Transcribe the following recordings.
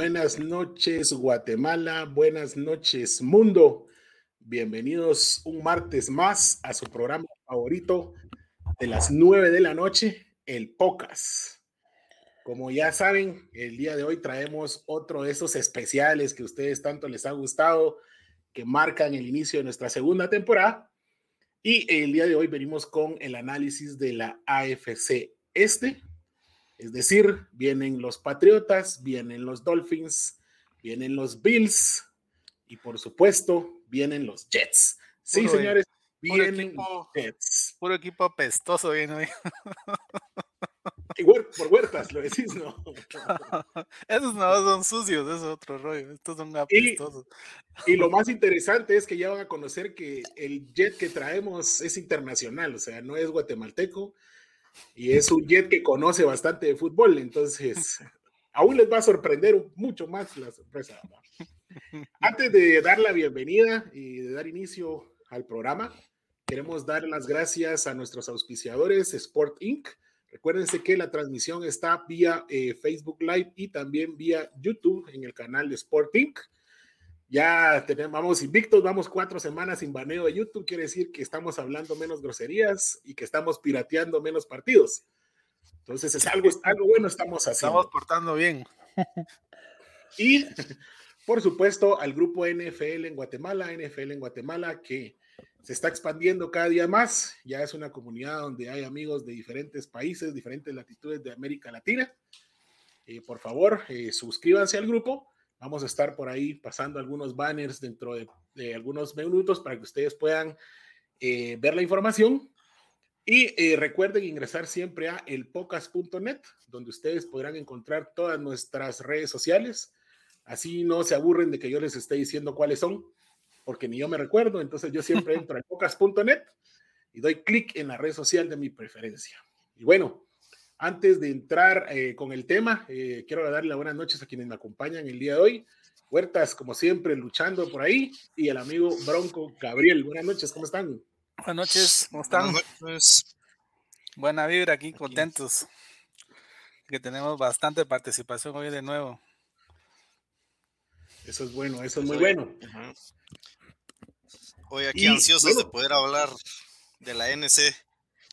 Buenas noches Guatemala, buenas noches mundo. Bienvenidos un martes más a su programa favorito de las nueve de la noche, el POCAS. Como ya saben, el día de hoy traemos otro de esos especiales que a ustedes tanto les ha gustado, que marcan el inicio de nuestra segunda temporada. Y el día de hoy venimos con el análisis de la AFC Este, es decir, vienen los Patriotas, vienen los Dolphins, vienen los Bills y por supuesto vienen los Jets. Sí, señores, vienen equipo, los Jets. Puro equipo apestoso viene hoy. Y por huertas, lo decís, ¿no? Esos no son sucios, eso es otro rollo. Estos son apestosos. Y lo más interesante es que ya van a conocer que el jet que traemos es internacional, o sea, no es guatemalteco y es un jet que conoce bastante de fútbol, entonces aún les va a sorprender mucho más la sorpresa. Antes de dar la bienvenida y de dar inicio al programa, queremos dar las gracias a nuestros auspiciadores Sport Inc. Recuérdense que la transmisión está vía eh, Facebook Live y también vía YouTube en el canal de Sport Inc. Ya tenemos, vamos invictos, vamos cuatro semanas sin baneo de YouTube, quiere decir que estamos hablando menos groserías y que estamos pirateando menos partidos. Entonces es algo, algo bueno estamos haciendo. Estamos portando bien. Y por supuesto al grupo NFL en Guatemala, NFL en Guatemala, que se está expandiendo cada día más. Ya es una comunidad donde hay amigos de diferentes países, diferentes latitudes de América Latina. Eh, por favor, eh, suscríbanse al grupo. Vamos a estar por ahí pasando algunos banners dentro de, de algunos minutos para que ustedes puedan eh, ver la información. Y eh, recuerden ingresar siempre a elpocas.net, donde ustedes podrán encontrar todas nuestras redes sociales. Así no se aburren de que yo les esté diciendo cuáles son, porque ni yo me recuerdo. Entonces yo siempre entro a elpocas.net y doy clic en la red social de mi preferencia. Y bueno, antes de entrar eh, con el tema, eh, quiero darle las buenas noches a quienes me acompañan el día de hoy. Huertas, como siempre, luchando por ahí. Y el amigo Bronco Gabriel. Buenas noches, ¿cómo están? Buenas noches, ¿cómo están? Buenas noches. Buena vibra aquí, Aquí. contentos. Que tenemos bastante participación hoy de nuevo. Eso es bueno, eso es muy Soy- bueno. Hoy aquí Y, ansiosos bueno. de poder hablar de la NC,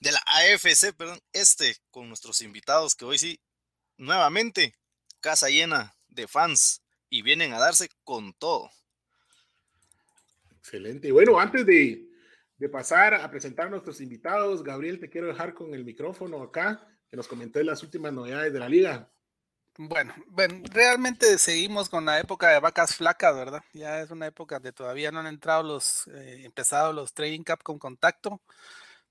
de la AFC, perdón, este, con nuestros invitados que hoy sí, nuevamente, casa llena de fans y vienen a darse con todo. Excelente. Y bueno, antes de, de pasar a presentar a nuestros invitados, Gabriel, te quiero dejar con el micrófono acá, que nos comenté las últimas novedades de la liga. Bueno, bueno, realmente seguimos con la época de vacas flacas, ¿verdad? Ya es una época de todavía no han entrado los, eh, empezado los trading cap con contacto,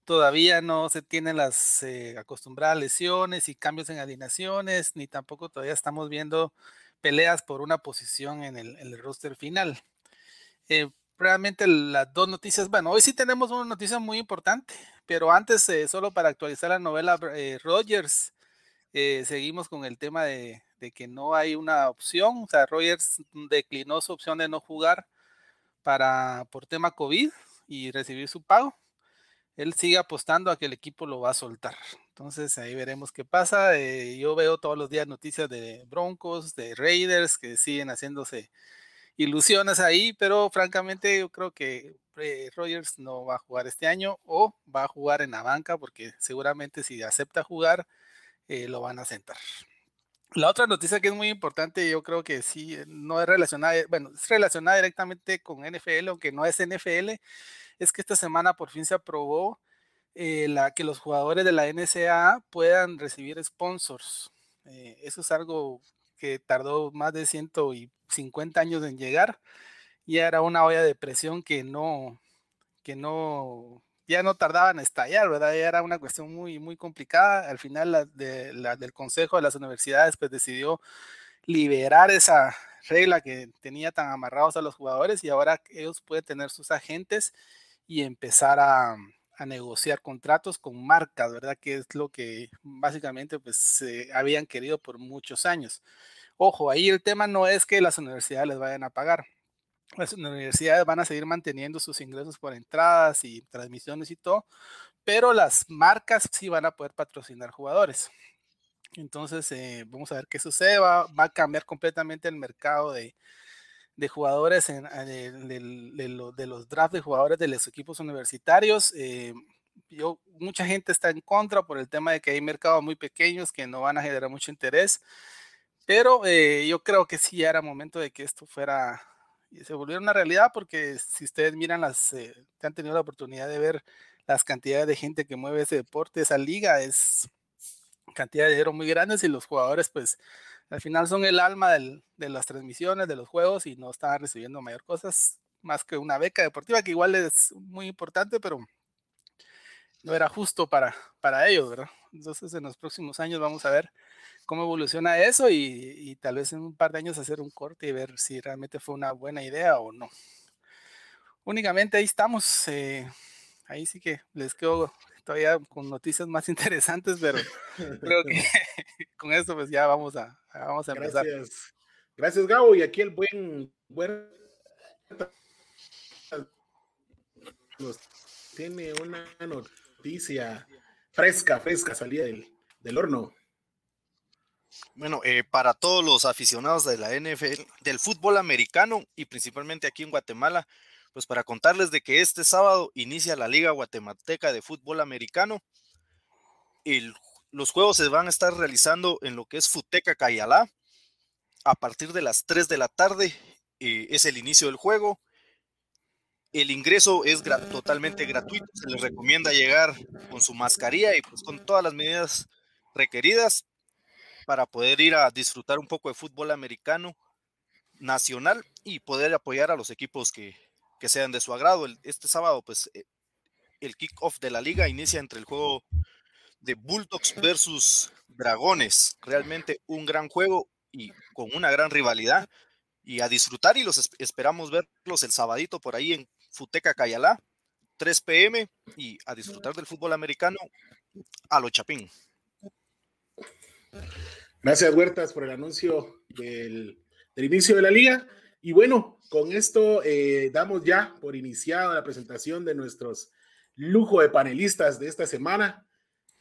todavía no se tienen las eh, acostumbradas lesiones y cambios en alineaciones, ni tampoco todavía estamos viendo peleas por una posición en el, el roster final. Eh, realmente las dos noticias, bueno, hoy sí tenemos una noticia muy importante, pero antes, eh, solo para actualizar la novela, eh, Rogers seguimos con el tema de, de, que no hay una opción. O sea, Rogers declinó su opción de no jugar para, por tema COVID y recibir su pago. Él sigue apostando a que el equipo lo va a soltar. Entonces ahí veremos qué pasa. Eh, yo veo todos los días noticias de Broncos, de Raiders, que siguen haciéndose ilusiones ahí, pero francamente yo creo que eh, Rogers no va a jugar este año o va a jugar en la banca porque seguramente si acepta jugar, eh, lo van a sentar. La otra noticia que es muy importante, yo creo que sí, no es relacionada, bueno, es relacionada directamente con NFL, aunque no es NFL, es que esta semana por fin se aprobó eh, la, que los jugadores de la NCAA puedan recibir sponsors. Eh, eso es algo que tardó más de 150 años en llegar. Y era una olla de presión que no, que no, ya no tardaban en estallar, ¿verdad? Ya era una cuestión muy, muy complicada. Al final la, de, del Consejo de las Universidades pues decidió liberar esa regla que tenía tan amarrados a los jugadores y ahora ellos pueden tener sus agentes y empezar a, a negociar contratos con marcas, ¿verdad? Que es lo que básicamente pues eh, habían querido por muchos años. Ojo, ahí el tema no es que las universidades les vayan a pagar. Las universidades van a seguir manteniendo sus ingresos por entradas y transmisiones y todo, pero las marcas sí van a poder patrocinar jugadores. Entonces, eh, vamos a ver qué sucede. Va, a cambiar completamente el mercado de, jugadores, en, de, los drafts de jugadores de los equipos universitarios. Eh, yo, mucha gente está en contra por el tema de que hay mercados muy pequeños que no van a generar mucho interés. Pero eh, yo creo que sí era momento de que esto fuera y se volviera una realidad porque si ustedes miran las, eh, han tenido la oportunidad de ver las cantidades de gente que mueve ese deporte, esa liga es cantidad de dinero muy grandes y los jugadores pues al final son el alma del, de las transmisiones, de los juegos y no están recibiendo mayor cosas más que una beca deportiva que igual es muy importante, pero no era justo para, para ellos, ¿verdad? Entonces en los próximos años vamos a ver cómo evoluciona eso y, tal vez en un par de años hacer un corte y ver si realmente fue una buena idea o no. Únicamente ahí estamos. Eh, ahí sí que les quedo todavía con noticias más interesantes, pero creo que con esto pues ya vamos a, vamos a empezar. Gracias. Gracias, Gabo. Y aquí el buen, buen tiene una noticia fresca, fresca, salida del, del horno. Bueno, eh, para todos los aficionados de la NFL, del fútbol americano y principalmente aquí en Guatemala, pues para contarles de que este sábado inicia la Liga Guatemalteca de Fútbol Americano. los juegos se van a estar realizando en lo que es Futeca Cayalá a partir de las 3 de la tarde. Eh, es el inicio del juego. El ingreso es totalmente gratuito. Se les recomienda llegar con su mascarilla y pues con todas las medidas requeridas para poder ir a disfrutar un poco de fútbol americano nacional y poder apoyar a los equipos que, sean de su agrado. este sábado, pues, eh, el kickoff de la liga inicia entre el juego de Bulldogs versus Dragones. Realmente un gran juego y con una gran rivalidad. Y a disfrutar y los esperamos verlos el sabadito por ahí en Futeca Cayalá, 3 pm, y a disfrutar del fútbol americano a lo chapín. Gracias, Huertas, por el anuncio del, inicio de la liga. Y bueno, con esto eh, damos ya por iniciada la presentación de nuestros lujo de panelistas de esta semana.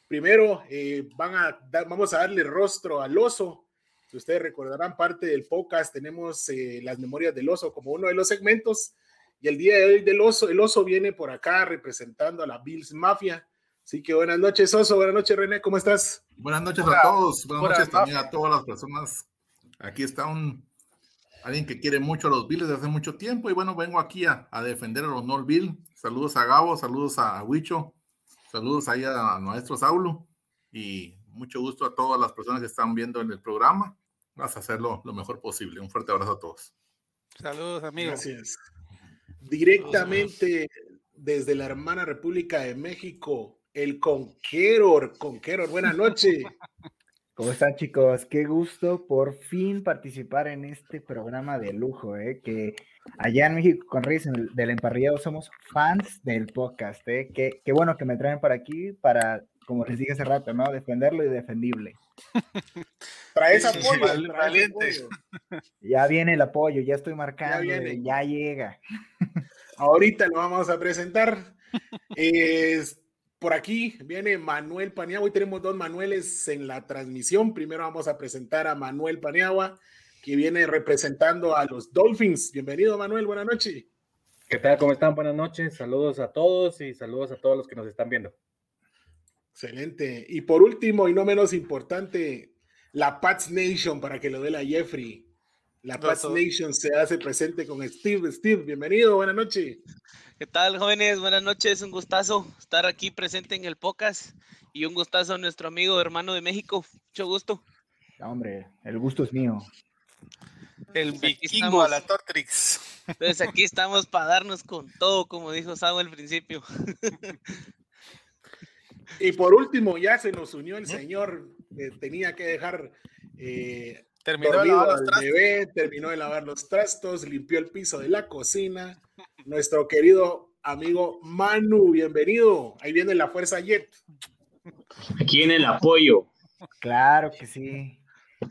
Primero, eh, van a vamos a darle rostro al oso. Si ustedes recordarán parte del podcast, tenemos eh, las memorias del oso como uno de los segmentos. Y el día de hoy del oso, el oso viene por acá representando a la Bills Mafia. Así que buenas noches, Oso. Buenas noches, René. ¿Cómo estás? Buenas noches a todos. Buenas, noches también a todas las personas. Aquí está un alguien que quiere mucho a los Bills desde hace mucho tiempo. Y bueno, vengo aquí a, defender a los North Bill. Saludos a Gabo, saludos a Huicho, saludos ahí a, nuestro Saulo. Y mucho gusto a todas las personas que están viendo en el programa. Vas a hacerlo lo mejor posible. Un fuerte abrazo a todos. Saludos, amigos. Gracias. Directamente desde la hermana República de México, el Conqueror. Conqueror, buenas noches. ¿Cómo están chicos? Qué gusto por fin participar en este programa de lujo, ¿eh? que allá en México con Reyes del Emparrillado somos fans del podcast. ¿eh? Qué, qué, bueno que me traen por aquí para, como les dije hace rato, ¿no? defenderlo y defendible. Traes apoyo, valiente. Ya viene el apoyo, ya estoy marcando, ya, ya llega. Ahorita lo vamos a presentar. Es por aquí viene Manuel Paniagua. Hoy tenemos dos Manueles en la transmisión. Primero vamos a presentar a Manuel Paniagua, que viene representando a los Dolphins. Bienvenido, Manuel. Buenas noches. ¿Qué tal? ¿Cómo están? Buenas noches. Saludos a todos y saludos a todos los que nos están viendo. Excelente. Y por último, y no menos importante, la Pats Nation, para que lo dé la Jeffrey. La Pats Nation se hace presente con Steve. Steve, bienvenido. Buenas noches. ¿Qué tal, jóvenes? Buenas noches. Un gustazo estar aquí presente en el podcast y un gustazo a nuestro amigo hermano de México. Mucho gusto. hombre, el gusto es mío. El vikingo a la Tortrix. Entonces aquí estamos para darnos con todo, como dijo Sao al principio. Y por último, ya se nos unió el señor que tenía que dejar eh, terminó de lavar los trastos. terminó de lavar los trastos, limpió el piso de la cocina, nuestro querido amigo Manu, bienvenido. Ahí viene la Fuerza Jet. Aquí en el apoyo. Claro que sí.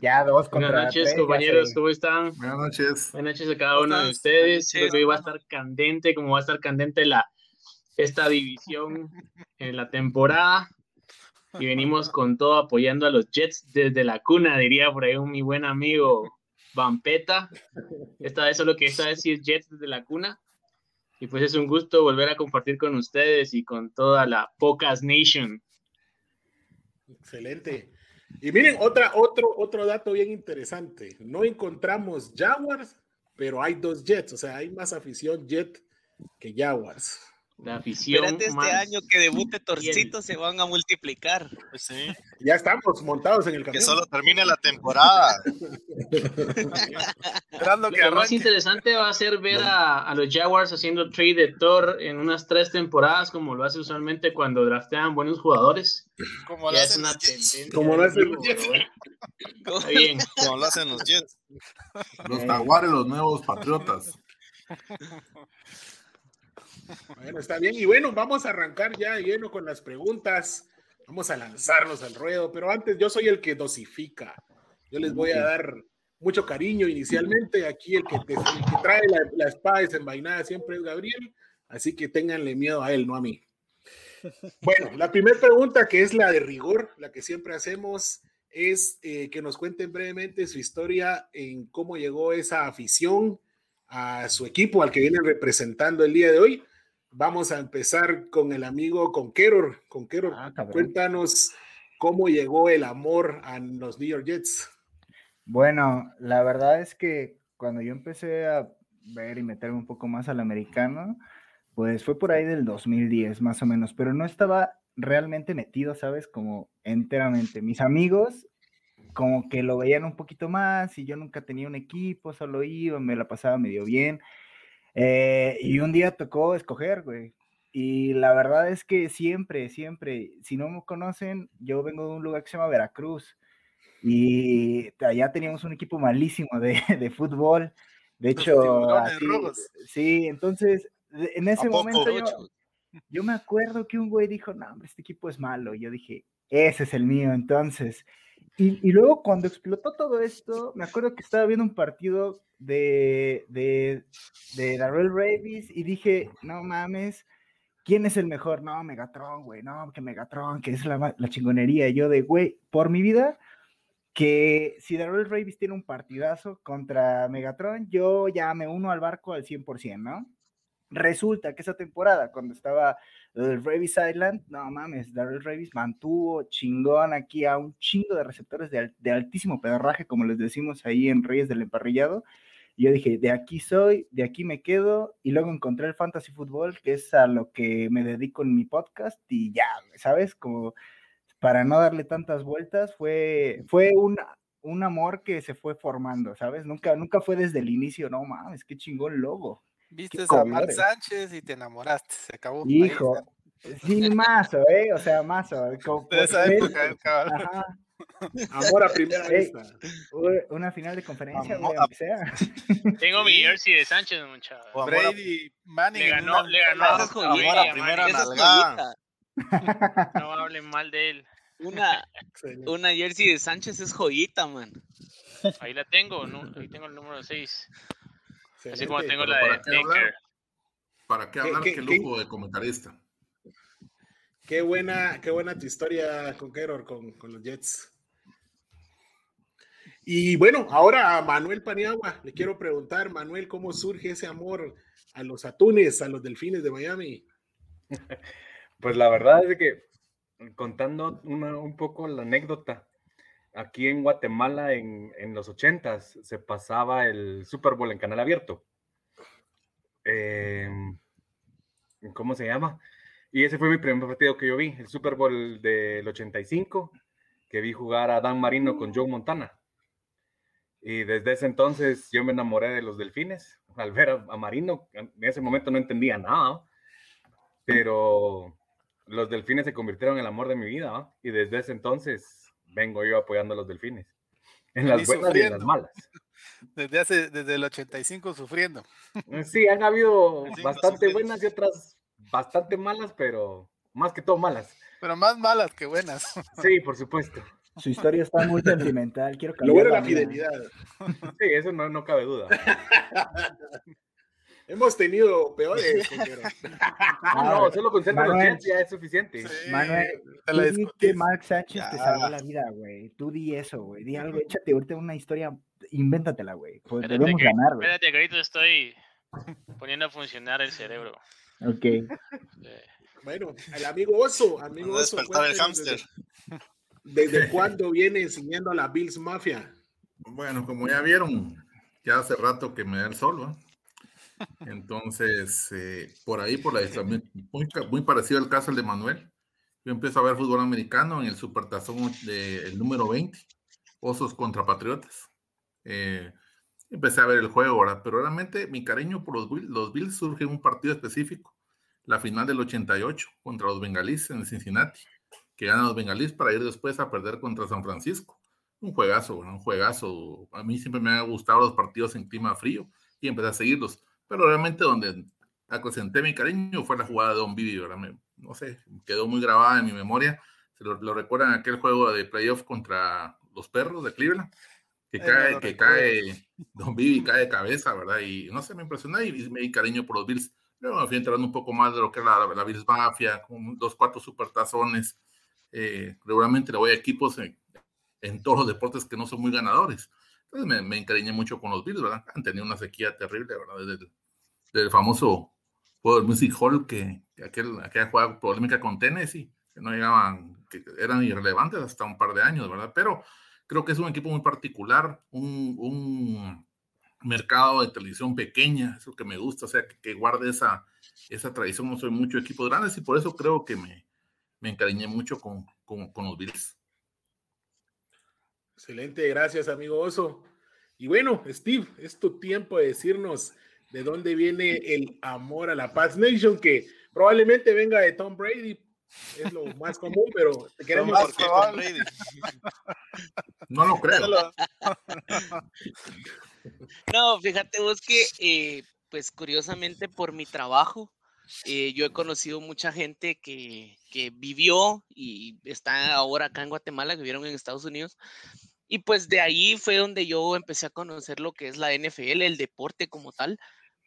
Ya dos contra Buenas noches, compañeros, ¿cómo están? Buenas noches. Buenas noches a cada uno de ustedes. Creo que hoy va a estar candente, como va a estar candente la, esta división en la temporada. y venimos con todo apoyando a los Jets desde la cuna, diría por ahí un mi buen amigo Vampeta. Esta vez solo que esta vez sí es Jets desde la cuna. Y pues es un gusto volver a compartir con ustedes y con toda la Pocas Nation. Excelente. Y miren, otra, otro, otro dato bien interesante. No encontramos Jaguars, pero hay dos Jets, o sea, hay más afición Jet que Jaguars. La afición. Espérate este año que debute Torcito se van a multiplicar. Pues sí. Ya estamos montados en el camión. Que solo termine la temporada. Lo, lo más interesante va a ser ver a, a, los Jaguars haciendo trade de Thor en unas tres temporadas, como lo hace usualmente cuando draftean buenos jugadores. Como lo hacen los Jets. Como lo hacen los Jets. Está bien. Como lo hacen los Jets. Los Jaguares, los nuevos patriotas. Bueno, está bien. Y bueno, vamos a arrancar ya lleno con las preguntas. Vamos a lanzarnos al ruedo, pero antes yo soy el que dosifica. Yo les voy a dar mucho cariño inicialmente. Aquí el que, te, el que trae la, la, espada desenvainada siempre es Gabriel, así que ténganle miedo a él, no a mí. Bueno, la primera pregunta, que es la de rigor, la que siempre hacemos, es eh, que nos cuenten brevemente su historia en cómo llegó esa afición a su equipo, al que vienen representando el día de hoy. Vamos a empezar con el amigo Conqueror. Conqueror, ah, cuéntanos cómo llegó el amor a los New York Jets. Bueno, la verdad es que cuando yo empecé a ver y meterme un poco más al americano, pues fue por ahí del 2010 más o menos, pero no estaba realmente metido, ¿sabes? Como enteramente. Mis amigos como que lo veían un poquito más y yo nunca tenía un equipo, solo iba, me la pasaba medio bien. Eh, y un día tocó escoger, güey. Y la verdad es que siempre, siempre, si no me conocen, yo vengo de un lugar que se llama Veracruz. Y allá teníamos un equipo malísimo de, de fútbol. De hecho, así, sí, entonces, en ese momento yo, yo, me acuerdo que un güey dijo, no, hombre, este equipo es malo. Y yo dije, ese es el mío. Entonces, y, luego cuando explotó todo esto, me acuerdo que estaba viendo un partido de, de, de Darrell Ravis y dije, no mames, ¿quién es el mejor? No, Megatron, güey, no, que Megatron, que es la, la chingonería. Y yo de, güey, por mi vida, que si Darrell Ravis tiene un partidazo contra Megatron, yo ya me uno al barco al 100%, ¿no? Resulta que esa temporada, cuando estaba el Ravis Island, no mames, Darrell Ravis mantuvo chingón aquí a un chingo de receptores de, altísimo pedarraje, como les decimos ahí en Reyes del Emparrillado. Y yo dije, de aquí soy, de aquí me quedo, y luego encontré el fantasy fútbol, que es a lo que me dedico en mi podcast, y ya, ¿sabes? Como para no darle tantas vueltas, fue, fue un, un amor que se fue formando, ¿sabes? Nunca, nunca fue desde el inicio, no mames, qué chingón logo. Viste a Mark Sánchez y te enamoraste, se acabó. Hijo, sí, mazo, ¿eh? O sea, mazo. Como, de esa época, Ajá. Amor a primera vista. Una final de conferencia, güey, aunque sea. Tengo mi jersey de Sánchez, muchachos. Brady Manning. Le ganó, le ganó amor a primera nalgada. No hablen mal de él. Una, una jersey de Sánchez es joyita, man. Ahí la tengo, ¿no? ahí tengo el número 6. Así como tengo la de Baker. ¿Para qué hablar? ¿Qué, qué, qué lujo de comentarista? Qué buena, qué buena tu historia con Keror, con, con, los Jets. Y bueno, ahora a Manuel Paniagua, le quiero preguntar, Manuel, ¿cómo surge ese amor a los atunes, a los delfines de Miami? Pues la verdad es que, contando una, un poco la anécdota, aquí en Guatemala en, en los ochentas se pasaba el Super Bowl en canal abierto. Eh, ¿Cómo se llama? Y ese fue mi primer partido que yo vi, el Super Bowl del 85, que vi jugar a Dan Marino con Joe Montana. Y desde ese entonces yo me enamoré de los delfines. Al ver a, Marino, en ese momento no entendía nada, pero los delfines se convirtieron en el amor de mi vida. ¿no? Y desde ese entonces vengo yo apoyando a los delfines. En las buenas sufriendo. y en las malas. Desde, hace, desde el 85 sufriendo. Sí, han habido bastante buenas y otras bastante malas, pero más que todo malas. Pero más malas que buenas. Sí, por supuesto. Su historia está muy sentimental. Quiero Lo bueno la fidelidad. Sí, eso no, no cabe duda. Hemos tenido peores. Pero... no, solo con ser ya es suficiente. Manuel, tú di que Mark Sánchez te salvó la vida, güey. Tú di eso, güey. Di algo, échate ahorita una historia, invéntatela, güey. Pues debemos ganar, güey. Espérate, que ahorita estoy poniendo a funcionar el cerebro. Ok. Bueno, el amigo Oso, amigo Oso. el hámster. Desde, ¿Desde cuándo viene enseñando a la Bills Mafia? Bueno, como ya vieron, ya hace rato que me da el sol, ¿no? Entonces, eh, por ahí, por la muy, muy parecido al caso de Manuel, yo empiezo a ver fútbol americano en el Supertazón del número 20, Osos contra Patriotas. Eh, empecé a ver el juego ahora, pero realmente mi cariño por los Bills, los Bills surge en un partido específico, la final del 88 contra los Bengalíes en Cincinnati, que ganan los Bengalíes para ir después a perder contra San Francisco. Un juegazo, un juegazo. A mí siempre me han gustado los partidos en clima frío y empecé a seguirlos pero realmente donde acrecenté mi cariño fue la jugada de Don Vivi, no sé, quedó muy grabada en mi memoria. Se lo, recuerdan aquel juego de playoff contra los perros de Cleveland, que cae, que cae, Don Vivi cae de cabeza, ¿verdad? Y no sé, me impresionó y, me di cariño por los Bills. Luego me fui enterando un poco más de lo que es la, la Bills Mafia, con dos, cuatro supertazones. Eh, regularmente le voy a equipos en, en, todos los deportes que no son muy ganadores. Entonces me, me, encariñé mucho con los Bills, ¿verdad? Han tenido una sequía terrible, ¿verdad? Desde el, famoso juego del Music Hall, que, aquel, aquella jugada polémica con Tennessee, que no llegaban, que eran irrelevantes hasta un par de años, ¿verdad? Pero creo que es un equipo muy particular, un, un mercado de televisión pequeña, es lo que me gusta, o sea, que, guarde esa, esa tradición. No soy mucho de equipos grandes y por eso creo que me, me encariñé mucho con, con, con los Bills. Excelente, gracias amigo Oso. Y bueno, Steve, es tu tiempo de decirnos de dónde viene el amor a la Paz Nation, que probablemente venga de Tom Brady, es lo más común, pero te queremos Tom Brady. No lo creo. No, fíjate vos que, eh, pues curiosamente por mi trabajo, eh, yo he conocido mucha gente que, que, vivió y está ahora acá en Guatemala, que vivieron en Estados Unidos, y pues de ahí fue donde yo empecé a conocer lo que es la NFL, el deporte como tal,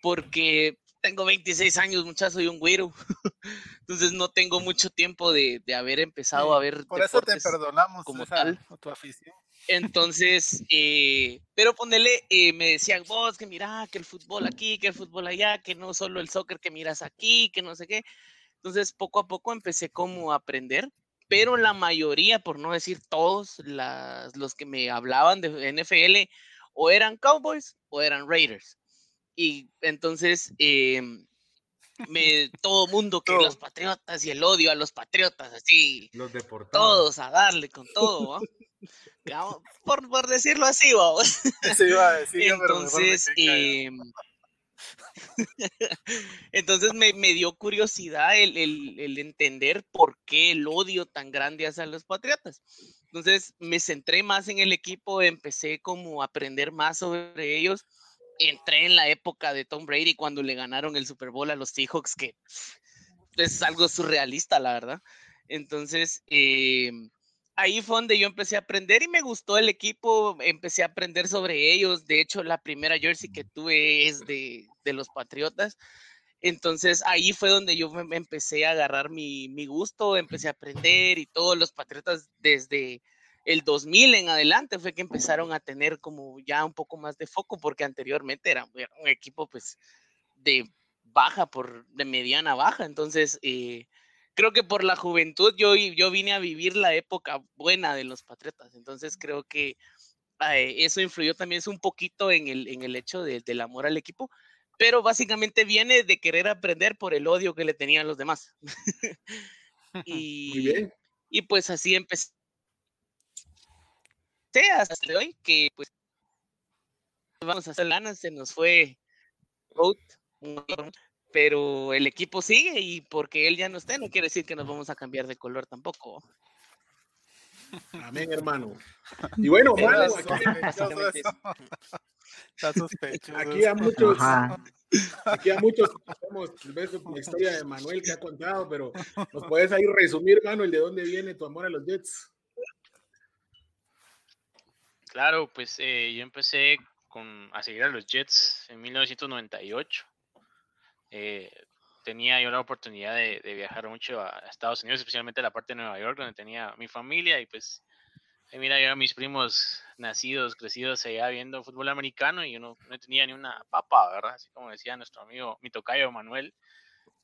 porque tengo 26 años, muchachos, soy un güero. Entonces no tengo mucho tiempo de, de haber empezado a ver. Por eso te perdonamos como tal. tu afición. Entonces, eh, pero ponele, eh, me decían vos que mira, que el fútbol aquí, que el fútbol allá, que no solo el soccer que miras aquí, que no sé qué. Entonces, poco a poco empecé como a aprender pero la mayoría, por no decir todos los que me hablaban de NFL, o eran Cowboys o eran Raiders. Y entonces, me, todo mundo que los patriotas y el odio a los patriotas, así. Los Todos a darle con todo, por, por, decirlo así, vamos. Entonces, entonces me, dio curiosidad el, entender por qué el odio tan grande hacia los Patriotas. Entonces me centré más en el equipo, empecé como a aprender más sobre ellos. Entré en la época de Tom Brady cuando le ganaron el Super Bowl a los Seahawks, que es algo surrealista, la verdad. Entonces, eh, ahí fue donde yo empecé a aprender y me gustó el equipo, empecé a aprender sobre ellos. De hecho, la primera jersey que tuve es de, los Patriotas. Entonces ahí fue donde yo me empecé a agarrar mi, gusto, empecé a aprender y todos los Patriotas desde el 2000 en adelante fue que empezaron a tener como ya un poco más de foco porque anteriormente era, un equipo pues de baja por de mediana baja. Entonces, eh, creo que por la juventud yo, yo vine a vivir la época buena de los Patriotas, entonces creo que eh, eso influyó también un poquito en el, en el hecho del amor al equipo, pero básicamente viene de querer aprender por el odio que le tenían los demás. y, y pues así empecé hasta hoy, que pues vamos a hacer lana, se nos fue pero el equipo sigue y porque él ya no esté, no quiere decir que nos vamos a cambiar de color tampoco. Amén, hermano. Y bueno, aquí, a muchos, aquí a muchos conocemos la historia de Manuel que ha contado, pero nos puedes ahí resumir, Manuel, de dónde viene tu amor a los Jets. Claro, pues eh, yo empecé con, a seguir a los Jets en 1998 Eh, tenía yo la oportunidad de, viajar mucho a Estados Unidos, especialmente a la parte de Nueva York, donde tenía mi familia y pues mira, yo a mis primos nacidos, crecidos allá viendo fútbol americano y yo no, tenía ni una papa, ¿verdad? Así como decía nuestro amigo, mi tocayo Manuel,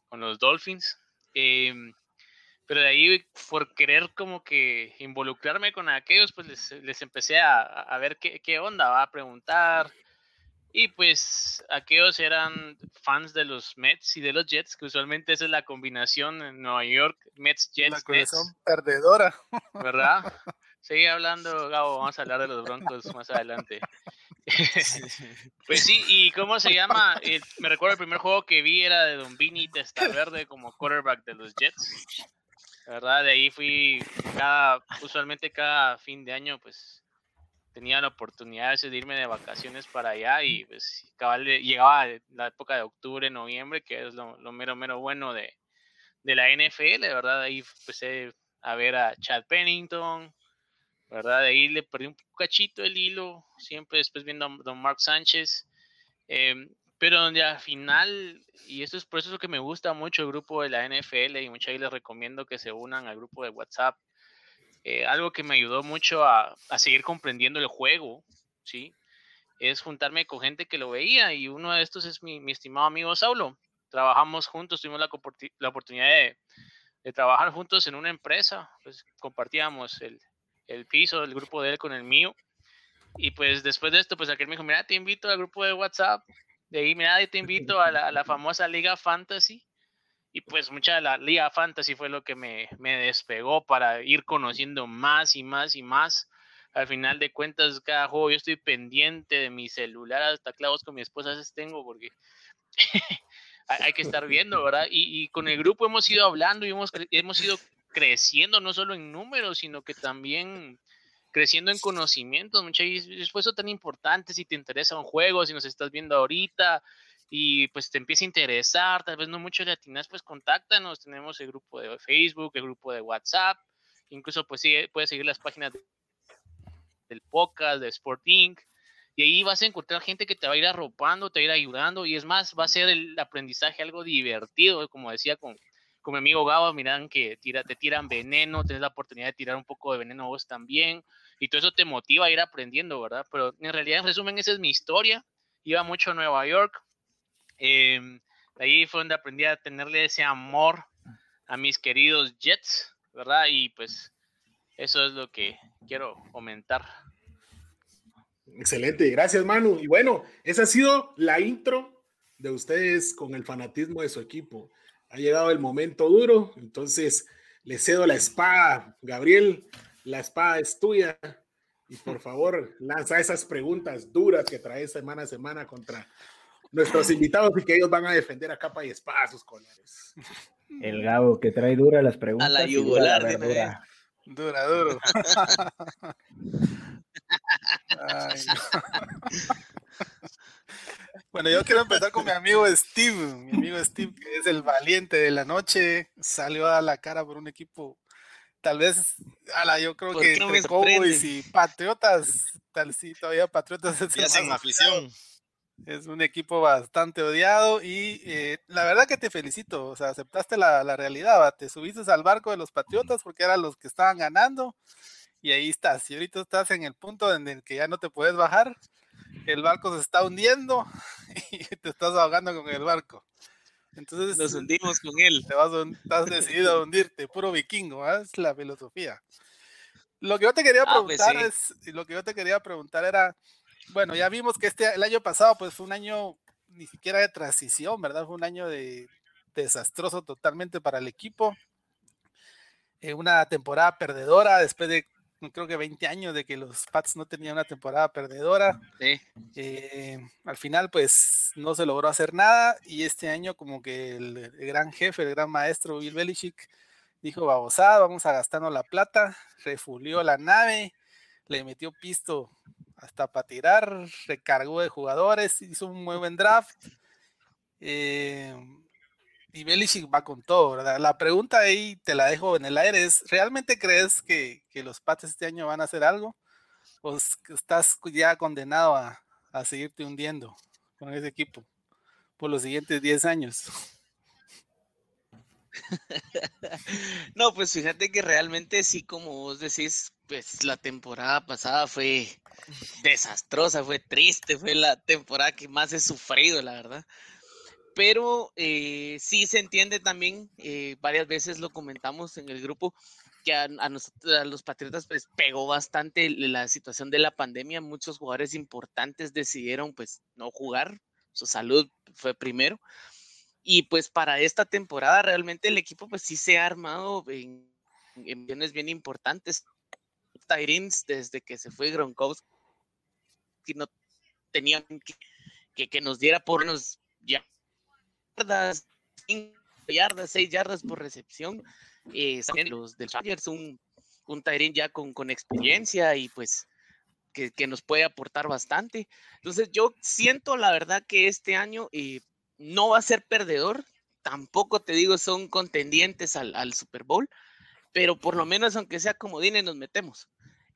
con los Dolphins. Em, pero de ahí, por querer como que involucrarme con aquellos, pues les, les empecé a, a, ver qué, qué onda, va a preguntar. Y pues aquellos eran fans de los Mets y de los Jets, que usualmente esa es la combinación en Nueva York, Mets, Jets, la perdedora. ¿Verdad? Sigue hablando, Gabo, vamos a hablar de los Broncos más adelante. pues sí, y ¿cómo se llama? Eh, me recuerdo el primer juego que vi era de Don Vini Verde como quarterback de los Jets. ¿Verdad? De ahí fui cada, usualmente cada fin de año, pues tenía la oportunidad de irme de vacaciones para allá y pues llegaba la época de octubre, noviembre, que es lo, mero, mero bueno de, de la NFL, ¿verdad? Ahí empecé a ver a Chad Pennington, ¿verdad? Ahí le perdí un cachito el hilo, siempre después viendo a don Mark Sánchez, em, pero donde al final, y esto es por eso es lo que me gusta mucho el grupo de la NFL y muchas veces les recomiendo que se unan al grupo de WhatsApp, eh, algo que me ayudó mucho a, a, seguir comprendiendo el juego, ¿sí? Es juntarme con gente que lo veía y uno de estos es mi, mi estimado amigo Saulo. Trabajamos juntos, tuvimos la, la oportunidad de, de, trabajar juntos en una empresa, pues compartíamos el, el piso del grupo de él con el mío. Y pues después de esto, pues aquel me dijo, mira, te invito al grupo de WhatsApp. De ahí, mira, te invito a la, a la famosa Liga Fantasy. Y pues mucha de la Liga Fantasy fue lo que me, me despegó para ir conociendo más y más y más. Al final de cuentas, cada juego yo estoy pendiente de mi celular, hasta clavos con mi esposa a veces tengo, porque hay que estar viendo, ¿verdad? Y, y, con el grupo hemos ido hablando y hemos, hemos ido creciendo no solo en números, sino que también creciendo en conocimientos. Muchas veces eso tan importante si te interesa un juego, si nos estás viendo ahorita y pues te empieza a interesar, tal vez no mucho latinas, pues contáctanos. Tenemos el grupo de Facebook, el grupo de WhatsApp, incluso pues sí, puedes seguir las páginas del podcast, de Sport Inc. Y ahí vas a encontrar gente que te va a ir arropando, te va a ir ayudando y es más, va a ser el aprendizaje algo divertido, como decía con, con mi amigo Gabo, miran que tira, te tiran veneno, tienes la oportunidad de tirar un poco de veneno vos también, y todo eso te motiva a ir aprendiendo, ¿verdad? Pero en realidad, en resumen, esa es mi historia. Iba mucho a Nueva York, eh, ahí fue donde aprendí a tenerle ese amor a mis queridos Jets, ¿verdad? Y pues eso es lo que quiero comentar. Excelente, gracias Manu. Y bueno, esa ha sido la intro de ustedes con el fanatismo de su equipo ha llegado el momento duro, entonces le cedo la espada, Gabriel, la espada es tuya y por favor lanza esas preguntas duras que traes semana a semana contra nuestros invitados y que ellos van a defender a capa y espada sus colores. El Gabo que trae dura las preguntas. A la yugular, dura, dura, duro. Ay, bueno, yo quiero empezar con mi amigo Steve, mi amigo Steve, que es el valiente de la noche, salió a la cara por un equipo, tal vez, ala, yo creo que entre Cowboys y Patriotas, tal sí, todavía Patriotas es, afición. Es un equipo bastante odiado y eh, la verdad que te felicito, o sea, aceptaste la, la realidad, te subiste al barco de los Patriotas porque eran los que estaban ganando y ahí estás, y ahorita estás en el punto en el que ya no te puedes bajar el barco se está hundiendo y te estás ahogando con el barco. Entonces nos hundimos con él. Te vas, estás decidido a hundirte, puro vikingo, ¿eh? es la filosofía. Lo que yo te quería ah, pues preguntar es, lo que yo te quería preguntar era, bueno, ya vimos que este el año pasado pues fue un año ni siquiera de transición, ¿verdad? Fue un año de desastroso totalmente para el equipo. Eh, una temporada perdedora después de creo que 20 años de que los Pats no tenían una temporada perdedora. Eh, al final, pues no se logró hacer nada y este año como que el, gran jefe, el gran maestro Bill Belichick dijo, babosada, vamos a gastarnos la plata, refulió la nave, le metió pisto hasta para tirar, recargó de jugadores, hizo un muy buen draft. Eh, y Belichick va con todo, ¿verdad? La pregunta ahí te la dejo en el aire es, ¿realmente crees que, los Pats este año van a hacer algo? ¿O estás ya condenado a, seguirte hundiendo con ese equipo? por los siguientes 10 años. no, pues fíjate que realmente sí, como vos decís, pues la temporada pasada fue desastrosa, fue triste, fue la temporada que más he sufrido, la verdad. Pero eh, sí se entiende también, eh, varias veces lo comentamos en el grupo, que a, los Patriotas pues pegó bastante la situación de la pandemia. Muchos jugadores importantes decidieron pues no jugar, su salud fue primero. Y pues para esta temporada realmente el equipo pues sí se ha armado en, en bien importantes. Tyrins desde que se fue Gronkowski no tenían que, que, nos diera por unos yardas, 5 yardas, 6 yardas por recepción. Eh, los del Chargers, un, un Tyrin ya con, con experiencia y pues que, que, nos puede aportar bastante. Entonces yo siento la verdad que este año eh, no va a ser perdedor, tampoco te digo son contendientes al, al Super Bowl, pero por lo menos aunque sea como Dine nos metemos.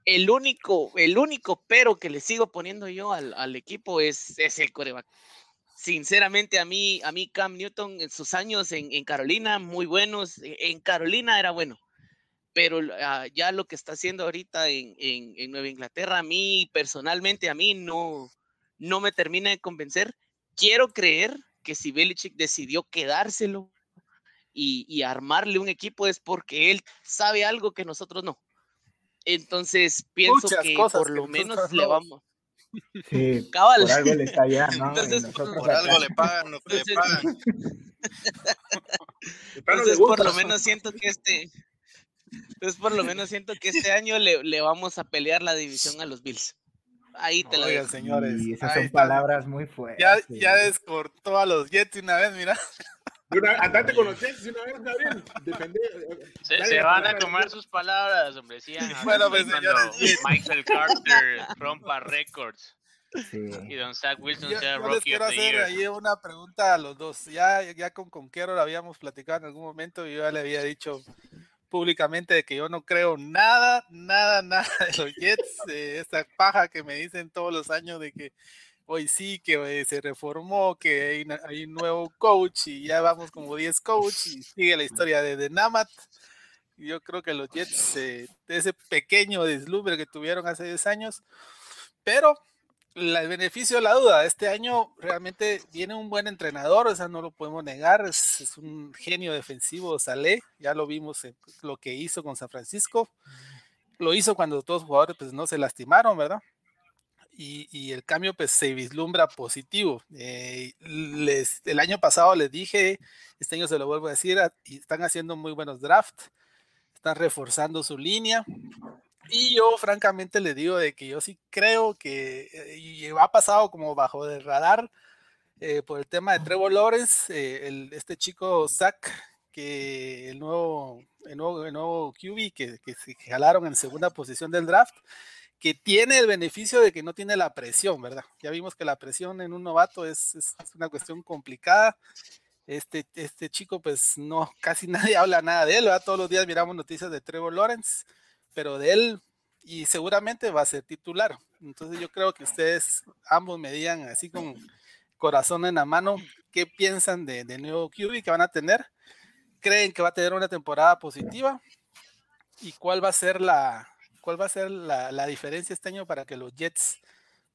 El único, el único pero que le sigo poniendo yo al, al equipo es, es el coreback. Sinceramente, a mí, a mí Cam Newton en sus años en, en Carolina, muy buenos. E, en Carolina era bueno, pero uh, ya lo que está haciendo ahorita en, en, en, Nueva Inglaterra, a mí personalmente, a mí no, no me termina de convencer. Quiero creer que si Belichick decidió quedárselo y, y, armarle un equipo es porque él sabe algo que nosotros no. Entonces pienso Muchas que cosas por lo que menos le vamos. Sí, Cabal. por algo le está allá, ¿no? Entonces, Por algo le pagan lo que le Entonces- pagan. Le Entonces, por lo menos siento que este. Entonces, por lo menos siento que este año le, le vamos a pelear la división a los Bills. Ahí te Oigan, dejo. señores. Y esas son está. palabras muy fuertes. Ya, ya descortó a los Jets una vez, mira. Una- andate con los Jets una vez, Gabriel. Depende. Se, dale se la van a Jets. sus palabras, hombre. Sigan Bueno, pues, cuando señores, Michael Carter rompa récords Sí. y Don Zach Wilson Yo, sea yo les Rookie quiero of the hacer Year. ahí una pregunta a los dos. Ya, ya con Conquero lo habíamos platicado en algún momento y yo ya le había dicho públicamente de que yo no creo nada, nada, nada de los Jets, de esta paja que me dicen todos los años de que hoy sí, que eh, se reformó, que hay, hay un nuevo coach y ya vamos como 10 coach y sigue la historia de, de Namat. Yo creo que los Jets, eh, de ese pequeño deslumbre que tuvieron hace 10 años, pero el beneficio de la duda, este año realmente viene un buen entrenador, o sea, no lo podemos negar, es, es un genio defensivo, Saleh, ya lo vimos en lo que hizo con San Francisco, lo hizo cuando todos los jugadores pues no se lastimaron, ¿verdad? Y, y el cambio pues se vislumbra positivo. Eh, les, el año pasado les dije, este año se lo vuelvo a decir, y están haciendo muy buenos drafts, están reforzando su línea, y yo francamente le digo de que yo sí creo que eh, y ha pasado como bajo del radar eh, por el tema de Trevor Lawrence, eh, el- este chico Zach, que el nuevo, el nuevo, el nuevo QB que, que se jalaron en segunda posición del draft, que tiene el beneficio de que no tiene la presión, ¿verdad? Ya vimos que la presión en un novato es- es una cuestión complicada. Este, este chico, pues no, casi nadie habla nada de él, ¿verdad? Todos los días miramos noticias de Trevor Lawrence pero de él y seguramente va a ser titular. Entonces yo creo que ustedes ambos me digan así con corazón en la mano qué piensan de, de nuevo QB que van a tener. ¿Creen que va a tener una temporada positiva? ¿Y cuál va a ser la cuál va a ser la, la diferencia este año para que los Jets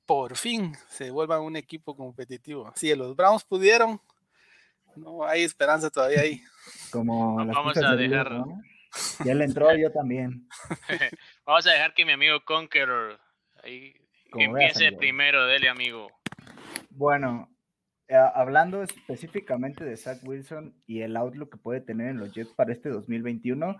por fin se vuelvan un equipo competitivo? Si los Browns pudieron, no hay esperanza todavía ahí. Como vamos a dejar- ¿no? Ya le entró yo también. Vamos a dejar que mi amigo Conqueror ahí que empiece primero, dele amigo. Bueno, eh, hablando específicamente de Zach Wilson y el outlook que puede tener en los Jets para este 2021,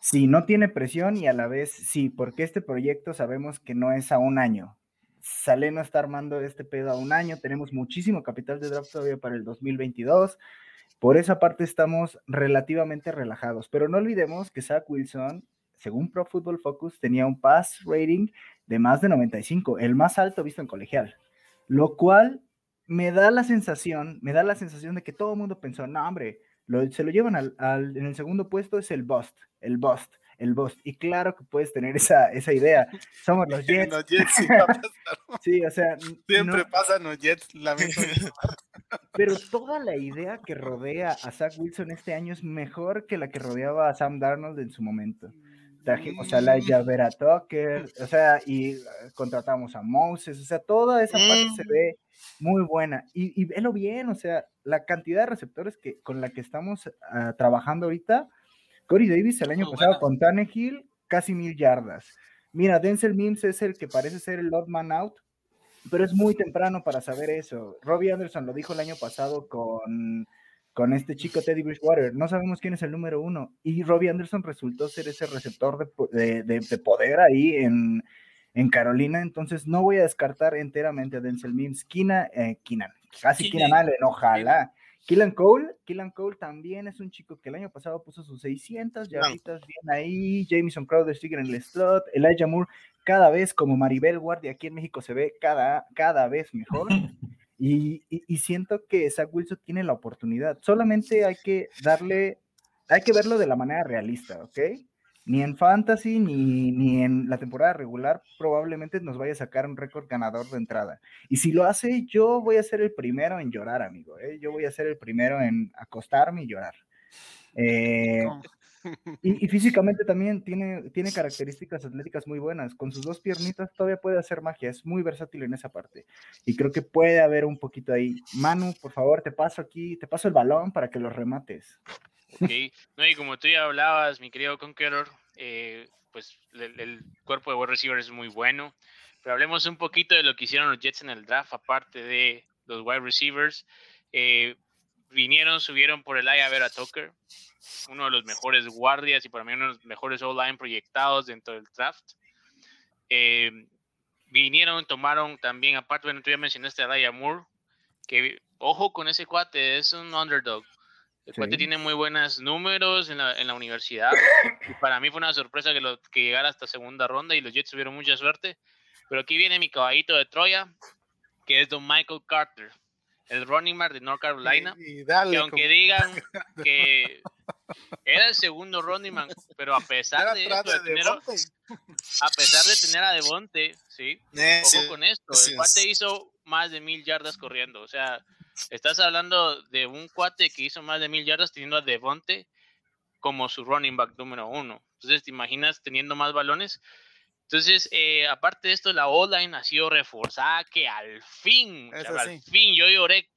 sí, no tiene presión y a la vez sí, porque este proyecto sabemos que no es a un año. Sale no está armando este pedo a un año, tenemos muchísimo capital de draft todavía para el 2022. Por esa parte estamos relativamente relajados, pero no olvidemos que Zach Wilson, según Pro Football Focus, tenía un pass rating de más de 95, el más alto visto en colegial, lo cual me da la sensación, me da la sensación de que todo el mundo pensó, no, hombre, lo- se lo llevan al, al- en el segundo puesto es el bust, el bust, el bust. Y claro que puedes tener esa, esa idea. Somos los Jets. Los Jets sí. Sí, o sea, Siempre no- pasan los Jets, lamento. pero toda la idea que rodea a Zach Wilson este año es mejor que la que rodeaba a Sam Darnold en su momento. Trajimos a Laia Vera Tucker, o sea, y eh, contratamos a Moses, o sea, toda esa parte se Mm. ve muy buena. Y, y velo bien, o sea, la cantidad de receptores que, con la que estamos ah, trabajando ahorita. Corey Davis el año Muy pasado buena. con Tannehill, casi mil yardas. Mira, Denzel Mims es el que parece ser el odd man out, pero es muy temprano para saber eso. Robbie Anderson lo dijo el año pasado con, con este chico Teddy Bridgewater. No sabemos quién es el número uno. Y Robbie Anderson resultó ser ese receptor de, de- de- de poder ahí en, en Carolina. Entonces no voy a descartar enteramente a Denzel Mims. Kina, eh, casi Keenan. Allen, ojalá. Killan Cole, Killan Cole también es un chico que el año pasado puso sus 600 Killan. yarditas bien ahí. Jamison Crowder sigue en el slot. Elijah Moore cada vez como Maribel Guardia aquí en México se ve cada, cada vez mejor. Y, y- y siento que Zach Wilson tiene la oportunidad. Solamente hay que darle, hay que verlo de la manera realista, ¿ok? Ni en fantasy ni, ni en la temporada regular probablemente nos vaya a sacar un récord ganador de entrada. Y si lo hace, yo voy a ser el primero en llorar, amigo. ¿eh? Yo voy a ser el primero en acostarme y llorar. Eh. Y, y físicamente también tiene, tiene características atléticas muy buenas. Con sus dos piernitas todavía puede hacer magia. Es muy versátil en esa parte. Y creo que puede haber un poquito ahí. Manu, por favor, te paso aquí, te paso el balón para que los remates. Ok, no, y como tú ya hablabas, mi querido Conqueror, eh, pues el, el cuerpo de wide receiver es muy bueno. Pero hablemos un poquito de lo que hicieron los Jets en el draft, aparte de los wide receivers. Eh, vinieron, subieron por el Aya Vera Tucker, uno de los mejores guardias y para mí uno de los mejores O-line proyectados dentro del draft. Eh, vinieron, tomaron también, aparte, bueno, tú ya mencionaste a Elijah Moore, que ojo con ese cuate, es un underdog. El cuate tiene muy buenos números en la, en la universidad. Y para mí fue una sorpresa que, lo, que llegara hasta segunda ronda y los Jets tuvieron mucha suerte. Pero aquí viene mi caballito de Troya, que es Don Michael Carter, el running back de North Carolina. Y dale. aunque como- digan que era el segundo running back, pero a pesar de, atrás esto, de de tener, a pesar de tener a Devonte, sí, Eh, Ojo sí, con esto, el cuate hizo más de mil yardas corriendo. O sea, estás hablando de un cuate que hizo más de mil yardas teniendo a Devonte como su running back número uno. Entonces, ¿te imaginas teniendo más balones? Entonces, eh, aparte de esto, la O-line ha sido reforzada que al fin, sí. al fin, yo lloré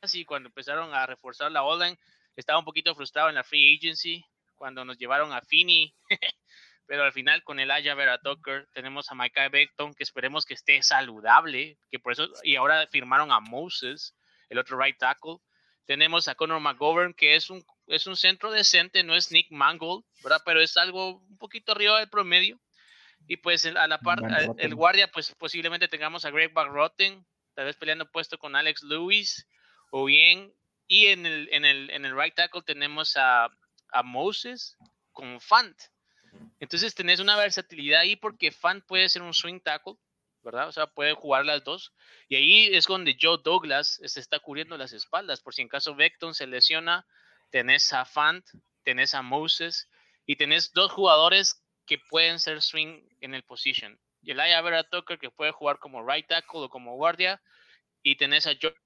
casi cuando empezaron a reforzar la O-line. Estaba un poquito frustrado en la free agency cuando nos llevaron a Finney pero al final con el Aya Vera Tucker tenemos a Micah Beckton que esperemos que esté saludable, que por eso y ahora firmaron a Moses, el otro right tackle. Tenemos a Conor McGovern que es un es un centro decente, no es Nick Mangold, ¿verdad? Pero es algo un poquito arriba del promedio. Y pues el- a la par, el guardia pues posiblemente tengamos a Greg Rotten, tal vez peleando puesto con Alex Lewis o bien y en el en el en el right tackle tenemos a a Moses con Fant. Entonces tenés una versatilidad ahí porque Fan puede ser un swing tackle, ¿verdad? O sea, puede jugar las dos. Y ahí es donde Joe Douglas se está cubriendo las espaldas. Por si en caso Beckton se lesiona, tenés a Fant, tenés a Moses y tenés dos jugadores que pueden ser swing en el position. El Vera Tucker que puede jugar como right tackle o como guardia. Y tenés a George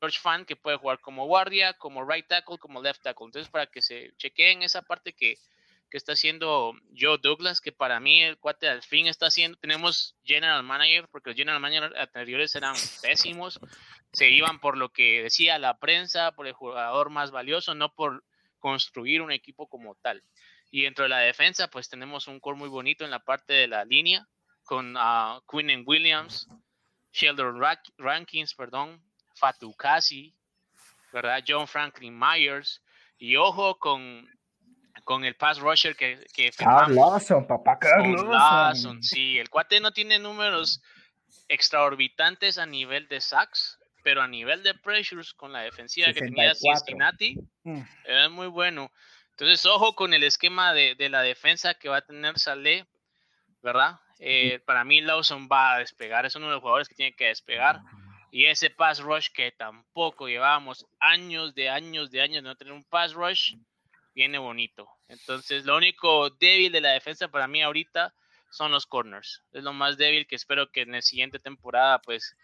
George Fan que puede jugar como guardia, como right tackle, como left tackle. Entonces, para que se chequeen esa parte que, que está haciendo Joe Douglas, que para mí el cuate al fin está haciendo. Tenemos general manager, porque los general manager anteriores eran pésimos. Se iban por lo que decía la prensa, por el jugador más valioso, no por construir un equipo como tal. Y dentro de la defensa, pues tenemos un core muy bonito en la parte de la línea, con uh, Quinn Williams, Sheldon Rankins, perdón, Fatukasi, ¿verdad? John Franklin Myers. Y ojo con, con el pass rusher que, que Carl Lawson, papá Carl Lawson. Lawson. Sí, el cuate no tiene números extraorbitantes a nivel de sacks, pero a nivel de pressures con la defensiva que tenía 64. Cincinnati, Mm. es muy bueno. Entonces, ojo con el esquema de, de la defensa que va a tener Saleh, ¿verdad? Eh, para mí Lawson va a despegar, es uno de los jugadores que tiene que despegar. Y ese pass rush que tampoco llevábamos años de años de años de no tener un pass rush, viene bonito. Entonces, lo único débil de la defensa para mí ahorita son los corners. Es lo más débil que espero que en la siguiente temporada, pues,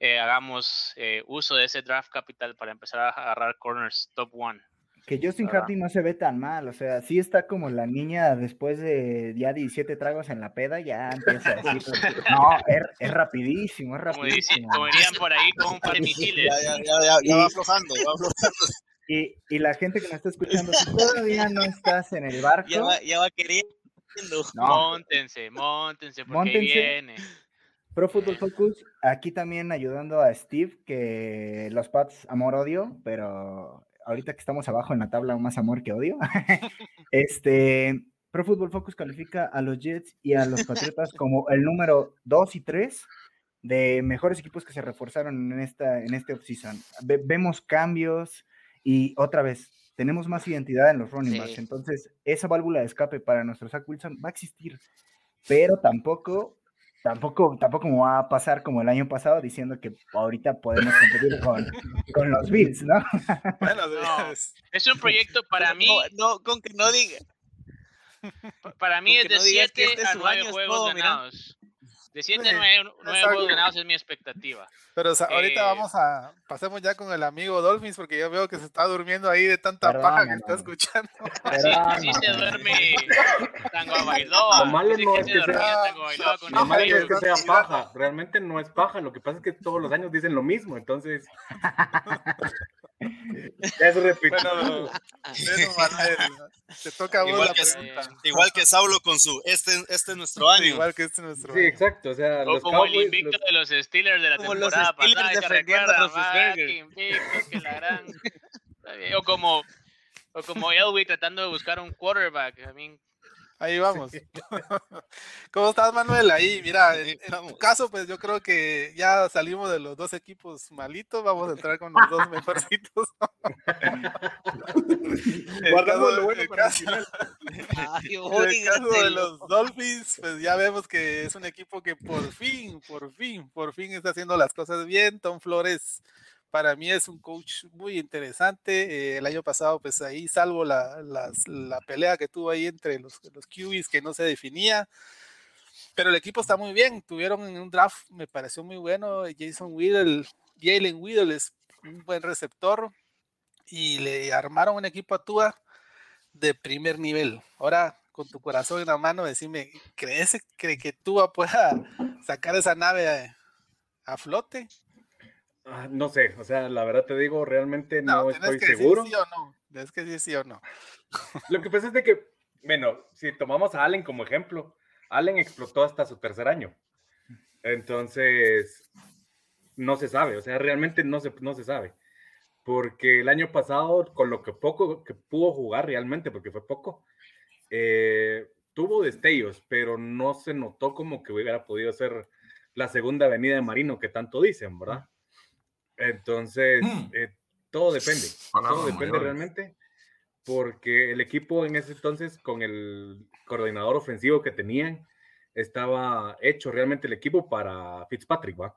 eh, hagamos eh, uso de ese draft capital para empezar a agarrar corners top one. Que Justin Hardy no se ve tan mal, o sea, sí está como la niña después de ya 17 tragos en la peda, ya empieza a decir, no, es, rapidísimo, es rapidísimo. Como, dirían por ahí, con un par de misiles. Ya, ya, ya, ya va aflojando, va aflojando. Y, y, la gente que nos está escuchando, si todavía no estás en el barco. Ya va, ya va queriendo. No. Móntense, móntense, porque móntense. viene. Pro Football Focus, aquí también ayudando a Steve, que los Pats amor-odio, pero ahorita que estamos abajo en la tabla, más amor que odio. este, Pro Football Focus califica a los Jets y a los Patriotas como el número 2 y 3 de mejores equipos que se reforzaron en, esta, en este offseason. vemos cambios y otra vez, tenemos más identidad en los running backs. Entonces, esa válvula de escape para nuestro Zach Wilson va a existir, pero tampoco tampoco, tampoco va a pasar como el año pasado diciendo que ahorita podemos competir con, con los Bills, ¿no? Bueno, no, es un proyecto para mí. No, con que no diga. Para mí es de 7 este a 9 juegos ganados. De 7 a 9, juegos ganados es mi expectativa. Pero ahorita eh, vamos a, pasemos ya con el amigo Dolphins, porque yo veo que se está durmiendo ahí de tanta paja que está escuchando. Sí, sí, se duerme Tango Bailoa. Lo malo no es que sea, lo malo es que sea paja, realmente no es paja, lo que pasa es que todos los años dicen lo mismo, entonces... Es repetido. te toca a vos igual la que, pregunta. Igual que Saulo con su este, este es nuestro año. Igual que este es nuestro Sí, año. exacto. O, sea, o los como Cowboys, el invicto los- de los Steelers de la Como los temporada Steelers pasada. ¿se defendiendo a. Ah, que invictos, que la gran... O como, o como Elway tratando de buscar un quarterback. I mean, Ahí vamos. ¿Cómo estás, Manuel? Ahí, mira, en, en tu caso, pues yo creo que ya salimos de los dos equipos malitos, vamos a entrar con los dos mejorcitos. El Guardamos lo bueno el para el caso- final. Ay, En el caso de los Dolphins, pues ya vemos que es un equipo que por fin, por fin, por fin está haciendo las cosas bien. Tom Flores, para mí es un coach muy interesante. Eh, el año pasado, pues ahí, salvo la, la pelea que tuvo ahí entre los, los QBs que no se definía. Pero el equipo está muy bien. Tuvieron en un draft, me pareció muy bueno. Jason Whittle, Jalen Whittle es un buen receptor. Y le armaron un equipo a Tua de primer nivel. Ahora, con tu corazón en la mano, decime, ¿crees que, Tua pueda sacar esa nave a flote? Ah, no sé, o sea, la verdad te digo, realmente no, estoy que decir seguro. sí o no. Tienes que decir sí o no. Lo que pasa es de que, bueno, si tomamos a Allen como ejemplo, Allen explotó hasta su tercer año. Entonces, no se sabe, o sea, realmente no se, no se sabe. Porque el año pasado, con lo que poco que pudo jugar realmente, porque fue poco, eh, tuvo destellos, pero no se notó como que hubiera podido ser la segunda avenida de Marino que tanto dicen, ¿verdad? Entonces, Mm. eh, todo depende, todo depende mayores. realmente, porque el equipo en ese entonces, con el coordinador ofensivo que tenían, estaba hecho realmente el equipo para Fitzpatrick, ¿va?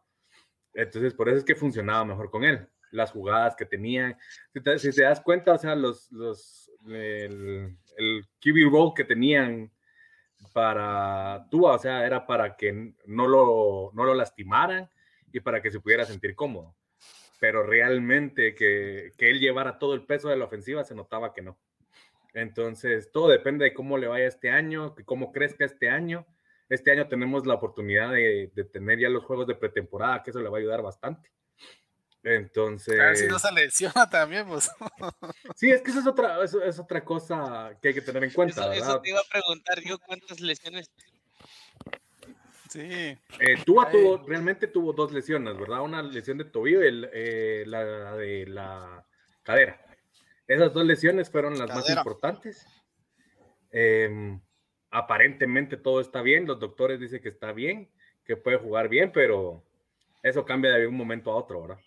Entonces, por eso es que funcionaba mejor con él. Las jugadas que tenían. Si te, si te das cuenta, o sea, los, los, el, el QB roll que tenían para Tua, o sea, era para que no lo, no lo lastimaran y para que se pudiera sentir cómodo. Pero realmente que, que él llevara todo el peso de la ofensiva se notaba que no. Entonces, todo depende de cómo le vaya este año, cómo crezca este año. Este año tenemos la oportunidad de, de tener ya los juegos de pretemporada, que eso le va a ayudar bastante. Entonces, A ver si no se lesiona también, pues. sí, es que eso es otra, eso es otra cosa que hay que tener en cuenta, Eso, ¿verdad? eso te iba a preguntar yo cuántas lesiones. Sí. Eh, Tua tuvo, realmente tuvo dos lesiones, ¿verdad? Una lesión de tobillo y el, eh, la de la cadera. Esas dos lesiones fueron las más importantes. Em, aparentemente todo está bien, los doctores dicen que está bien, que puede jugar bien, pero eso cambia de un momento a otro, ¿verdad?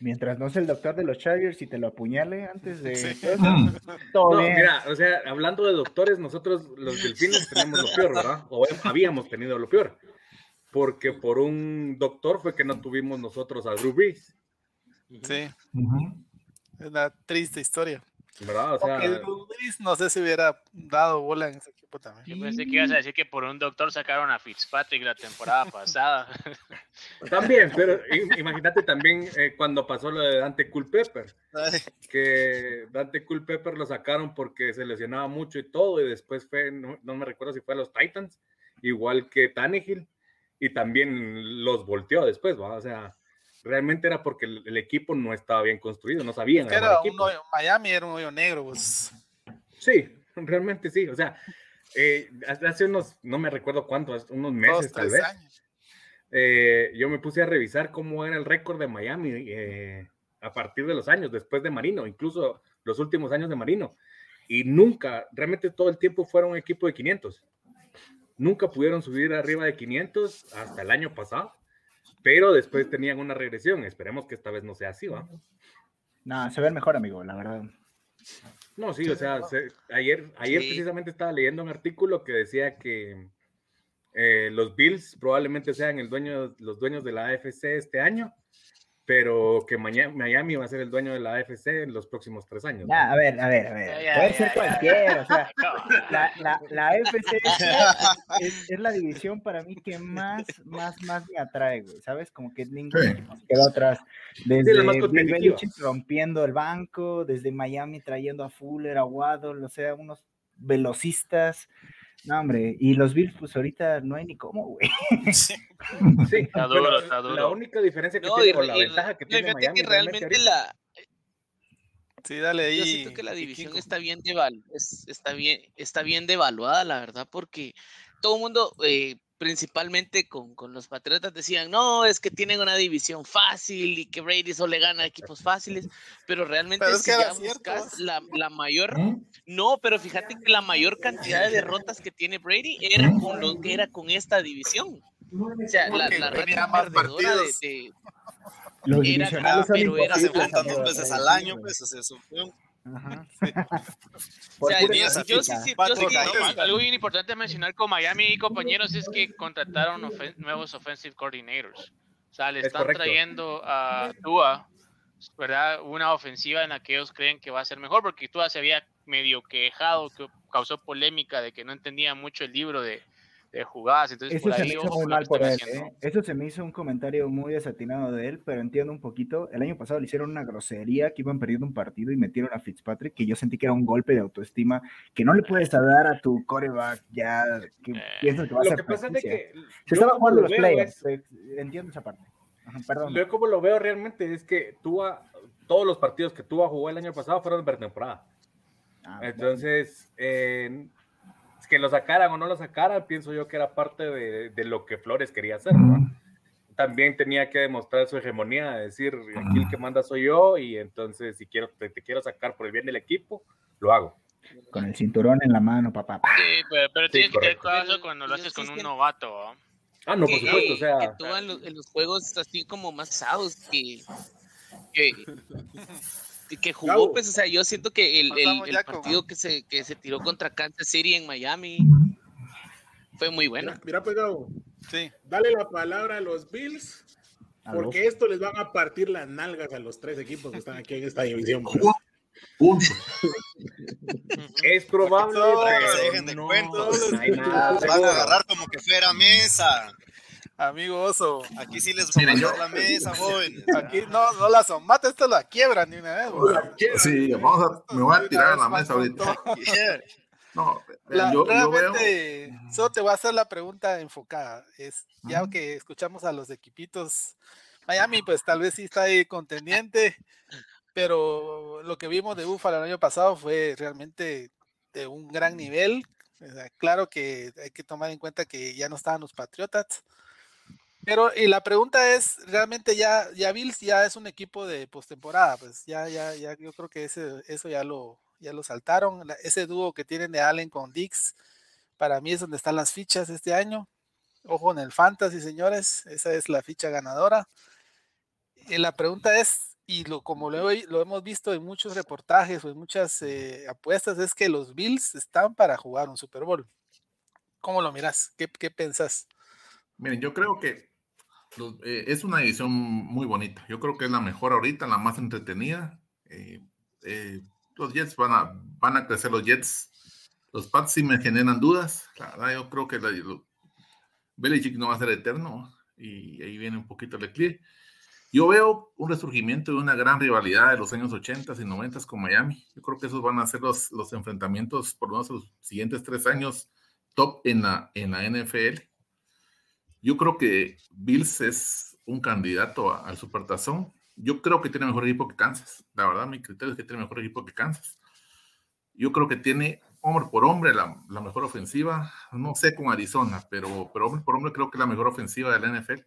Mientras no sea el doctor de los Chargers y te lo apuñale antes de Sí. todo Mm. todo No, bien. mira, o sea, hablando de doctores, nosotros los delfines tenemos lo peor, ¿verdad? O habíamos tenido lo peor. Porque por un doctor fue que no tuvimos nosotros a Drew Brees, Sí, es una triste historia. ¿Verdad? O sea, no sé si hubiera dado bola en ese equipo también. Yo pensé que ibas a decir que por un doctor sacaron a Fitzpatrick la temporada pasada. También, pero imagínate también eh, cuando pasó lo de Dante Culpepper, que Dante Culpepper lo sacaron porque se lesionaba mucho y todo, y después fue, no, me recuerdo si fue a los Titans, igual que Tannehill, y también los volteó después, ¿va? O sea, realmente era porque el, equipo no estaba bien construido, no sabían. Era Miami era un hoyo negro, pues. Sí, realmente sí, o sea, eh, hace unos, no me recuerdo cuántos, unos meses tal vez. Eh, yo me puse a revisar cómo era el récord de Miami eh, a partir de los años, después de Marino, incluso los últimos años de Marino. Y nunca, realmente todo el tiempo fueron un equipo de 500. Nunca pudieron subir arriba de 500 hasta el año pasado, pero después tenían una regresión. Esperemos que esta vez no sea así, ¿va? No, se ve mejor, amigo, la verdad. No, sí, o sea, ayer, ayer precisamente estaba leyendo un artículo que decía que eh, los Bills probablemente sean el dueño, los dueños de la AFC este año, pero que Miami va a ser el dueño de la AFC en los próximos tres años. a ver, a ver, a ver. Puede ser cualquiera. O sea, la, la, la AFC es, la división para mí que más, más, más me atrae, güey. ¿Sabes? Como que ningún quedó atrás. Desde sí, rompiendo el banco, desde Miami trayendo a Fuller, a Waddle, o sea, unos velocistas. No, hombre, y los Bills, pues ahorita no hay ni cómo, güey. Sí, está duro, está duro. La única diferencia que tiene, con la ventaja que tiene Miami, que realmente la... Sí, dale ahí. Yo siento que la división está bien, devalu está, bien, está bien devaluada, la verdad, porque todo el mundo, eh, principalmente con, con, los Patriotas, decían, no, es que tienen una división fácil y que Brady solo le gana a equipos fáciles, pero realmente es que la, la, mayor, no, pero fíjate que la mayor cantidad de derrotas que tiene Brady era con, lo, que era con esta división. O sea, la, la perdedora de, de, los era, pero era se enfrentan dos veces al año, pues, o sea, eso yo, sí, algo bien importante mencionar con Miami y compañeros es que contrataron nuevos offensive coordinators. O sea, le están trayendo a Tua, ¿verdad? Una ofensiva en la que ellos creen que va a ser mejor, porque Tua se había medio quejado, que causó polémica de que no entendía mucho el libro de, de jugadas. Entonces, Eso se me hizo muy mal por él. ¿eh? Eso se me hizo un comentario muy desatinado de él, pero entiendo un poquito. El año pasado le hicieron una grosería que iban perdiendo un partido y metieron a Fitzpatrick, que yo sentí que era un golpe de autoestima que no le puedes dar a tu coreback ya que eh, piensas que va a ser. Lo que pasa es que se estaba jugando los playoffs. Eh, entiendo esa parte. perdón. Yo como lo veo realmente es que tú todos los partidos que tú jugó el año pasado fueron de pretemporada. Ah, Entonces, eh, que lo sacaran o no lo sacaran, pienso yo que era parte de, lo que Flores quería hacer. También tenía que demostrar su hegemonía, decir, aquí el que manda soy yo y entonces si quiero te, quiero sacar por el bien del equipo, lo hago. Con el cinturón en la mano, papá. Sí, pero, tienes que tener cuidado cuando lo haces con un novato. Ah, no, por supuesto, o sea. Que tú en los, en los, juegos así como más que, que que jugó, pues, o sea, yo siento que el, el, partido que se, que se tiró contra Kansas City en Miami fue muy bueno. Mira, pues, sí. dale la palabra a los Bills, porque esto les van a partir las nalgas a los tres equipos que están aquí en esta división. Punto. es probable. que no, van a agarrar como que fuera mesa. Amigo oso. Aquí sí les voy a la mesa, jóvenes. Aquí no, no la son. Mata esto la quiebran ni una vez. Sí, vamos a, me voy a tirar a la mesa ahorita. No, la, yo, realmente, solo te voy a hacer la pregunta enfocada. Es ya que escuchamos a los equipitos, Miami, pues tal vez sí está ahí contendiente, pero lo que vimos de Buffalo el año pasado fue realmente de un gran nivel. claro que hay que tomar en cuenta que ya no estaban los Patriotas, pero y la pregunta es, realmente ya, ya Bills ya es un equipo de postemporada, pues ya, ya, ya, yo creo que ese, eso ya lo, ya lo saltaron. ese dúo que tienen de Allen con Dix, para mí es donde están las fichas este año. Ojo en el fantasy, señores, esa es la ficha ganadora. Y la pregunta es, y lo, como lo, lo hemos visto en muchos reportajes o en muchas eh, apuestas, es que los Bills están para jugar un Super Bowl. ¿Cómo lo miras? ¿Qué, qué pensás? Miren, yo creo que eh, es una edición muy bonita. Yo creo que es la mejor ahorita, la más entretenida. Eh, eh, los Jets van a, van a crecer los Jets. Los Pats sí me generan dudas. La verdad, yo creo que la, Belichick no va a ser eterno. y ahí viene un poquito el declive. Yo veo un resurgimiento de una gran rivalidad de los años 80 y 90 con Miami. Yo creo que esos van a ser los, los enfrentamientos, por lo menos los siguientes tres años, top en la, en la NFL. Yo creo que Bills es un candidato al Supertazón. Yo creo que tiene mejor equipo que Kansas. La verdad, mi criterio es que tiene mejor equipo que Kansas. Yo creo que tiene hombre por hombre la, la mejor ofensiva. No sé con Arizona, pero, pero hombre por hombre creo que la mejor ofensiva de la NFL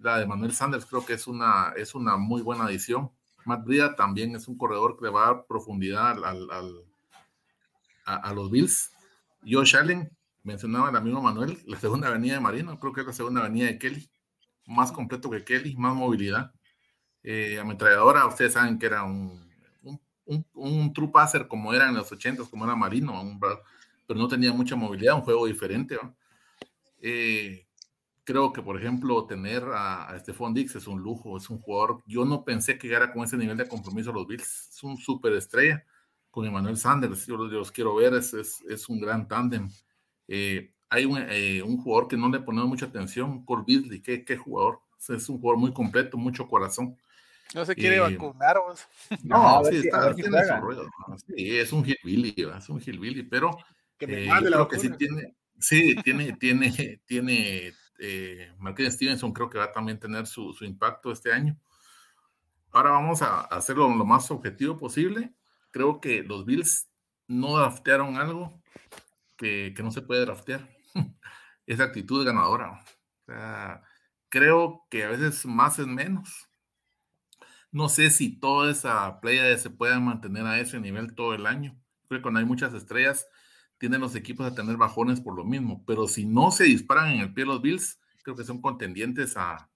la de Manuel Sanders creo que es una, es una muy buena adición. Matt Brida también es un corredor que le va a dar profundidad al, al, a, los Bills. Josh Allen, mencionaba el amigo Manuel, la segunda avenida de Marino, creo que es la segunda avenida de Kelly, más completo que Kelly, más movilidad. Eh, ametralladora, ustedes saben que era un, un, un, un, true passer como era en los 80 como era Marino, pero no tenía mucha movilidad, un juego diferente. Eh, creo que, por ejemplo, tener a, Stephon Dix es un lujo, es un jugador. Yo no pensé que llegara con ese nivel de compromiso a los Bills. Es un súper estrella con Emmanuel Sanders. Yo, los quiero ver, es, es, un gran tándem. Eh, hay un, eh, un, jugador que no le ponemos mucha atención, Cole Beasley, qué, qué jugador. Es un jugador muy completo, mucho corazón. No se quiere eh, vacunar. No, sí, está, tiene su ruido. Sí, es un hillbilly, es un hillbilly, pero que me creo que sí tiene, sí, tiene, tiene, tiene eh, Marqués Stevenson creo que va a también tener su, impacto este año. Ahora vamos a hacerlo lo más objetivo posible. Creo que los Bills no draftearon algo que, no se puede draftear. Esa actitud ganadora. creo que a veces más es menos. No sé si toda esa playa se pueda mantener a ese nivel todo el año. Creo que cuando hay muchas estrellas, tienen los equipos a tener bajones por lo mismo, pero si no se disparan en el pie los Bills, creo que son contendientes a,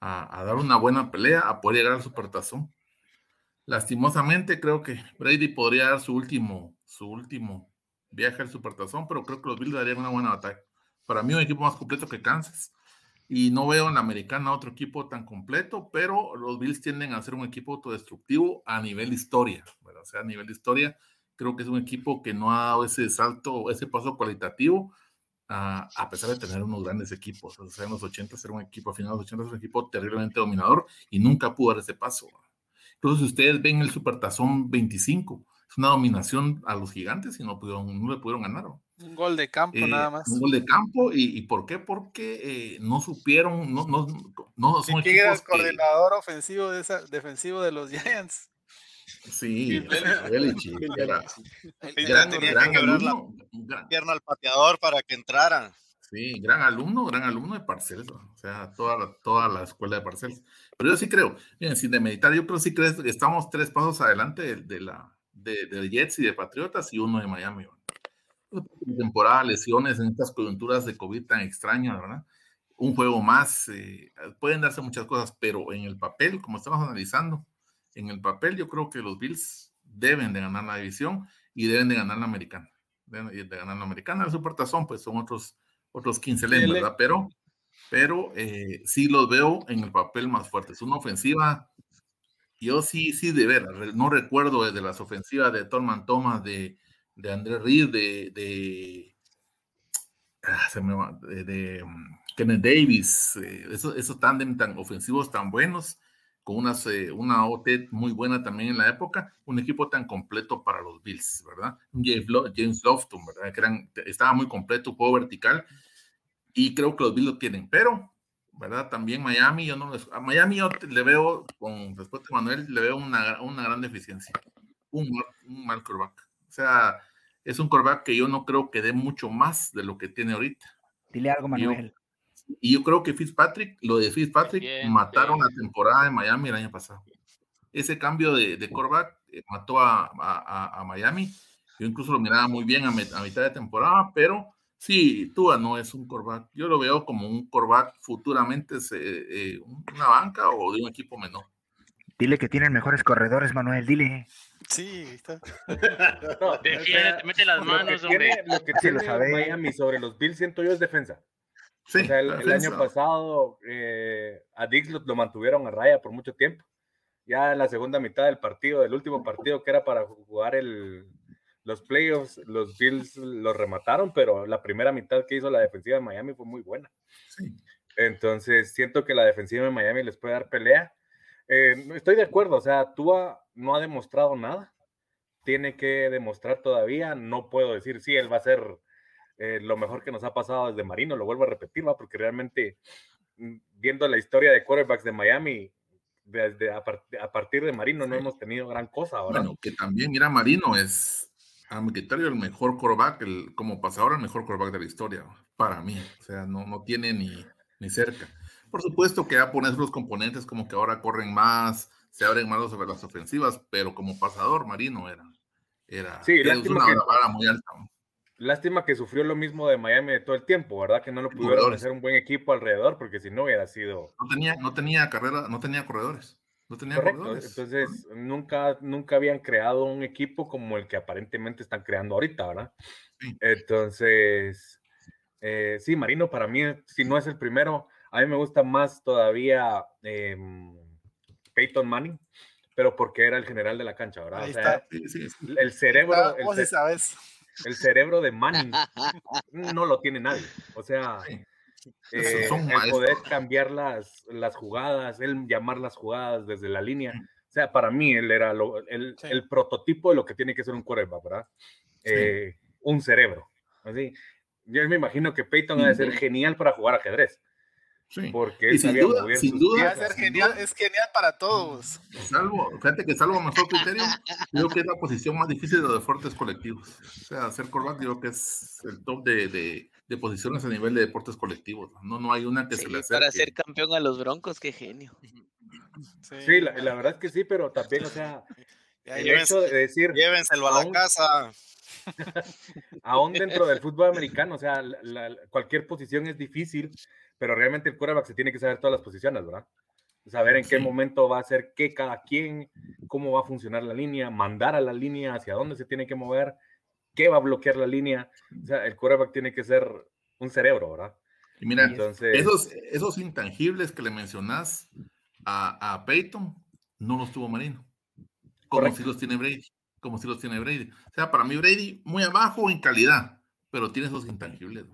a, dar una buena pelea, a poder llegar al supertazón. Lastimosamente, creo que Brady podría dar su último, su último viaje al supertazón, pero creo que los Bills darían una buena batalla. Para mí, un equipo más completo que Kansas. Y no veo en la americana otro equipo tan completo, pero los Bills tienden a ser un equipo autodestructivo a nivel historia, o sea, a nivel historia Creo que es un equipo que no ha dado ese salto, ese paso cualitativo, uh, a pesar de tener unos grandes equipos. O sea, en los 80 era un equipo, a finales de los 80 era un equipo terriblemente dominador y nunca pudo dar ese paso. Incluso si ustedes ven el Supertazón 25, es una dominación a los gigantes y no, pudieron, no le pudieron ganar. Un gol de campo eh, nada más. Un gol de campo, ¿y, y por qué? Porque eh, no supieron, no, no, no son ¿Quién era el coordinador ofensivo de esa, defensivo de los Giants? Sí, Belichick era, tenía que alumno, la pierna al pateador para que entrara. Sí, gran alumno, gran alumno de Parcells, o sea, toda la, toda la escuela de Parcells. Pero yo sí creo, bien, sin demeditar, yo creo sí creo que estamos tres pasos adelante de, la de, Jets y de Patriotas y uno de Miami. Temporada, lesiones en estas coyunturas de COVID tan extrañas, ¿verdad? Un juego más, eh, pueden darse muchas cosas, pero en el papel, como estamos analizando, en el papel yo creo que los Bills deben de ganar la división y deben de ganar la americana. Deben de ganar la americana. El supertazón pues son otros, otros 15 lemas, ¿verdad? Pero, pero eh, sí los veo en el papel más fuerte. Es una ofensiva, yo sí, sí, de ver, no recuerdo desde las ofensivas de Torman Thomas, de, de André Reed, de, de, ah, va, de, mm, Kenneth Davis, eh, esos, esos tándem tan ofensivos tan buenos con unas, eh, una OT muy buena también en la época, un equipo tan completo para los Bills, ¿verdad? James Lofton, ¿verdad? Que estaba muy completo, juego vertical, y creo que los Bills lo tienen, pero, ¿verdad? También Miami, yo no a Miami yo le veo, con respuesta a Manuel, le veo una, una gran deficiencia, un, un mal quarterback. O sea, es un quarterback que yo no creo que dé mucho más de lo que tiene ahorita. Dile algo, Manuel. Y yo creo que Fitzpatrick, lo de Fitzpatrick, mataron la temporada de Miami el año pasado. Ese cambio de, de eh, mató a, a, a, Miami. Yo incluso lo miraba muy bien a, mitad de temporada, pero sí, Tua no es un corback. Yo lo veo como un corback futuramente, eh, una banca o de un equipo menor. Dile que tienen mejores corredores, Manuel, dile. Sí, está. no, mete las manos, hombre. lo que tiene Miami sobre los Bills, siento yo, es defensa el, año pasado eh, a Dix lo, mantuvieron a raya por mucho tiempo. Ya en la segunda mitad del partido, del último partido que era para jugar el, los playoffs, los Bills lo remataron, pero la primera mitad que hizo la defensiva de Miami fue muy buena. Entonces, siento que la defensiva de Miami les puede dar pelea. Eh, estoy de acuerdo, o sea, Tua no ha demostrado nada. Tiene que demostrar todavía. No puedo decir si él va a ser eh, lo mejor que nos ha pasado desde Marino, lo vuelvo a repetir, ¿va? porque realmente mm, viendo la historia de quarterbacks de Miami, desde a, partir de Marino no hemos tenido gran cosa ahora. Bueno, que también, mira, Marino es, a mi criterio, el mejor quarterback, el, como pasador, el mejor quarterback de la historia, para mí. O sea, no, no tiene ni, ni cerca. Por supuesto que ya pones los componentes como que ahora corren más, se abren más sobre las ofensivas, pero como pasador, Marino era, era, sí, era una vara muy alta. Lástima que sufrió lo mismo de Miami de todo el tiempo, ¿verdad? Que no lo pudieron hacer un buen equipo alrededor, porque si no hubiera sido. No tenía, no tenía carrera, no tenía corredores. No tenía. Entonces, nunca, nunca habían creado un equipo como el que aparentemente están creando ahorita, ¿verdad? Entonces, eh, sí, Marino para mí, si no es el primero, a mí me gusta más todavía em, Peyton Manning, pero porque era el general de la cancha, ¿verdad? Ahí está. el cerebro. El, sabes? el cerebro de Manning no lo tiene nadie. O sea, eh, el poder cambiar las, las jugadas, el llamar las jugadas desde la línea. O sea, para mí él era el, el, prototipo de lo que tiene que ser un quarterback, ¿verdad? Eh, un cerebro. Así. Yo me imagino que Peyton va a ser genial para jugar ajedrez. Porque sin duda, sin duda, es genial, es genial para todos. Salvo, fíjate que salvo mejor criterio, creo que es la posición más difícil de los deportes colectivos. O sea, hacer coreback creo que es el top de, de, de, posiciones a nivel de deportes colectivos. No, no hay una que se le acerque. Para ser campeón a los Broncos, qué genio. Sí, la, la, verdad es que sí, pero también, o sea, el hecho de decir. Llévenselo a la casa. aún dentro del fútbol americano, o sea, la, cualquier posición es difícil, pero realmente el quarterback se tiene que saber todas las posiciones, ¿verdad? Saber en qué momento va a ser qué cada quien, cómo va a funcionar la línea, mandar a la línea, hacia dónde se tiene que mover, qué va a bloquear la línea. O sea, el quarterback tiene que ser un cerebro, ¿verdad? Y mira, Entonces, esos, esos intangibles que le mencionás a, a Peyton, no los tuvo Marino. Como si los tiene Brady. Como si los tiene Brady. O sea, para mí Brady muy abajo en calidad pero tiene esos intangibles.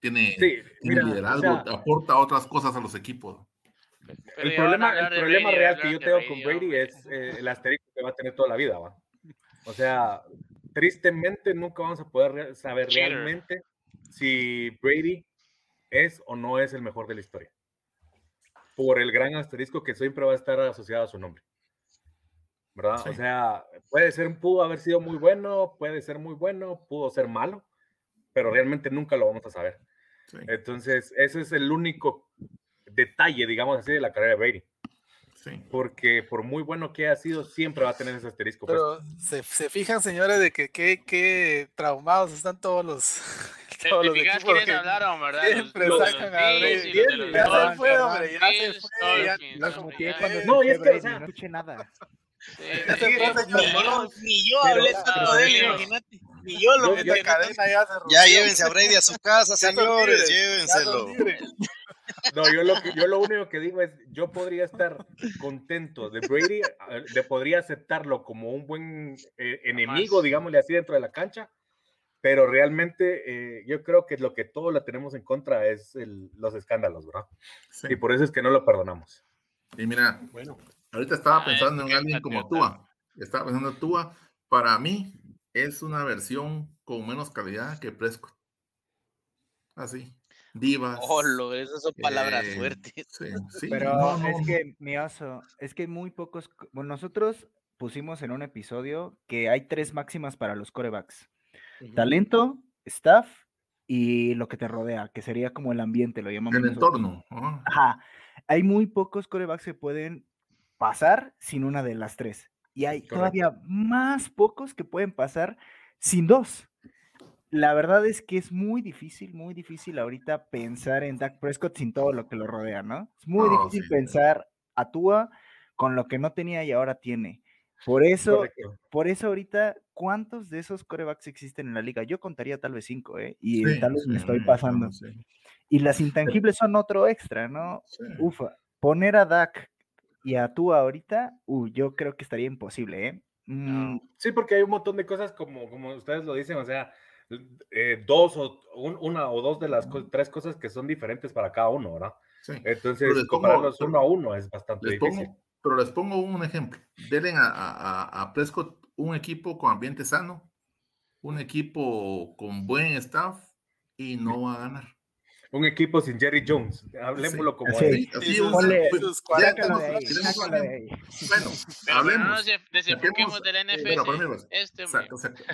Tiene, liderazgo, aporta otras cosas a los equipos. el problema, el problema real que yo tengo con Brady es eh, el asterisco que va a tener toda la vida. ¿va? O sea, tristemente nunca vamos a poder saber realmente si Brady es o no es el mejor de la historia. Por el gran asterisco que siempre va a estar asociado a su nombre. ¿Verdad? O sea, puede ser, pudo haber sido muy bueno, puede ser muy bueno, pudo ser malo, pero realmente nunca lo vamos a saber. Entonces, ese es el único detalle, digamos así, de la carrera de Brady. Sí. Porque por muy bueno que haya sido, siempre va a tener ese asterisco. Pero se, se, fijan, señores, de que qué traumados están todos los. Todos los quiénes hablaron, ¿verdad? Siempre los, sacan a Brady. Ya se fue, hombre, ya se fue. Ya, no, y es que, no escuché nada. Ni yo hablé tanto de él, imagínate. Ni yo lo cadena ya se Ya llévense a Brady a su casa, señores, llévenselo. No, yo lo, yo lo único que digo es, yo podría estar contento de Brady, de podría aceptarlo como un buen eh, enemigo, digámosle así, dentro de la cancha, pero realmente eh, yo creo que lo que todos la tenemos en contra es el, los escándalos, ¿verdad? Y por eso es que no lo perdonamos. Y mira, bueno, ahorita estaba pensando en alguien como Tua, estaba pensando en Tua, para mí, es una versión con menos calidad que Prescott. Así. Divas. Oh, esas son palabras eh, fuertes. Sí, Pero es que, mi oso, es que muy pocos. Bueno, nosotros pusimos en un episodio que hay tres máximas para los corebacks: talento, staff y lo que te rodea, que sería como el ambiente, lo llamamos. El entorno. Ajá. Hay muy pocos corebacks que pueden pasar sin una de las tres. Y hay todavía más pocos que pueden pasar sin dos. La verdad es que es muy difícil, muy difícil ahorita pensar en Dak Prescott sin todo lo que lo rodea, ¿no? Es muy difícil pensar a Tua con lo que no tenía y ahora tiene. Por eso, por eso ahorita, ¿cuántos de esos corebacks existen en la liga? Yo contaría tal vez cinco, ¿eh? Y tal vez me estoy pasando. y las intangibles son otro extra, ¿no? Ufa, poner a Dak y a tú ahorita, uh, yo creo que estaría imposible, ¿eh? Mm. Sí, porque hay un montón de cosas como, como ustedes lo dicen, o sea, eh, dos o una o dos de las tres cosas que son diferentes para cada uno, ¿verdad? Entonces, compararlos uno a uno es bastante difícil. pero les pongo un ejemplo. Denle a, a, a Prescott un equipo con ambiente sano, un equipo con buen staff y no va a ganar. Un equipo sin Jerry Jones, hablemoslo como así. así bueno, hablemos. desenfoquemos del NFL. Este, exacto, exacto.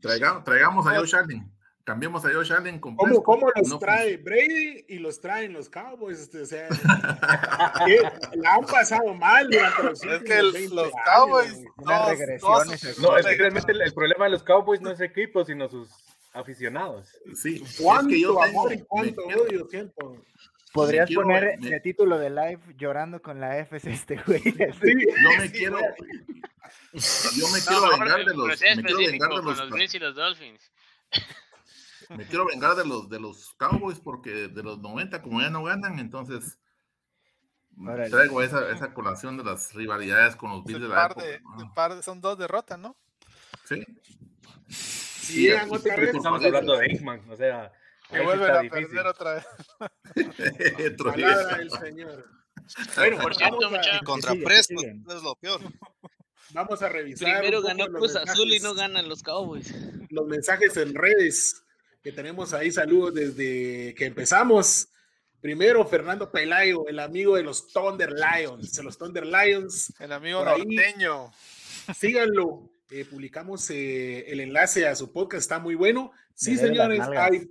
Traigamos a Josh Allen cambiemos a Josh Allen con ¿Cómo, ¿Cómo, los trae Brady y los traen los Cowboys? Este, o sea, la han pasado mal durante los Es que los Cowboys. Una regresión. no, es que realmente el, problema de los Cowboys no es equipo, sino sus aficionados. Sí. ¿Cuánto es que amor y cuánto odio siento? Podrías poner de título de live llorando con la FC este güey. Sí, yo me quiero. Yo me quiero vengar de los. Me quiero vengar de los. los Bills y los Dolphins. Me quiero vengar de los, de los Cowboys porque de los 90, como ya no ganan, entonces traigo esa, esa colación de las rivalidades con los Bills de la época. son dos derrotas, ¿no? Sí. Sí, estamos hablando de Eggman, o sea. Que vuelven a perder otra vez. Palabra del Señor. Bueno, por cierto, muchachos. Contra Presto, es lo peor. Vamos a revisar. Primero ganó Cruz Azul y no ganan los Cowboys. Los mensajes en redes que tenemos ahí. Saludos desde que empezamos. Primero, Fernando Pelayo, el amigo de los Thunder Lions, de los Thunder Lions. El amigo norteño. síganlo. Eh, publicamos eh, el enlace a su podcast, está muy bueno. Sí, señores, hay,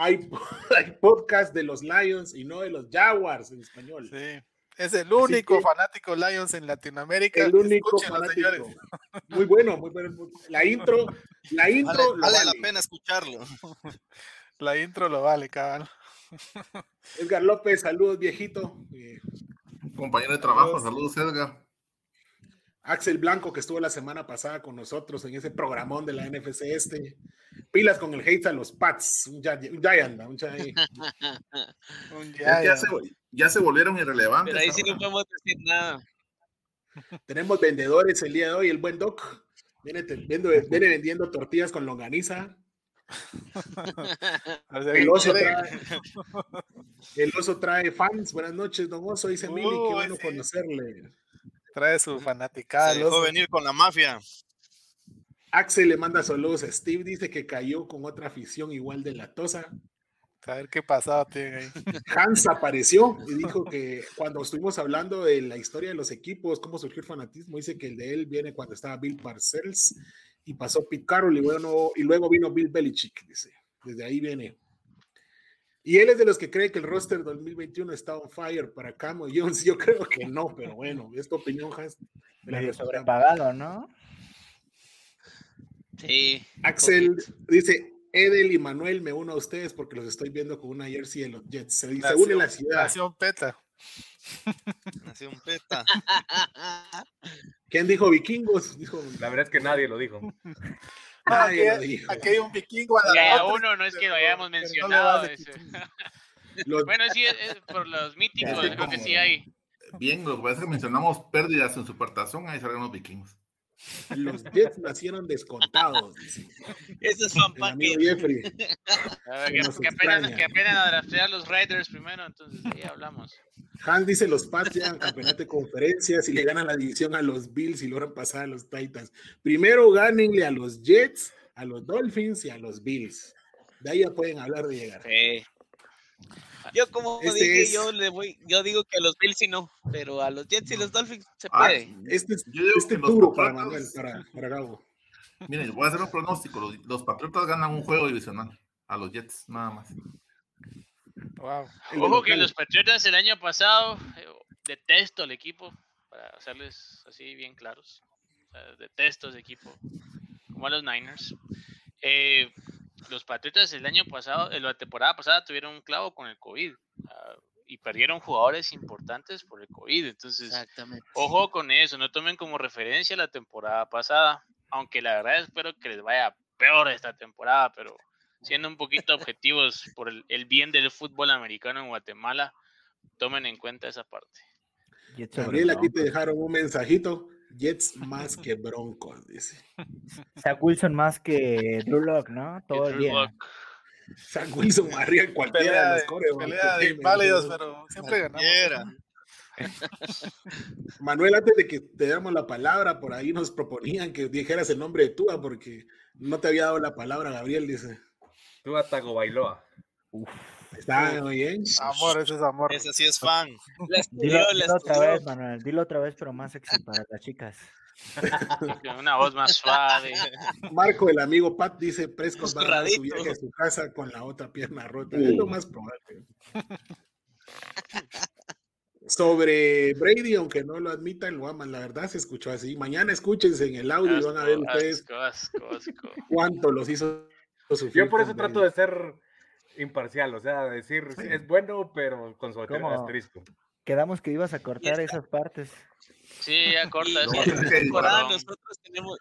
hay, hay podcast de los Lions y no de los Jaguars en español. Sí. Es el único fanático Lions en Latinoamérica. El único fanático. Muy bueno, muy bueno. La intro, la intro vale, vale, la pena escucharlo. La intro lo vale, cabrón. Edgar López, saludos, viejito. Compañero de trabajo, saludos, Edgar. Axel Blanco, que estuvo la semana pasada con nosotros en ese programón de la NFC Este. Pilas con el hate a los Pats. Un Giant, un Giant. un Ya, se, ya, se, volvieron irrelevantes. Pero ahí sí no podemos decir nada. Tenemos vendedores el día de hoy. El buen Doc viene, viene vendiendo tortillas con longaniza. el, oso trae, el oso trae fans. Buenas noches, don Oso. Dice Mili, qué bueno conocerle. Trae su fanaticada. Se dejó venir con la mafia. Axel le manda saludos a Steve, dice que cayó con otra afición igual de latosa. A ver qué pasaba tiene ahí. Hans apareció y dijo que cuando estuvimos hablando de la historia de los equipos, cómo surgió el fanatismo, dice que el de él viene cuando estaba Bill Parcells y pasó Pete Carroll y, bueno, y luego vino Bill Belichick, dice. Desde ahí viene. Y él es de los que cree que el roster 2021 está on fire para Camo Jones. Yo creo que no, pero bueno, es tu opinión, Hans. Medio sobrepagado, ¿no? Sí. Axel dice, Edel y Manuel, me uno a ustedes porque los estoy viendo con una jersey de los Jets. Se, dice, une la ciudad. Nació peta. Nació un peta. ¿Quién dijo vikingos? Dijo... La verdad es que nadie lo dijo. Aquí, hay un vikingo a la uno no es que lo hayamos mencionado. Bueno, sí, es, por los míticos, creo que sí hay. Bien, los que mencionamos pérdidas en su partazón, ahí salieron los vikingos. Los Jets nacieron descontados. Eso es fan que, que, apenas, que apenas los Raiders primero, entonces ahí hablamos. Han dice los Pats llegan campeonato de conferencias y le ganan la división a los Bills y logran pasar a los Titans. Primero gánenle a los Jets, a los Dolphins y a los Bills. De ahí ya pueden hablar de llegar. Sí. Yo como este dije, yo le voy, yo digo que a los Bills sí no, pero a los Jets y los Dolphins se ah, puede. este es, este duro para Manuel, para, para Gabo. Miren, voy a hacer un pronóstico. Los, los, Patriotas ganan un juego divisional a los Jets, nada más. Wow. Ojo que los Patriotas el año pasado, eh, detesto el equipo, para hacerles así bien claros. O sea, detesto ese equipo, como a los Niners. Eh, los Patriotas el año pasado, en la temporada pasada tuvieron un clavo con el COVID ah, y perdieron jugadores importantes por el COVID. Entonces, ojo con eso, no tomen como referencia la temporada pasada, aunque la verdad espero que les vaya peor esta temporada, pero siendo un poquito objetivos por el, bien del fútbol americano en Guatemala, tomen en cuenta esa parte. Gabriel, aquí te dejaron un mensajito. Jets más que Broncos, dice. Zach Wilson más que Drew Lock, ¿no? Todo el día. San Wilson barría en cualquiera de los core. Pelea de inválidos, pero siempre ganamos. Manuel, antes de que te damos la palabra, por ahí nos proponían que dijeras el nombre de Tua, porque no te había dado la palabra, Gabriel, dice. Tua Tagovailoa. Uf. Está bien. Amor, ese es amor. Ese sí es fan. dilo, dilo otra vez, Manuel. Dilo otra vez, pero más sexy para las chicas. Una voz más suave. Marco, el amigo Pat, dice: Prescott va a su viaje a su casa con la otra pierna rota. Es lo más probable. Sobre Brady, aunque no lo admitan, lo aman. La verdad se escuchó así. Mañana escúchense en el audio y van a ver ustedes cuánto los hizo. Yo por eso trato de ser imparcial, o sea, decir es bueno, pero con su asterisco. Quedamos que ibas a cortar esas partes. Sí, ya corta esta temporada nosotros tenemos.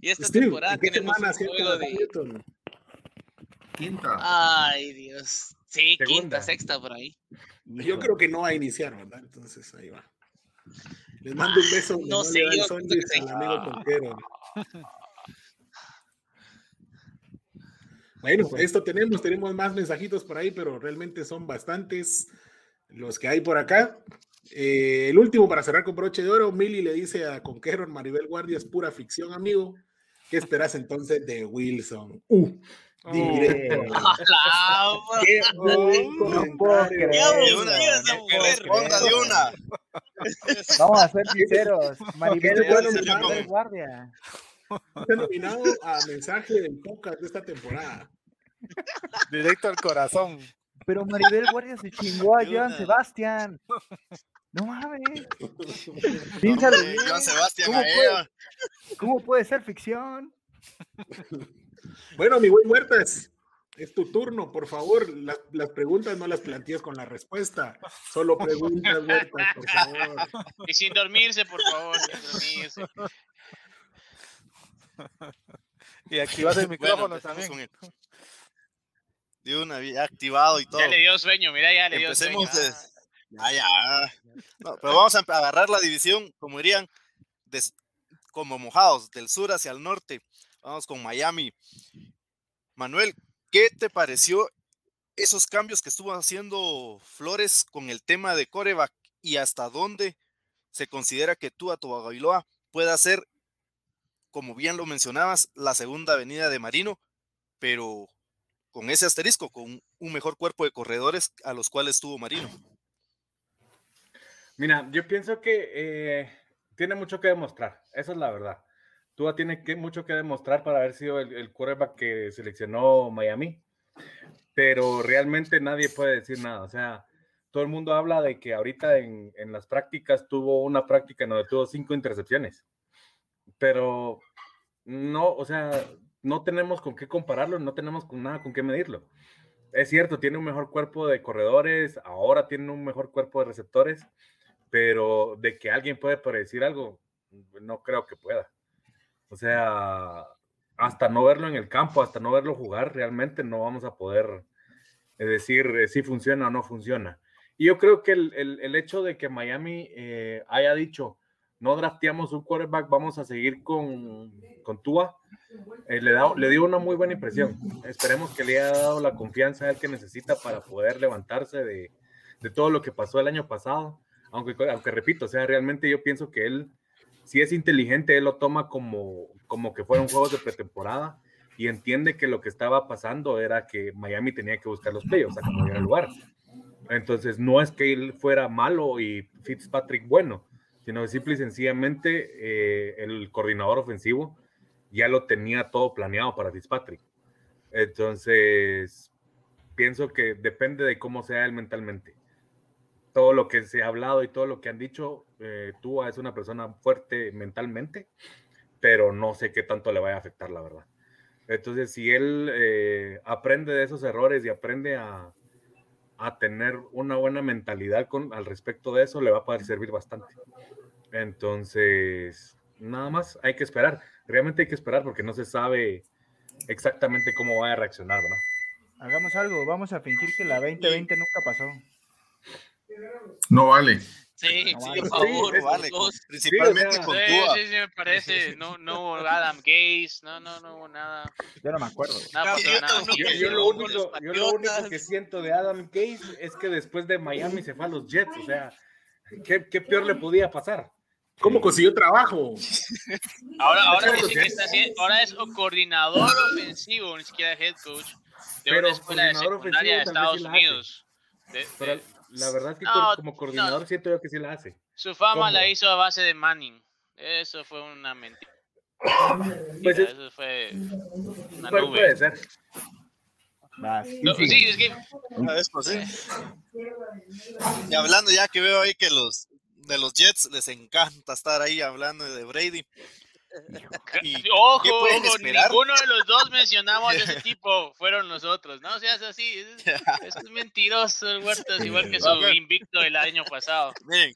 Y esta temporada tenemos un juego de. Quinta. Ay, Dios. Sí, quinta, sexta por ahí. Yo creo que no va a iniciar, ¿verdad? Entonces ahí va. Les mando un beso. No, sé, yo amigo Bueno, esto tenemos, tenemos más mensajitos por ahí, pero realmente son bastantes los que hay por acá. Eh, el último para cerrar con broche de oro, Milly le dice a Conquero, Maribel Guardia es pura ficción, amigo. ¿Qué esperas entonces de Wilson? Uh, directo. Qué de una. Vamos a ser sinceros. Maribel Guardia. Está nominado a mensaje del podcast de esta temporada. Directo al corazón. Pero Maribel Guardia se chingó a Joan Sebastián. No mames. Piénsalo Joan Sebastián ¿Cómo, puede, ¿Cómo puede ser ficción? Bueno, mi buen Huertas, es tu turno, por favor. Las, las, preguntas no las plantees con la respuesta. Solo preguntas, Huertas, por favor. Y sin dormirse, por favor, sin dormirse. Y activas el micrófono también. De una, ya activado y todo. Ya le dio sueño, mira, ya le dio sueño. Ya, ya. pero vamos a agarrar la división, como dirían, como mojados, del sur hacia el norte. Vamos con Miami. Manuel, ¿qué te pareció esos cambios que estuvo haciendo Flores con el tema de coreback y hasta dónde se considera que tú a tu Bailoa pueda ser como bien lo mencionabas, la segunda avenida de Marino, pero con ese asterisco, con un mejor cuerpo de corredores a los cuales tuvo Marino. Mira, yo pienso que eh, tiene mucho que demostrar, esa es la verdad. Tua tiene que, mucho que demostrar para haber sido el, el quarterback que seleccionó Miami, pero realmente nadie puede decir nada. O sea, todo el mundo habla de que ahorita en, en las prácticas tuvo una práctica en donde tuvo cinco intercepciones pero no, o sea, no tenemos con qué compararlo, no tenemos con nada con qué medirlo. Es cierto, tiene un mejor cuerpo de corredores, ahora tiene un mejor cuerpo de receptores, pero de que alguien puede predecir algo, no creo que pueda. O sea, hasta no verlo en el campo, hasta no verlo jugar, realmente no vamos a poder eh, decir eh, si funciona o no funciona. Y yo creo que el, hecho de que Miami eh, haya dicho, no drafteamos un quarterback, vamos a seguir con, con Tua. Eh, le, da, le dio una muy buena impresión. Esperemos que le haya dado la confianza a él que necesita para poder levantarse de, de todo lo que pasó el año pasado. Aunque, aunque repito, o sea, realmente yo pienso que él, si es inteligente, él lo toma como, como que fueron juegos de pretemporada y entiende que lo que estaba pasando era que Miami tenía que buscar los playoffs, como el lugar. Entonces, no es que él fuera malo y Fitzpatrick bueno, sino simple y sencillamente eh, el coordinador ofensivo ya lo tenía todo planeado para Fitzpatrick. Entonces, pienso que depende de cómo sea él mentalmente. Todo lo que se ha hablado y todo lo que han dicho, eh, tú es una persona fuerte mentalmente, pero no sé qué tanto le vaya a afectar, la verdad. Entonces, si él eh, aprende de esos errores y aprende a, a tener una buena mentalidad con, al respecto de eso, le va a poder servir bastante. Entonces, nada más hay que esperar. Realmente hay que esperar porque no se sabe exactamente cómo va a reaccionar, ¿no? Hagamos algo, vamos a fingir que la 2020 nunca pasó. No vale. Sí, No sí, por favor, Sí, vale, dos. principalmente sea, con Sí, Tua. sí, sí, me parece. No, no hubo Adam Gaze, no, no, no hubo nada. Yo no me acuerdo. Nada Sí, yo afortunado. también. Yo, yo lo con único, yo lo único que siento de Adam Gase es que después de Miami se fue a los Jets. O sea, ¿qué, qué peor le podía pasar? ¿Cómo consiguió trabajo? Ahora, dice que está haciendo- ahora es coordinador ofensivo, ni siquiera head coach de Pero una escuela de secundaria de Estados. Unidos. De- de- Pero la verdad es que No, como no. coordinador siento yo que sí la hace. su fama ¿cómo? la hizo a base de Manning. Eso fue una mentira. Pues es- eso fue una nube. puede ser. No, sí, es que sí. Y hablando ya que veo ahí que los de los Jets les encanta estar ahí hablando de Brady. Y- Ojo, ninguno de los dos mencionamos a ese tipo, fueron nosotros, no seas así, es, es un mentiroso el Huertas, igual que su invicto el año pasado. Miren.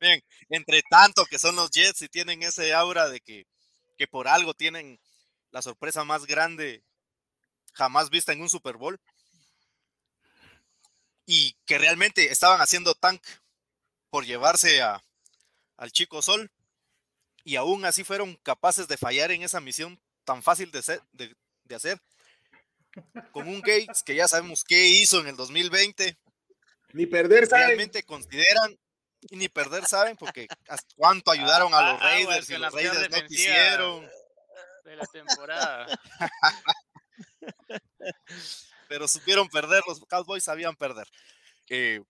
Miren, entre tanto que son los Jets y tienen ese aura de que, que por algo tienen la sorpresa más grande jamás vista en un Super Bowl. Y que realmente estaban haciendo tank por llevarse a, al chico Sol. Y aún así fueron capaces de fallar en esa misión tan fácil de, ser- de- de hacer. Con un Gates que ya sabemos qué hizo en el 2020 Ni perder, ¿saben? realmente consideran y ni perder saben porque hasta cuánto ayudaron a los Ah, aguas Raiders y con los Raiders no quisieron, de la temporada. pero supieron perder, los Cowboys sabían perder. Eh,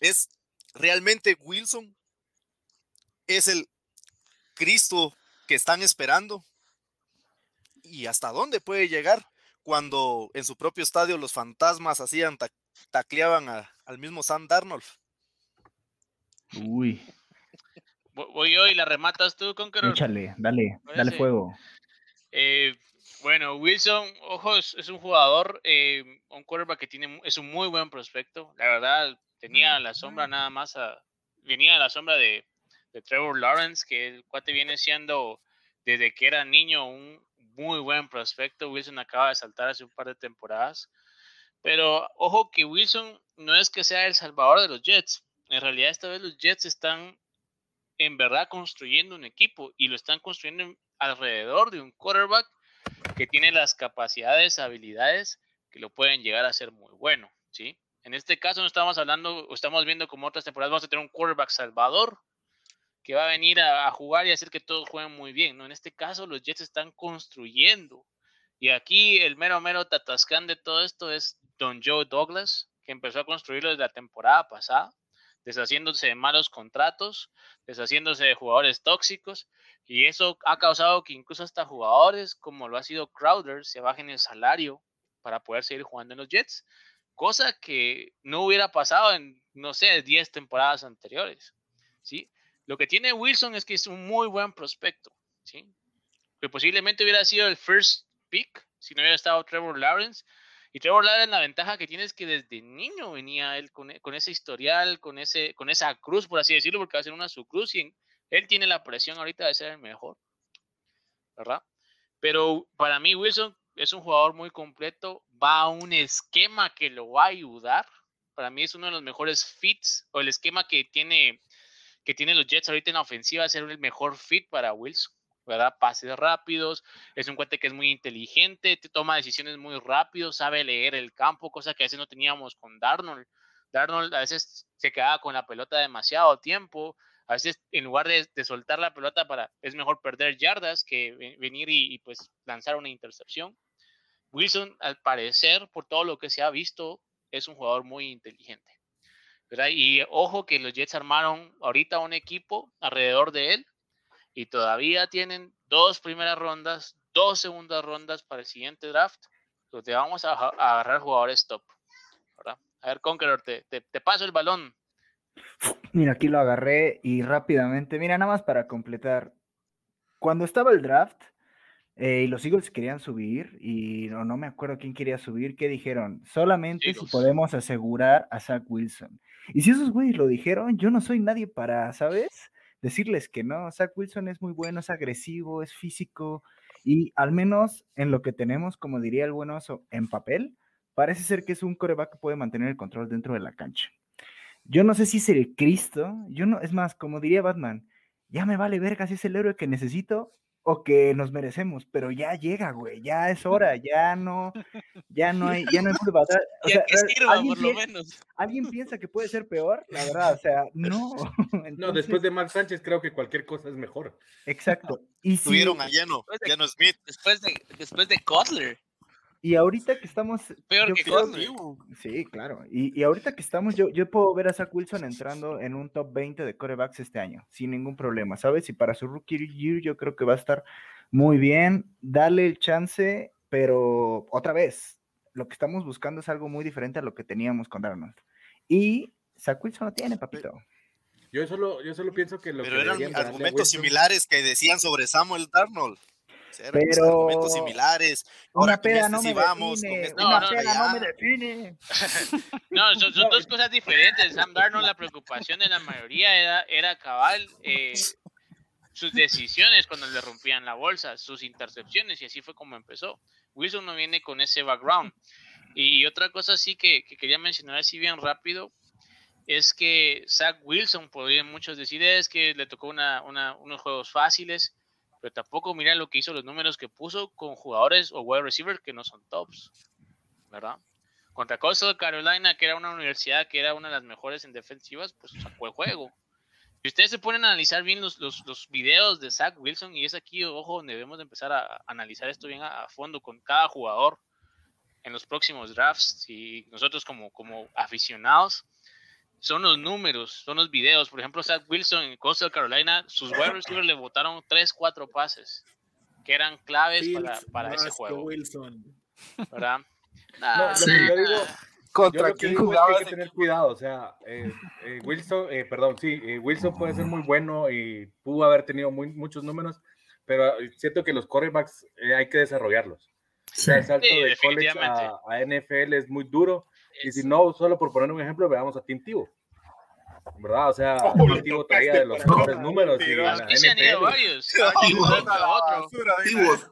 es realmente Wilson es el Cristo que están esperando y hasta dónde puede llegar cuando en su propio estadio los fantasmas hacían ta- tacleaban a- al mismo Sam Darnold. Uy, Vo- Voy yo y la rematas tú, Conqueror. échale, dale, dale Parece- fuego. Eh, bueno, Wilson, ojo, es, es un jugador, eh, un quarterback que tiene, es un muy buen prospecto. La verdad, tenía la sombra nada más, a- venía a la sombra de, de Trevor Lawrence, que el cuate viene siendo desde que era niño un muy buen prospecto. Wilson acaba de saltar hace un par de temporadas. Pero ojo que Wilson no es que sea el salvador de los Jets. En realidad esta vez los Jets están en verdad construyendo un equipo y lo están construyendo en- alrededor de un quarterback que tiene las capacidades, habilidades que lo pueden llegar a ser muy bueno, ¿sí? En este caso no estamos hablando, o estamos viendo como otras temporadas vamos a tener un quarterback salvador que va a venir a, jugar y hacer que todos jueguen muy bien, ¿no? En este caso los Jets están construyendo y aquí el mero mero tatascán de todo esto es Don Joe Douglas, que empezó a construirlo desde la temporada pasada, deshaciéndose de malos contratos, deshaciéndose de jugadores tóxicos, y eso ha causado que incluso hasta jugadores como lo ha sido Crowder se bajen el salario para poder seguir jugando en los Jets, cosa que no hubiera pasado en, no sé, 10 temporadas anteriores, ¿sí? Lo que tiene Wilson es que es un muy buen prospecto, ¿sí? Que posiblemente hubiera sido el first pick si no hubiera estado Trevor Lawrence. Y Trevor Lawrence la ventaja que tiene es que desde niño venía él con, e- ese historial, con, ese, con esa cruz, por así decirlo, porque va a ser una subcruz y en- él tiene la presión ahorita de ser el mejor, ¿verdad? Pero para mí Wilson es un jugador muy completo, va a un esquema que lo va a ayudar. Para mí es uno de los mejores fits o el esquema que tiene que tienen los Jets ahorita en la ofensiva es el mejor fit para Wilson, ¿verdad? Pases rápidos, es un cuate que es muy inteligente, te toma decisiones muy rápido, sabe leer el campo, cosa que a veces no teníamos con Darnold. Darnold a veces se quedaba con la pelota demasiado tiempo, a veces en lugar de, soltar la pelota para, es mejor perder yardas que ve- venir y, y, pues lanzar una intercepción. Wilson, al parecer, por todo lo que se ha visto, es un jugador muy inteligente. Y ojo que los Jets armaron ahorita un equipo alrededor de él y todavía tienen dos primeras rondas, dos segundas rondas para el siguiente draft, donde vamos a, a agarrar jugadores top. ¿verdad? A ver, Conqueror, te, te, te paso el balón. Mira, aquí lo agarré y rápidamente, mira, nada más para completar. Cuando estaba el draft eh, y los Eagles querían subir, y no, no me acuerdo quién quería subir, ¿qué dijeron? Solamente si podemos asegurar a Zach Wilson. Y si esos güeyes lo dijeron, yo no soy nadie para, ¿sabes? Decirles que no. Zach Wilson es muy bueno, es agresivo, es físico, y al menos en lo que tenemos, como diría el buen oso, en papel, parece ser que es un coreback que puede mantener el control dentro de la cancha. Yo no sé si es el Cristo, yo no, es más, como diría Batman, ya me vale verga si es el héroe que necesito o que nos merecemos, pero ya llega, güey, ya es hora, ya no, ya no hay, ya no hay O sea, que sirva, por lo menos. ¿Alguien piensa que puede ser peor? La verdad, o sea, no. no, después de Mark Sánchez creo que cualquier cosa es mejor. Exacto. Y Tuvieron a lleno, lleno Smith. Después de, después de Kotler. Y ahorita que estamos. Peor que Sí, claro. Y, y, ahorita que estamos, yo, yo puedo ver a Zach Wilson entrando en un top 20 de corebacks este año, sin ningún problema, ¿sabes? Y para su rookie year, yo creo que va a estar muy bien. Dale el chance, pero otra vez, lo que estamos buscando es algo muy diferente a lo que teníamos con Darnold. Y Zach Wilson lo tiene, papito. Yo solo, yo solo pienso que lo Pero eran argumentos similares que decían sobre Samuel Darnold pero similares. una peda no me define. una peda no me define. no, son, dos cosas diferentes. Sam Darnold, la preocupación de la mayoría era, era cabal eh, sus decisiones cuando le rompían la bolsa, sus intercepciones, y así fue como empezó. Wilson no viene con ese background. Y otra cosa sí que, que quería mencionar así bien rápido, es que Zach Wilson, podrían muchos decir, es que le tocó una, una, unos juegos fáciles pero tampoco mira lo que hizo, los números que puso con jugadores o wide receivers que no son tops, ¿verdad? Contra Coastal Carolina, que era una universidad que era una de las mejores en defensivas, pues sacó el juego. Si ustedes se ponen a analizar bien los, los, los videos de Zach Wilson, y es aquí, ojo, donde debemos de empezar a analizar esto bien a, a fondo con cada jugador en los próximos drafts, y nosotros como, como aficionados, son los números, son los videos. Por ejemplo, Zach Wilson en Coastal Carolina, sus wide receivers le botaron 3, 4 pases que eran claves para, para ese juego. Wilson. ¿Verdad? no, yo digo, contra quién jugaba hay que tener cuidado, o sea, eh, eh, Wilson, eh, perdón, sí, Wilson puede ser muy bueno y pudo haber tenido muy, muchos números, pero siento que los quarterbacks hay que desarrollarlos. Sí. el salto de college a, a, NFL es muy duro y si no, solo por poner un ejemplo, veamos a Tim Tebow. ¿Verdad? O sea, oh, Tim Tebow traía de los mejores números. Y la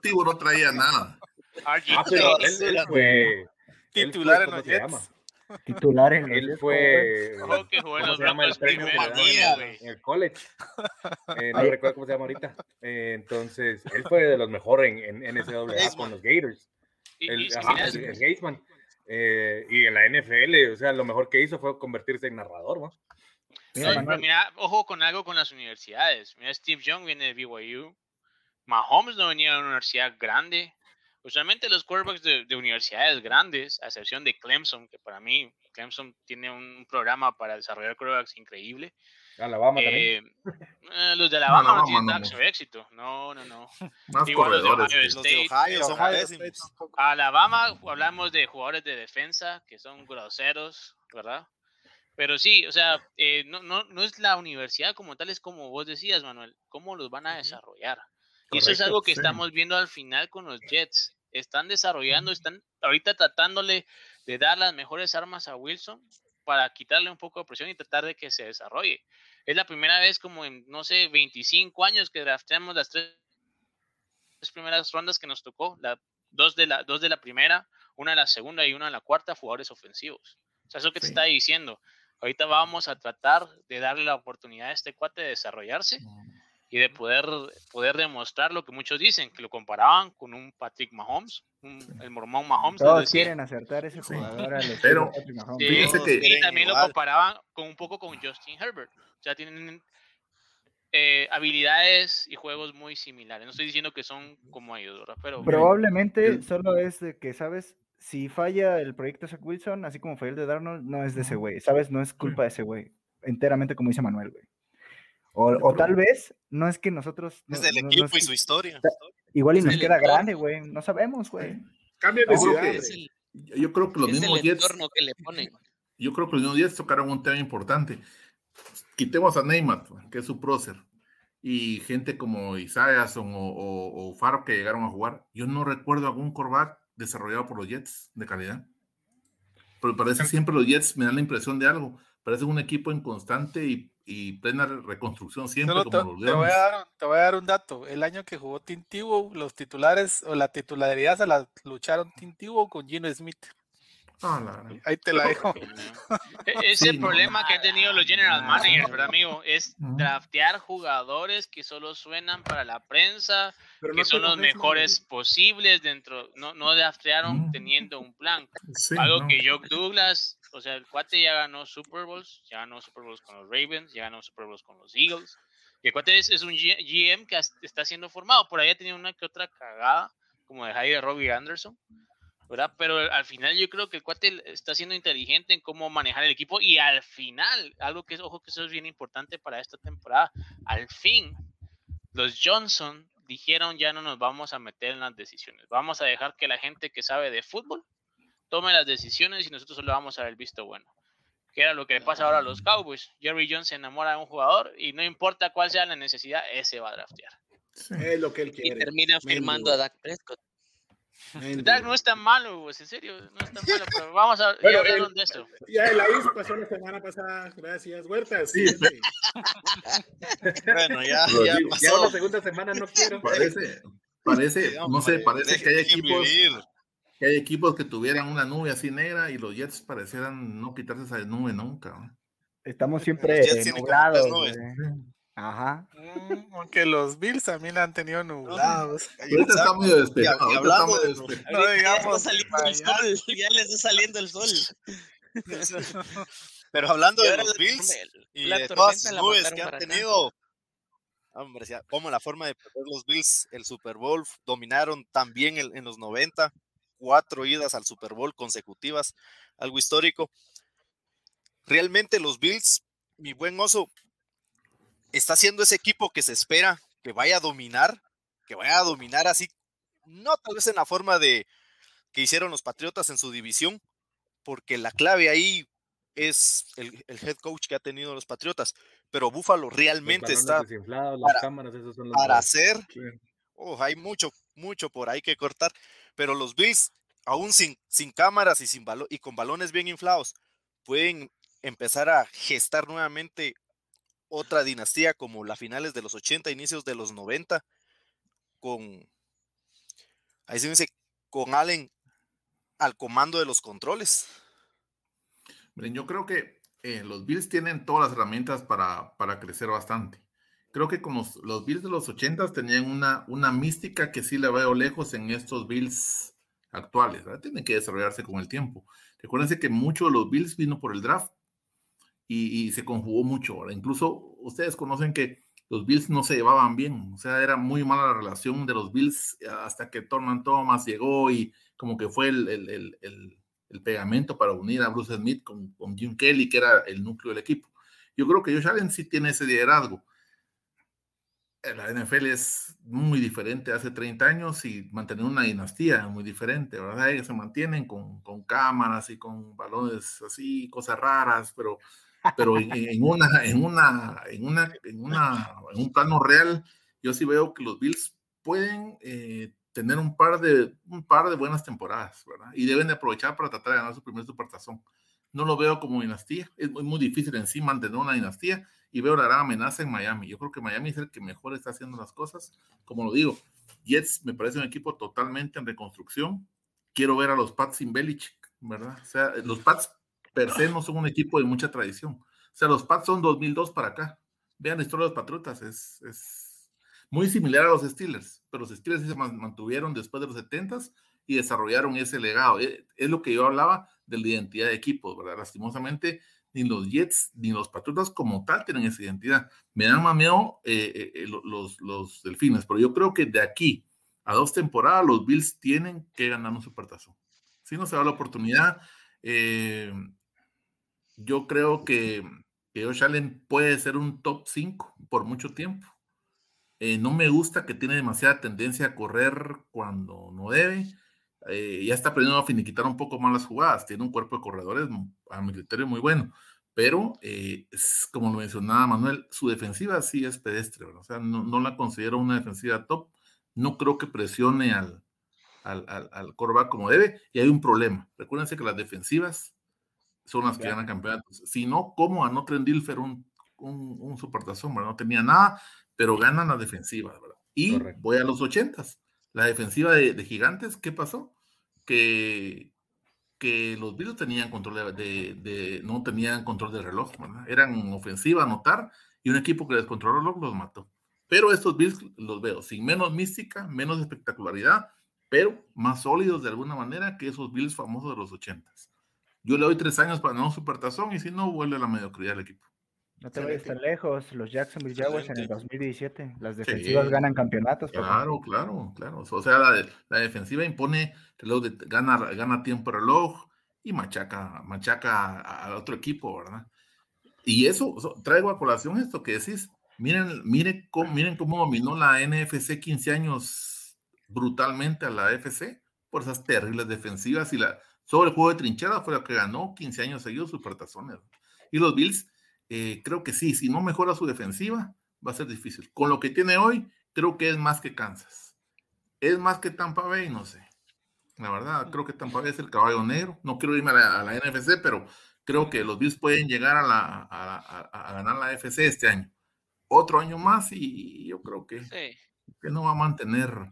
Tebow no traía nada. Ah, pero él, él fue titular en los Jets. Titular en Él fue. ¿Cómo se en el college? Eh, no recuerdo cómo se llama ahorita. Eh, entonces, él fue de los mejores en, en NCAA con los Gators. El, el. Eh, y en la NFL, o sea, lo mejor que hizo fue convertirse en narrador, ¿no? Mira, ojo con algo con las universidades. Mira, Steve Young viene de BYU. Mahomes no venía de una universidad grande. Usualmente los quarterbacks de, universidades grandes, a excepción de Clemson, que para mí Clemson tiene un programa para desarrollar quarterbacks increíble. Alabama eh, eh, los de Alabama no, tienen no, éxito. No, no, no. Más Igual corredores. Los de Ohio, los de Ohio son pésimos. Alabama, hablamos de jugadores de defensa que son groseros, ¿verdad? Pero sí, o sea, eh, no, no, no es la universidad como tal, es como vos decías, Manuel, cómo los van a desarrollar. y eso es algo que estamos viendo al final con los Jets. Están desarrollando, están ahorita tratándole de dar las mejores armas a Wilson para quitarle un poco de presión y tratar de que se desarrolle. Es la primera vez como en, no sé, 25 años que drafteamos las tres primeras rondas que nos tocó, la, dos, de la, dos de la primera, una de la segunda y una de la cuarta, jugadores ofensivos. O sea, eso que te está diciendo. Ahorita vamos a tratar de darle la oportunidad a este cuate de desarrollarse y de poder, poder demostrar lo que muchos dicen, que lo comparaban con un Patrick Mahomes, el mormón Mahomes. Todos quieren acertar ese jugador. Pero y también lo comparaban con un poco con Justin Herbert. O sea, tienen eh, habilidades y juegos muy similares. No estoy diciendo que son como ellos, ¿verdad? Pero probablemente solo es de que, ¿sabes? Si falla el proyecto de Zach Wilson, así como fue el de Darnold, no es de ese güey, ¿sabes? No es culpa de ese güey. Enteramente como dice Manuel, güey. O, tal vez no es que nosotros. Es del equipo y su historia. Igual y nos queda grande, güey. No sabemos, güey. Cambia de ciudad. yo creo que los mismos Jets. Que le ponen. Yo creo que los mismos Jets tocaron un tema importante. Quitemos a Neymar, que es su prócer, y gente como Isaias o, o, Faro que llegaron a jugar. Yo no recuerdo algún corback desarrollado por los Jets de calidad. Pero parece siempre los Jets me dan la impresión de algo. Parece un equipo inconstante y y plena reconstrucción siempre. te, como te, voy a dar, te, voy a dar, un dato. El año que jugó Tintivo, los titulares o la titularidad se la lucharon Tintivo con Gino Smith. Ahí te la dejo. Es el problema que han tenido los general managers, ¿verdad, amigo? Es draftear jugadores que solo suenan para la prensa, que son los mejores posibles dentro. No, no draftearon teniendo un plan. Algo que Jock Douglas, o sea, el cuate ya ganó Super Bowls, ya ganó Super Bowls con los Ravens, ya ganó Super Bowls con los Eagles. Y el cuate es, un GM que está siendo formado. Por ahí ha tenido una que otra cagada, como de Jair Robbie Anderson ¿verdad? Pero al final yo creo que el cuate está siendo inteligente en cómo manejar el equipo y al final, algo que es, ojo que eso es bien importante para esta temporada, al fin los Johnson dijeron ya no nos vamos a meter en las decisiones, vamos a dejar que la gente que sabe de fútbol tome las decisiones y nosotros solo vamos a ver el visto bueno. Que era lo que le pasa ahora a los Cowboys. Jerry Jones se enamora de un jugador y no importa cuál sea la necesidad, ese va a draftear. Es lo que él quiere. Y termina firmando a Dak Prescott. Dak no es tan malo, pues, en serio, no es tan malo, pero vamos a bueno, hablar de eso. Ya el ICE pasó la semana pasada, gracias, Huertas. Sí, sí. bueno, ya, ya, pasó. ya la segunda semana no quiero. Parece, parece, no sé, parece que hay equipos que hay equipos que tuvieran una nube así negra y los Jets parecieran no quitarse esa nube nunca. Estamos siempre nublados. Ajá. Mm, aunque los Bills también han tenido nublados. Ahorita está muy despejado. No digamos. Ya les está saliendo el sol. Pero hablando de los Bills y de todas las nubes que han tenido, hombre, como la forma de perder los Bills el Super Bowl, dominaron también en los 90, cuatro idas al Super Bowl consecutivas, algo histórico. Realmente los Bills, mi buen oso, está siendo ese equipo que se espera que vaya a dominar, que vaya a dominar así, no tal vez en la forma de que hicieron los Patriotas en su división, porque la clave ahí es el, head coach que ha tenido los Patriotas, pero Búfalo realmente está para, hacer, oh, hay mucho, mucho por ahí que cortar, pero los Bills, aún sin, sin cámaras y, sin y con balones bien inflados, pueden empezar a gestar nuevamente otra dinastía como la finales de los 80, inicios de los 90, con, ahí se dice, con Allen al comando de los controles. Miren, yo creo que eh, los Bills tienen todas las herramientas para, para crecer bastante. Creo que como los, Bills de los 80 tenían una, una mística que sí la veo lejos en estos Bills actuales. Tienen que desarrollarse con el tiempo. Recuérdense que mucho de los Bills vino por el draft y, se conjugó mucho. Incluso ustedes conocen que los Bills no se llevaban bien, o sea, era muy mala la relación de los Bills hasta que Thurman Thomas llegó y como que fue el, el, el, el pegamento para unir a Bruce Smith con, con, Jim Kelly, que era el núcleo del equipo. Yo creo que Josh Allen sí tiene ese liderazgo. La NFL es muy diferente hace 30 años y mantener una dinastía muy diferente, ¿verdad? Ellos se mantienen con, con cámaras y con balones así, cosas raras, pero pero en, una, en, una, en, una, en, una, en un plano real, yo sí veo que los Bills pueden eh, tener un par, de, un par de buenas temporadas, ¿verdad? Y deben de aprovechar para tratar de ganar su primer supertazón. No lo veo como dinastía, es muy, muy difícil en sí mantener una dinastía y veo la gran amenaza en Miami. Yo creo que Miami es el que mejor está haciendo las cosas. Como lo digo, Jets me parece un equipo totalmente en reconstrucción. Quiero ver a los Pats sin Belichick, ¿verdad? O sea, los Pats per se no son un equipo de mucha tradición. O sea, los Pats son 2002 para acá. Vean la historia de los Patriotas, es, es muy similar a los Steelers, pero los Steelers se mantuvieron después de los 70s y desarrollaron ese legado. Eh, es, lo que yo hablaba de la identidad de equipos, ¿verdad? Lastimosamente, ni los Jets ni los Patriotas como tal tienen esa identidad. Me dan mameo eh, eh, los, los Delfines, pero yo creo que de aquí a dos temporadas los Bills tienen que ganar un supertazón. Si no se da la oportunidad, eh, yo creo que, que Josh Allen puede ser un top 5 por mucho tiempo. Eh, no me gusta que tiene demasiada tendencia a correr cuando no debe. Eh, ya está aprendiendo a finiquitar un poco más las jugadas. Tiene un cuerpo de corredores, a mi criterio, muy bueno. Pero, eh, es, como lo mencionaba Manuel, su defensiva sí es pedestre. O sea, no, no, la considero una defensiva top. No creo que presione al, al, al, al como debe. Y hay un problema. Recuérdense que las defensivas son las que ganan campeonatos. Si no, ¿cómo a Trent Dilfer un, un, un supertazón? No tenía nada, pero ganan la defensiva, ¿verdad? Y voy a los ochentas. La defensiva de, Gigantes, ¿qué pasó? Que que los Bills tenían control de, no tenían control del reloj. Eran ofensiva, anotar, y un equipo que descontroló el reloj los mató. Pero estos Bills los veo sin menos mística, menos espectacularidad, pero más sólidos de alguna manera que esos Bills famosos de los ochentas. Yo le doy tres años para no supertazón y si no, vuelve a la mediocridad del equipo. No te vayas tan lejos, los Jacksonville Jaguars en el 2017, las defensivas ganan campeonatos. Claro, claro, claro. O sea, la, defensiva impone, reloj gana, gana tiempo reloj y machaca, machaca al otro equipo, ¿verdad? Y eso, traigo a colación esto que decís. Miren, miren, cómo, miren cómo dominó la NFC 15 años brutalmente a la FC por esas terribles defensivas y la sobre el juego de trinchera fue lo que ganó 15 años seguidos Supertazones. Y los Bills, eh, creo que sí, si no mejora su defensiva, va a ser difícil. Con lo que tiene hoy, creo que es más que Kansas. Es más que Tampa Bay, no sé. La verdad, creo que Tampa Bay es el caballo negro. No quiero irme a la, NFC, pero creo que los Bills pueden llegar a, la, a, ganar la FC este año. Otro año más y yo creo que, que no va a mantener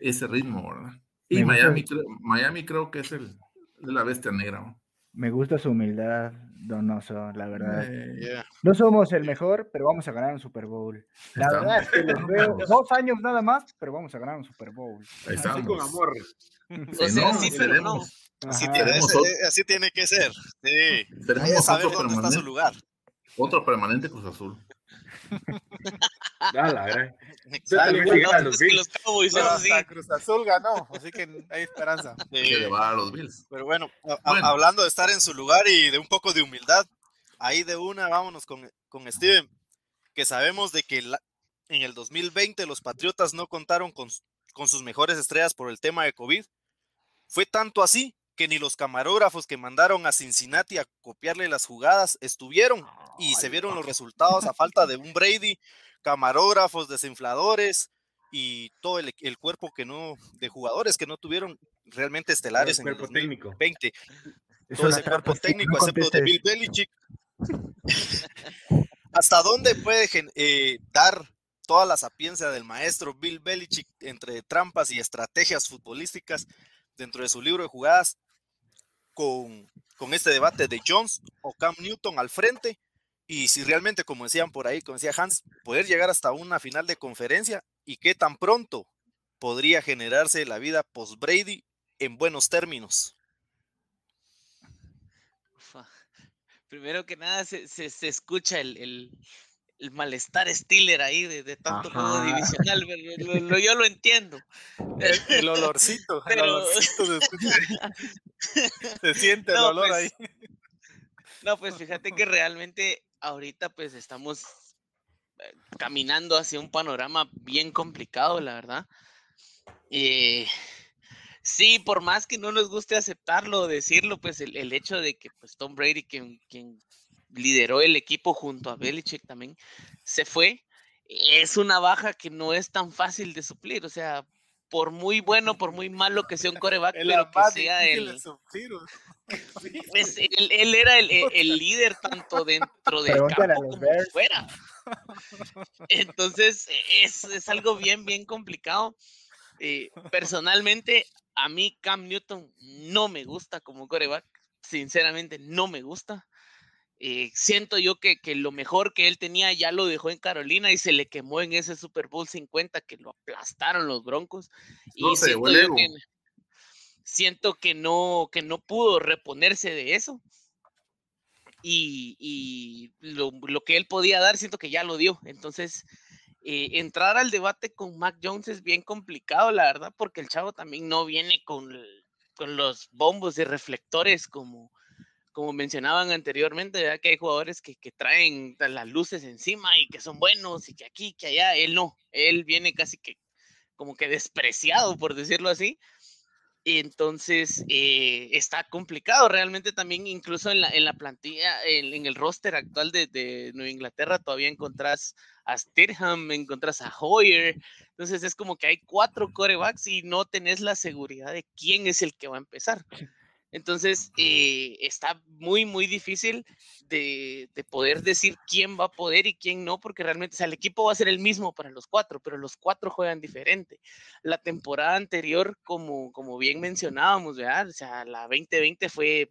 ese ritmo, ¿verdad? Y Miami, Miami creo que es el, la bestia negra. Me gusta su humildad, Donoso, la verdad. Eh, no somos el mejor, pero vamos a ganar un Super Bowl. La verdad es que los veo dos años nada más, pero vamos a ganar un Super Bowl. Así con amor. así, tiene, que ser. Sí. Tenemos saber dónde está su lugar. Otro permanente Cruz Azul. Ya, la verdad. los Cowboys Cruz Azul ganó, así que hay esperanza. a los Bills. Pero bueno, hablando de estar en su lugar y de un poco de humildad, ahí de una vámonos con, con Steven, que sabemos de que en el 2020 los Patriotas no contaron con, con sus mejores estrellas por el tema de COVID. Fue tanto así que ni los camarógrafos que mandaron a Cincinnati a copiarle las jugadas estuvieron y se vieron los resultados a falta de un Brady, camarógrafos, desinfladores y todo el, cuerpo que no de jugadores que no tuvieron realmente estelares en el 2020. Todo ese cuerpo técnico, excepto de Bill Belichick. ¿Hasta dónde puede eh, dar toda la sapiencia del maestro Bill Belichick entre trampas y estrategias futbolísticas dentro de su libro de jugadas con, con este debate de Jones o Cam Newton al frente y si realmente, como decían por ahí, como decía Hans, poder llegar hasta una final de conferencia y qué tan pronto podría generarse la vida post-Brady en buenos términos. Primero que nada, se, se, escucha el, el, el, malestar Stiller ahí de, de tanto juego divisional. yo lo entiendo. El, olorcito, el olorcito se, siente el olor pues ahí. No, pues fíjate que realmente ahorita pues estamos eh, caminando hacia un panorama bien complicado, la verdad. Eh, sí, por más que no nos guste aceptarlo, decirlo, pues el, hecho de que pues Tom Brady, quien, quien lideró el equipo junto a Belichick también, se fue, es una baja que no es tan fácil de suplir. O sea, por muy bueno, por muy malo que sea un coreback, pero que sea el... Pues, él, era el, líder tanto dentro del campo como fuera. Entonces, es, es, algo bien, bien complicado. Eh, personalmente, a mí Cam Newton no me gusta como coreback. Sinceramente, no me gusta. Eh, siento yo que, lo mejor que él tenía ya lo dejó en Carolina y se le quemó en ese Super Bowl 50 que lo aplastaron los Broncos. Y siento, que, no, que no pudo reponerse de eso. Y, lo, que él podía dar, siento que ya lo dio. Entonces, eh, entrar al debate con Mac Jones es bien complicado, la verdad, porque el chavo también no viene con, con los bombos de reflectores como, como mencionaban anteriormente, que hay jugadores que, que, traen las luces encima y que son buenos y que aquí, que allá, él no, él viene casi que como que despreciado, por decirlo así. Y entonces eh, está complicado realmente también, incluso en la, en la plantilla, en, el roster actual de, de, Nueva Inglaterra, todavía encontrás a Stirham, encontrás a Hoyer. Entonces es como que hay cuatro corebacks y no tenés la seguridad de quién es el que va a empezar. Entonces, eh, está muy, muy difícil de, poder decir quién va a poder y quién no, porque realmente, o sea, el equipo va a ser el mismo para los cuatro, pero los cuatro juegan diferente. La temporada anterior, como, como bien mencionábamos, ¿verdad? O sea, la 2020 fue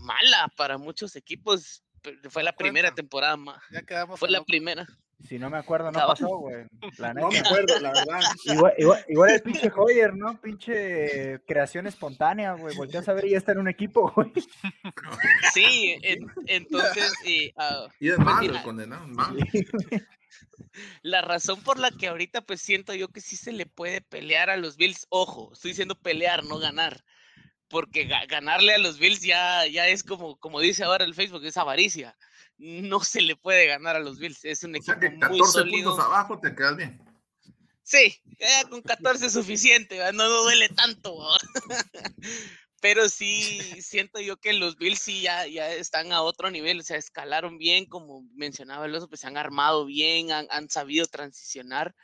mala para muchos equipos. Fue la primera temporada. Ya quedamos fue la primera. Si no me acuerdo, no pasó, güey. No me acuerdo, la verdad. Igual, el pinche Hoyer, ¿no? Pinche creación espontánea, güey. Volteas a ver y ya está en un equipo, güey. Sí, entonces. Uh, y es malo, condenado, malo. La razón por la que ahorita pues siento yo que sí se le puede pelear a los Bills, ojo, estoy diciendo pelear, no ganar porque ganarle a los Bills ya, ya es como, como dice ahora el Facebook, es avaricia. No se le puede ganar a los Bills, es un equipo que 14 muy sólido. puntos abajo te quedas bien. Sí, con 14 es suficiente, no, duele tanto. Pero sí, siento yo que los Bills sí ya, ya están a otro nivel, o sea, escalaron bien, como mencionaba el oso, pues se han armado bien, han, han sabido transicionar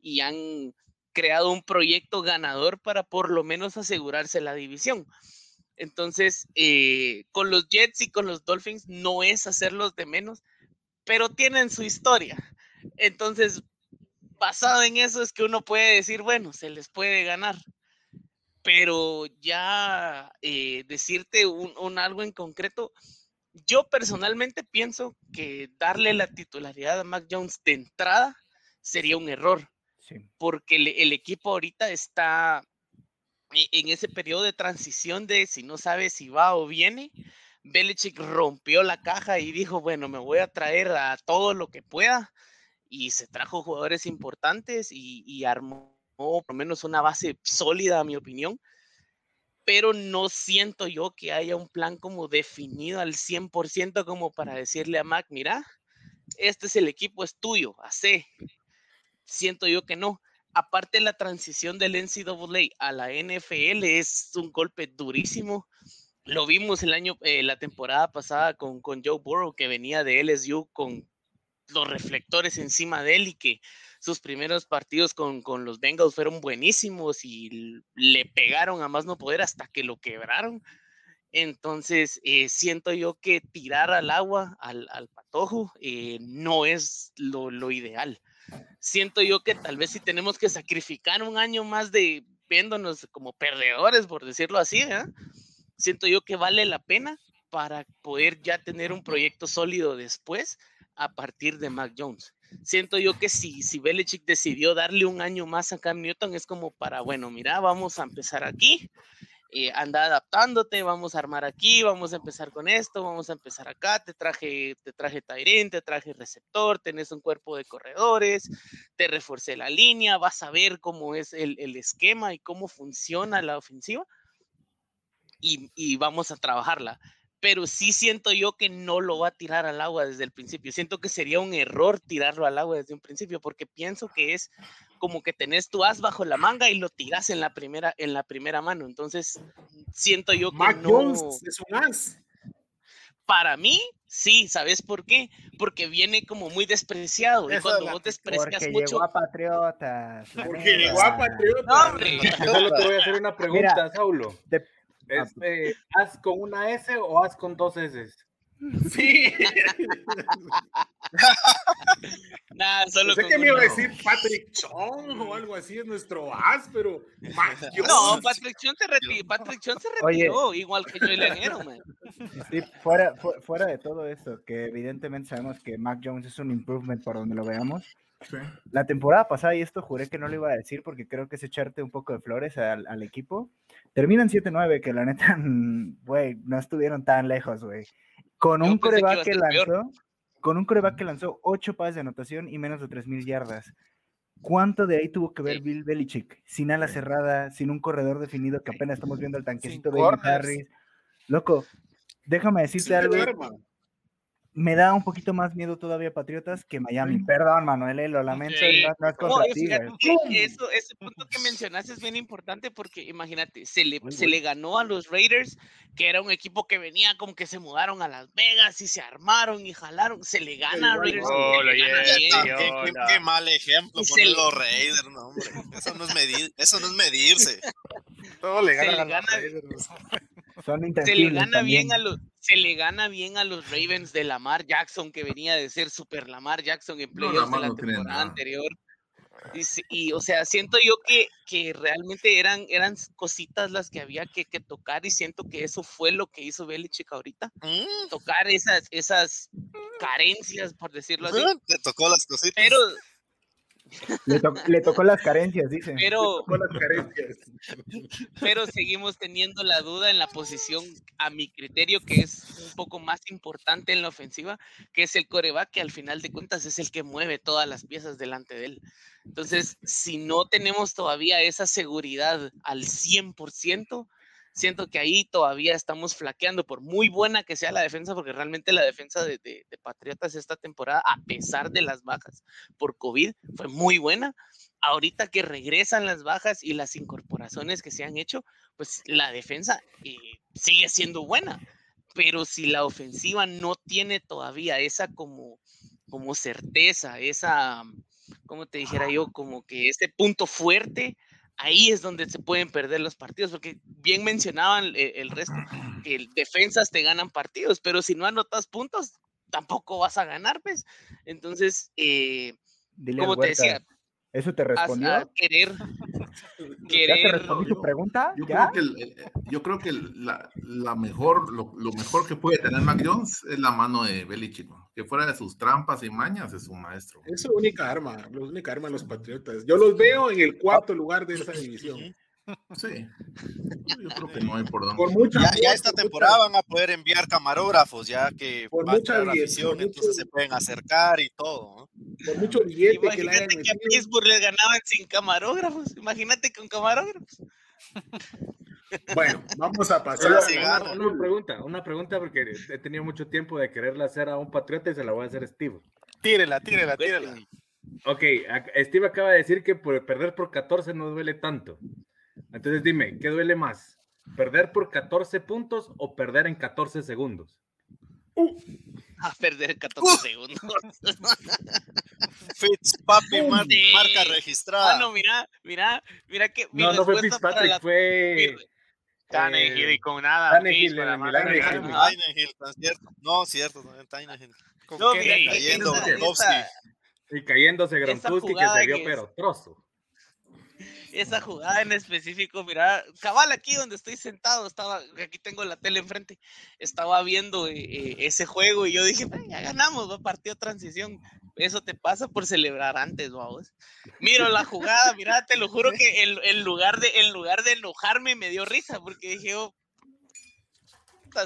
y han creado un proyecto ganador para por lo menos asegurarse la división. Entonces, eh, con los Jets y con los Dolphins no es hacerlos de menos, pero tienen su historia. Entonces, basado en eso es que uno puede decir, bueno, se les puede ganar. Pero ya eh, decirte un, algo en concreto, yo personalmente pienso que darle la titularidad a Mac Jones de entrada sería un error porque el, equipo ahorita está en ese periodo de transición de si no sabe si va o viene. Belichick rompió la caja y dijo, bueno, me voy a traer a todo lo que pueda. Y se trajo jugadores importantes y, armó por lo menos una base sólida, a mi opinión. Pero no siento yo que haya un plan como definido al 100% como para decirle a Mac, mira, este es el equipo, es tuyo, hace siento yo que no. Aparte, la transición del NCAA a la NFL es un golpe durísimo. Lo vimos el año, eh, la temporada pasada con, con Joe Burrow, que venía de LSU con los reflectores encima de él y que sus primeros partidos con, con, los Bengals fueron buenísimos y le pegaron a más no poder hasta que lo quebraron. Entonces, eh, siento yo que tirar al agua, al, al patojo, eh, no es lo, lo, ideal siento yo que tal vez si tenemos que sacrificar un año más de viéndonos como perdedores, por decirlo así, siento yo que vale la pena para poder ya tener un proyecto sólido después a partir de Mac Jones. Siento yo que si, si Belichick decidió darle un año más a Cam Newton es como para, bueno, mira, vamos a empezar aquí eh, anda adaptándote, vamos a armar aquí, vamos a empezar con esto, vamos a empezar acá, te traje, te traje Tyrant, te traje receptor, tenés un cuerpo de corredores, te reforcé la línea, vas a ver cómo es el, esquema y cómo funciona la ofensiva y, y vamos a trabajarla pero sí siento yo que no lo va a tirar al agua desde el principio. Siento que sería un error tirarlo al agua desde un principio, porque pienso que es como que tenés tu as bajo la manga y lo tiras en la primera, en la primera mano. Entonces, siento yo que no. es un as. Para mí, sí, ¿sabes por qué? Porque viene como muy despreciado. y cuando vos desprecias porque mucho. Llegó a Patriotas. Porque llegó a Patriotas. No, Solo te voy a hacer una pregunta, Saulo. Este, ¿Haz con una S o haz con dos S? Sí. Nada, solo Sé que me iba a decir Patrick Chong o algo así, es nuestro as, pero. No, Patrick Chong se retiró, Patrick Chong se retiró igual que yo el man. Sí, fuera, fuera de todo esto, que evidentemente sabemos que Mac Jones es un improvement por donde lo veamos. La temporada pasada, y esto juré que no lo iba a decir porque creo que es echarte un poco de flores al, al equipo. Terminan 7-9, que la neta, güey, no estuvieron tan lejos, güey. Con un coreback que, lanzó, con un coreback que lanzó 8 pases de anotación y menos de 3.000 yardas. ¿Cuánto de ahí tuvo que ver Bill Belichick? Sin ala cerrada, sin un corredor definido, que apenas estamos viendo el tanquecito de Harris. Loco, déjame decirte algo me da un poquito más miedo todavía Patriotas que Miami. Perdón, Manuel, eh, lo lamento. No, eso, ese punto que mencionaste es bien importante porque imagínate, se le, se le ganó a los Raiders, que era un equipo que venía como que se mudaron a Las Vegas y se armaron y jalaron. Se le gana a Raiders. qué, mal ejemplo poner los Raiders, no, hombre. Eso no es, medir, eso no es medirse. Todo le gana, a los Raiders. Son se le gana bien a los se le gana bien a los Ravens de Lamar Jackson que venía de ser super Lamar Jackson en playoffs de la temporada anterior. Y, o sea, siento yo que, que realmente eran, eran cositas las que había que, que, tocar y siento que eso fue lo que hizo Belichick ahorita. Mm. Tocar esas, esas carencias, por decirlo así. Te tocó las cositas. Pero, le, tocó las carencias, dice. Pero, pero seguimos teniendo la duda en la posición, a mi criterio, que es un poco más importante en la ofensiva, que es el coreback, que al final de cuentas es el que mueve todas las piezas delante de él. Entonces, si no tenemos todavía esa seguridad al 100%, siento que ahí todavía estamos flaqueando, por muy buena que sea la defensa, porque realmente la defensa de, Patriotas esta temporada, a pesar de las bajas por COVID, fue muy buena. Ahorita que regresan las bajas y las incorporaciones que se han hecho, pues la defensa eh, sigue siendo buena. Pero si la ofensiva no tiene todavía esa como, como certeza, esa, como te dijera yo, como que ese punto fuerte, ahí es donde se pueden perder los partidos, porque bien mencionaban eh, el, resto, que defensas te ganan partidos, pero si no anotas puntos, tampoco vas a ganar, pues. Entonces, eh, como te decía, ¿Eso te respondió? querer, ¿Ya te respondí tu pregunta? Yo creo que, yo creo que la, la mejor, lo, lo, mejor que puede tener Mac Jones es la mano de Belichick. Que fuera de sus trampas y mañas es un maestro. Es su única arma, la única arma de los Patriotas. Yo los veo en el cuarto lugar de esa división. Sí, yo creo que no hay por dónde. Por ya, esta temporada van a poder enviar camarógrafos, ya que por mucha visión, entonces se pueden acercar y todo. Por mucho billete Imagínate que, a Pittsburgh le ganaban sin camarógrafos, imagínate con camarógrafos. Bueno, vamos a pasar a una, pregunta, una pregunta porque he tenido mucho tiempo de quererla hacer a un patriota y se la voy a hacer a Steve. Tírela, tírela, tírela. Ok, Steve acaba de decir que por perder por 14 no duele tanto. Entonces dime, ¿qué duele más? ¿Perder por 14 puntos o perder en 14 segundos? Uh. A perder 14 uh. segundos. Fitzpapi marca registrada. Ah, no, mira, mira, mira que. No, no fue Fitzpatrick, fue. Tannehill y con nada. Tannehill, Tannehill, cierto. No, cierto, Tannehill. No, cayendo Y cayéndose Gronkowski que se vio pero trozo esa jugada en específico, mira, cabal aquí donde estoy sentado, estaba, aquí tengo la tele enfrente, estaba viendo eh, eh, ese juego y yo dije, ya ganamos, va partido transición. Eso te pasa por celebrar antes, vamos. Miro la jugada, mira, te lo juro que en, lugar, de, en lugar de enojarme me dio risa porque dije, oh,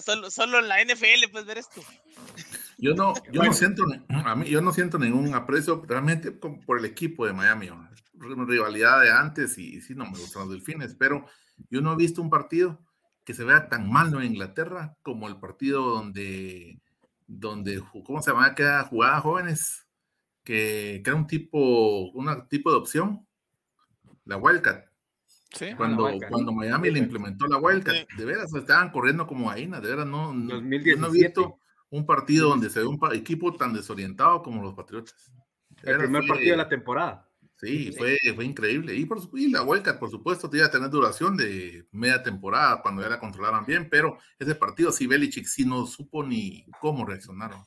solo, solo en la NFL puedes ver esto. Yo no, yo no siento, a mí, yo no siento ningún aprecio realmente por el equipo de Miami rivalidad de antes y, sí, no me gustan los delfines, pero yo no he visto un partido que se vea tan malo en Inglaterra como el partido donde, donde ¿cómo se llama? Que jugaba jóvenes, que, que, era un tipo, un tipo de opción, la Wildcat. Sí, cuando, cuando Miami le implementó la Wildcat, de veras estaban corriendo como gallinas, de veras no, no, no he visto un partido donde se ve un equipo tan desorientado como los Patriotas. El primer partido de la temporada. Sí, fue, fue increíble. Y, por, y la Wildcat, por supuesto, te iba a tener duración de media temporada cuando ya la controlaran bien, pero ese partido sí, Belichick sí no supo ni cómo reaccionaron.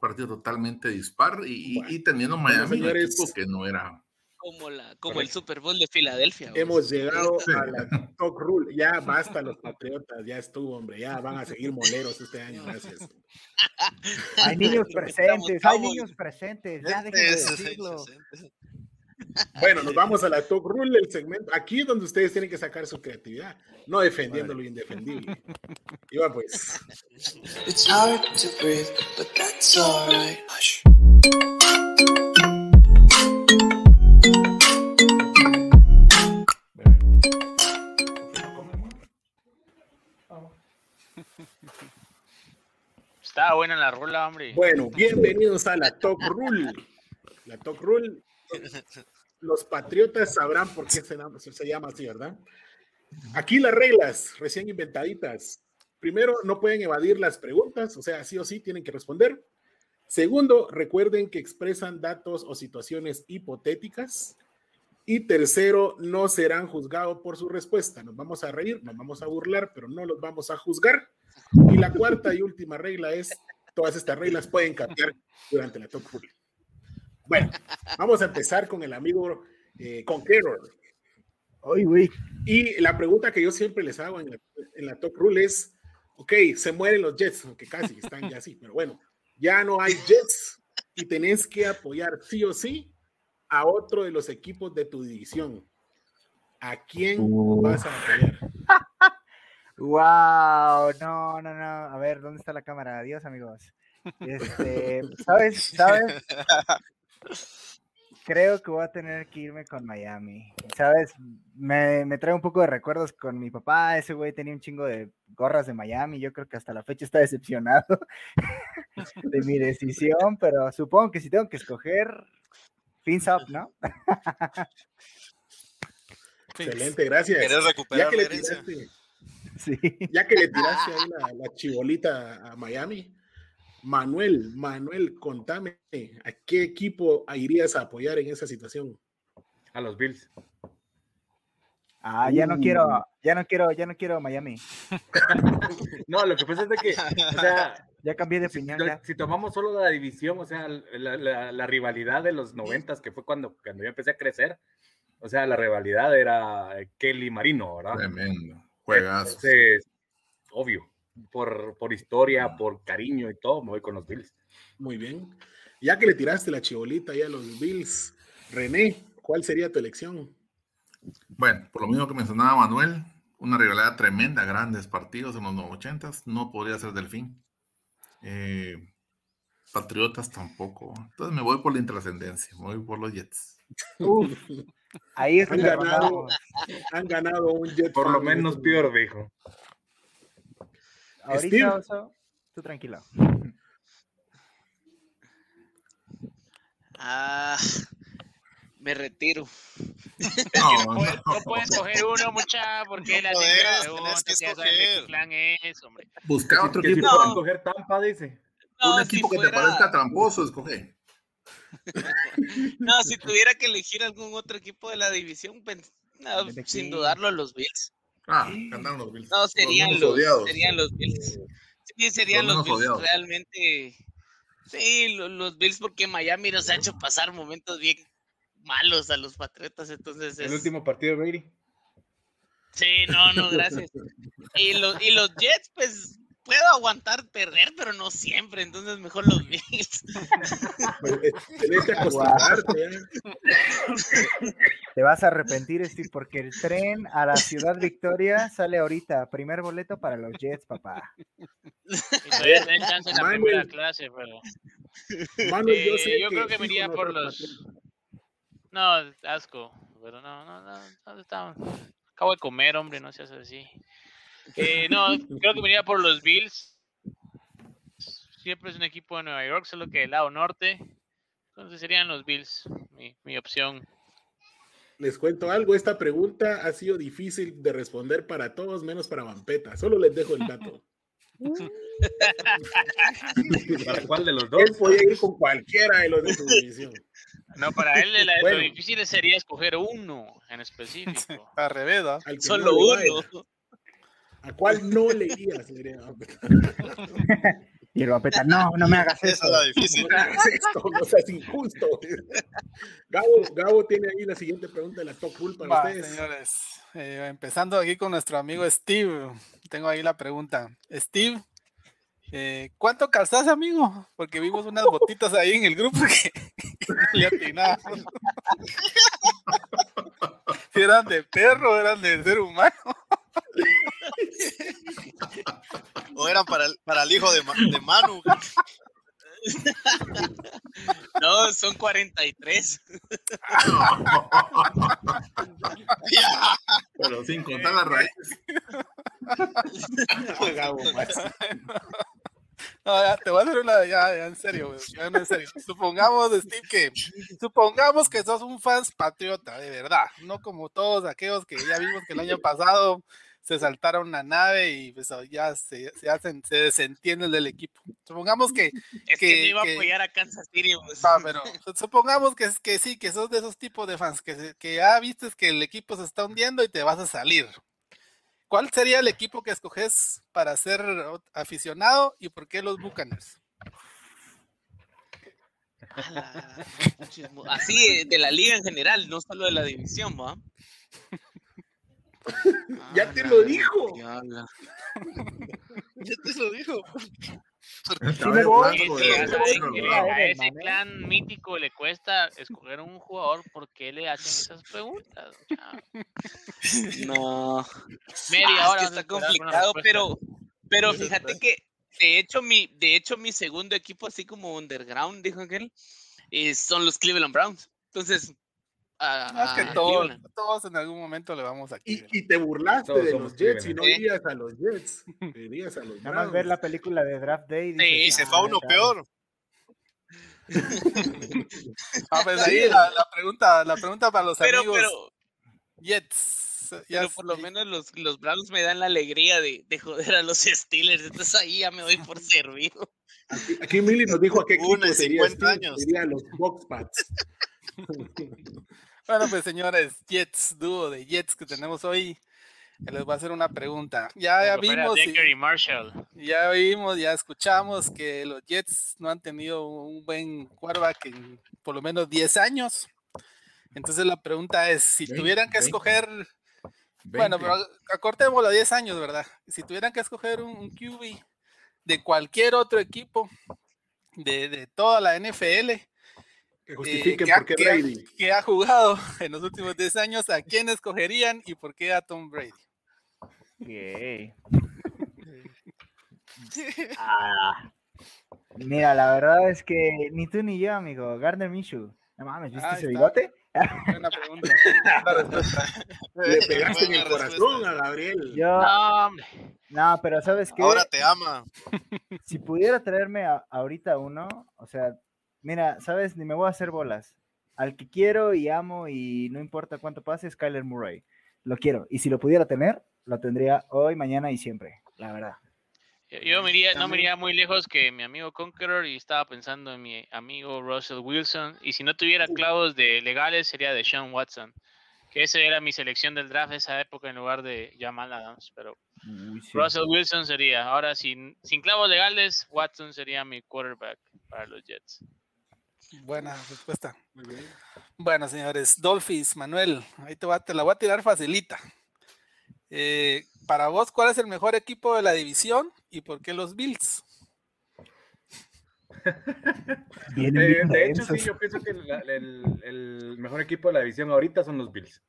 Partido totalmente dispar y, y teniendo Miami un equipo que no era como, la, como el Super Bowl de Filadelfia. Hemos llegado a la Talk Rule. Ya basta los Patriotas, ya estuvo, hombre. Ya van a seguir moleros este año. Gracias. Hay niños presentes, hay niños presentes. Ya dejen de decirlo. Bueno, nos vamos a la Talk Rule, el segmento. Aquí es donde ustedes tienen que sacar su creatividad, no defendiendo lo indefendible. Y va pues. It's hard to breathe, but that's alright. Está buena la rula, hombre. Bueno, bienvenidos a la Talk Rule. La Talk Rule los patriotas sabrán por qué se, llama así, ¿verdad? Aquí las reglas recién inventaditas. Primero, no pueden evadir las preguntas, o sea, sí o sí tienen que responder. Segundo, recuerden que expresan datos o situaciones hipotéticas. Y tercero, no serán juzgados por su respuesta. Nos vamos a reír, nos vamos a burlar, pero no los vamos a juzgar. Y la cuarta y última regla es, todas estas reglas pueden cambiar durante la Top Rule. Bueno, vamos a empezar con el amigo eh, Conqueror. Uy, uy. Y la pregunta que yo siempre les hago en la, en la Top Rule es, ok, se mueren los Jets, aunque casi están ya así, pero bueno, ya no hay Jets y tenés que apoyar sí o sí a otro de los equipos de tu división. ¿A quién Uh. vas a apoyar? Wow, no, no, no. A ver, ¿dónde está la cámara? Adiós, amigos. Este, ¿sabes? ¿Sabes? Creo que voy a tener que irme con Miami. ¿Sabes? Me, me trae un poco de recuerdos con mi papá. Ese güey tenía un chingo de gorras de Miami. Yo creo que hasta la fecha está decepcionado de mi decisión, pero supongo que si tengo que escoger, fins up, ¿no? Excelente, gracias. ¿Querés Ya recuperar que, la le herencia? tiraste, Sí. ya que le tiraste ahí la, la chibolita a Miami, Manuel, Manuel, contame, ¿a qué equipo irías a apoyar en esa situación? A los Bills. Ah, ya no quiero, ya no quiero, ya no quiero Miami. No, lo que pasa es de que, o sea, Ya cambié de si, opinión. ya. si tomamos solo la división, o sea, la, la- la rivalidad de los noventas, que fue cuando, cuando yo empecé a crecer, o sea, la rivalidad era Kelly Marino, ¿verdad? Tremendo. Juegazo. Entonces, obvio, por, por historia, por cariño y todo, me voy con los Bills. Muy bien. Ya que le tiraste la chibolita ahí a los Bills, René, ¿cuál sería tu elección? Bueno, por lo mismo que mencionaba Manuel, una rivalidad tremenda, grandes partidos en los 80s, no podría ser Delfín. Eh, Patriotas tampoco. Entonces me voy por la intrascendencia, me voy por los Jets. Uf, ahí es Han ganado, han ganado un Jet. Por lo menos este peor, dijo. Ahorita, Steve. Oso, tú tranquilo. Ah, me retiro. No, No puedes, no puedes coger uno, mucha, porque No la podés, negra tenés pregunta, que escoger. clan es, hombre. Busca otro equipo, pueden No. coger Tampa, dice. No, un si equipo que te parezca tramposo, escoge. No, si tuviera que elegir algún otro equipo de la división, pues, sin dudarlo los Bills. Ah, ganaron los Bills. No, serían los, odiados. serían los Bills. Sí, serían Los los, Bills odiados. realmente. Sí, lo- los, Bills porque Miami nos ha hecho pasar momentos bien malos a los Patriotas, entonces El último partido de Brady. Sí, no, no, gracias. Y los, y los Jets, pues puedo aguantar perder, pero no siempre, entonces mejor los Bills. Pues, eh, que acostumbrarte. ¿eh? Te vas a arrepentir, Steve, porque el tren a la Ciudad Victoria sale ahorita. Primer boleto para los Jets, papá. Y todavía tienen chance en la Manuel. primera clase, pero. Manuel, yo, Eh, sé yo creo que me iría no por los. No, asco. Pero no, no, no. ¿dónde está? Acabo de comer, hombre, no seas así. Eh, no, creo que me iría por los Bills. Siempre es un equipo de Nueva York, solo que del lado norte. Entonces serían los Bills, mi, mi opción. Les cuento algo, esta pregunta ha sido difícil de responder para todos, menos para Vampeta. Solo les dejo el dato. ¿Para cuál de los Él dos? podía ir con cualquiera de los de su división. No, para él la- Bueno. lo difícil sería escoger uno en específico. Al revés, Solo no le vaya. uno. ¿A cuál no le irías? le diría Vampeta. Y el Vampeta, no, no me hagas Esa eso. es difícil. No hagas esto, no seas injusto. Gabo, Gabo tiene ahí la siguiente pregunta de la top rule para Va, ustedes. señores. Eh, empezando aquí con nuestro amigo Steve. Tengo ahí la pregunta. Steve, eh, ¿cuánto calzás, amigo? Porque vimos unas botitas ahí en el grupo que, que no le atinamos. Si eran de perro, eran de ser humano. O eran para el, para el hijo de, Ma- de Manu. No, son 43. Pero sin contar las raíces. No, ya, te voy a hacer una, ya, ya, en serio, güey, ya, no, en serio. Supongamos, Steve, que, supongamos que sos un fans patriota, de verdad, no como todos aquellos que ya vimos que el año pasado se saltaron una nave y pues ya se, se hacen, se desentienden del equipo. Supongamos que. Es que, iba a apoyar a Kansas City. Pues. pero supongamos que, que sí, que sos de esos tipos de fans, que, que ya viste que el equipo se está hundiendo y te vas a salir. ¿Cuál sería el equipo que escoges para ser aficionado y por qué los Buccaneers? Así de la liga en general, no solo de la división, ¿va? ya te lo dijo. Ya, te lo dijo. a ese clan mítico le cuesta escoger un jugador, ¿por qué le hacen esas preguntas? No. Media ah, hora. está complicado, pero, pero fíjate que de hecho mi, de hecho mi segundo equipo así como underground, dijo aquel, eh, son los Cleveland Browns. Entonces, es que todos, todos, en algún momento le vamos a y, y, te burlaste de los Jets y no irías a los Jets. Irías a los Nada más ver la película de Draft Day. Y sí, se fue uno peor. ah, pues ahí la, la, pregunta, la pregunta para los amigos pero, Jets. Pero por lo menos los, los Browns me dan la alegría de, de, joder a los Steelers. Entonces ahí ya me doy por servido. Aquí, aquí Milly nos dijo a qué equipo sería, años. sería los Boxpats. Bueno, pues señores, Jets, dúo de Jets que tenemos hoy, les voy a hacer una pregunta. Ya, ya vimos. Ya vimos, ya escuchamos que los Jets no han tenido un buen quarterback en por lo menos 10 años. Entonces la pregunta es, si tuvieran que escoger, bueno, pero acortemos los 10 años, ¿verdad? Si tuvieran que escoger un, QB de cualquier otro equipo de, de toda la NFL, que justifiquen por qué Brady. Que ha jugado en los últimos 10 años, ¿a quién escogerían y por qué a Tom Brady? Ah. mira, la verdad es que ni tú ni yo, amigo. Gardner Minshew. No mames, ¿viste ese bigote? Buena pregunta. Le pegaste en el corazón a Gabriel. Yo, no, no, pero ¿sabes qué? Ahora te ama. Si pudiera traerme ahorita uno, o sea, Mira, sabes, ni me voy a hacer bolas. Al que quiero y amo y no importa cuánto pase, Skyler Murray. Lo quiero. Y si lo pudiera tener, lo tendría hoy, mañana y siempre, la verdad. Yo, me iría, no me iría muy lejos que mi amigo Conqueror y estaba pensando en mi amigo Russell Wilson. Y si no tuviera clavos de legales, sería de Sean Watson. Que esa era mi selección del draft esa época en lugar de Jamal Adams. Pero Russell Wilson sería. Ahora, sin, sin clavos legales, Watson sería mi quarterback para los Jets. Buena respuesta. Bueno, señores, Dolphins, Manuel, ahí te, va, te la voy a tirar facilita. Eh, para vos, ¿cuál es el mejor equipo de la división y por qué los Bills? Eh, de hecho, sí, yo pienso que el, mejor equipo de la división ahorita son los Bills.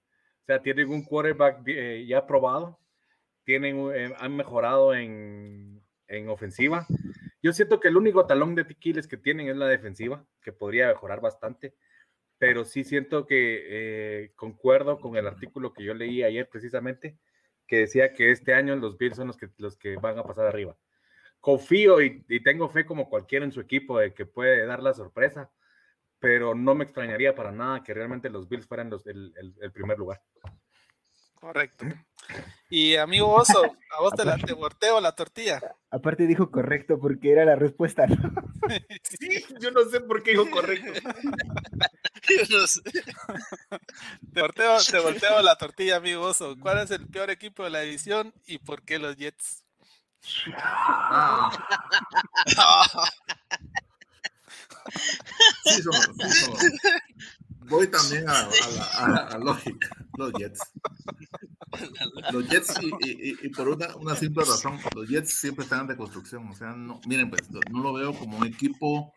O sea, tienen un quarterback eh, ya probado, tienen, han mejorado en, en ofensiva yo siento que el único talón de tiquiles que tienen es la defensiva, que podría mejorar bastante, pero sí siento que eh, concuerdo con el artículo que yo leí ayer precisamente, que decía que este año los Bills son los que, los que van a pasar arriba. Confío y, tengo fe como cualquiera en su equipo de que puede dar la sorpresa, pero no me extrañaría para nada que realmente los Bills fueran los, el primer lugar. Correcto. Y amigo Oso, a vos te, la, te volteo la tortilla. Aparte dijo correcto porque era la respuesta. Sí, yo no sé por qué dijo correcto. yo no sé. Te volteo, te volteo la tortilla, amigo Oso. ¿Cuál es el peor equipo de la división y por qué los Jets? Ah. Sí, somos, sí, Voy también a, la lógica, los Jets. Los Jets, y, por una, una, simple razón, los Jets siempre están en reconstrucción. O sea, no, miren, pues no lo veo como un equipo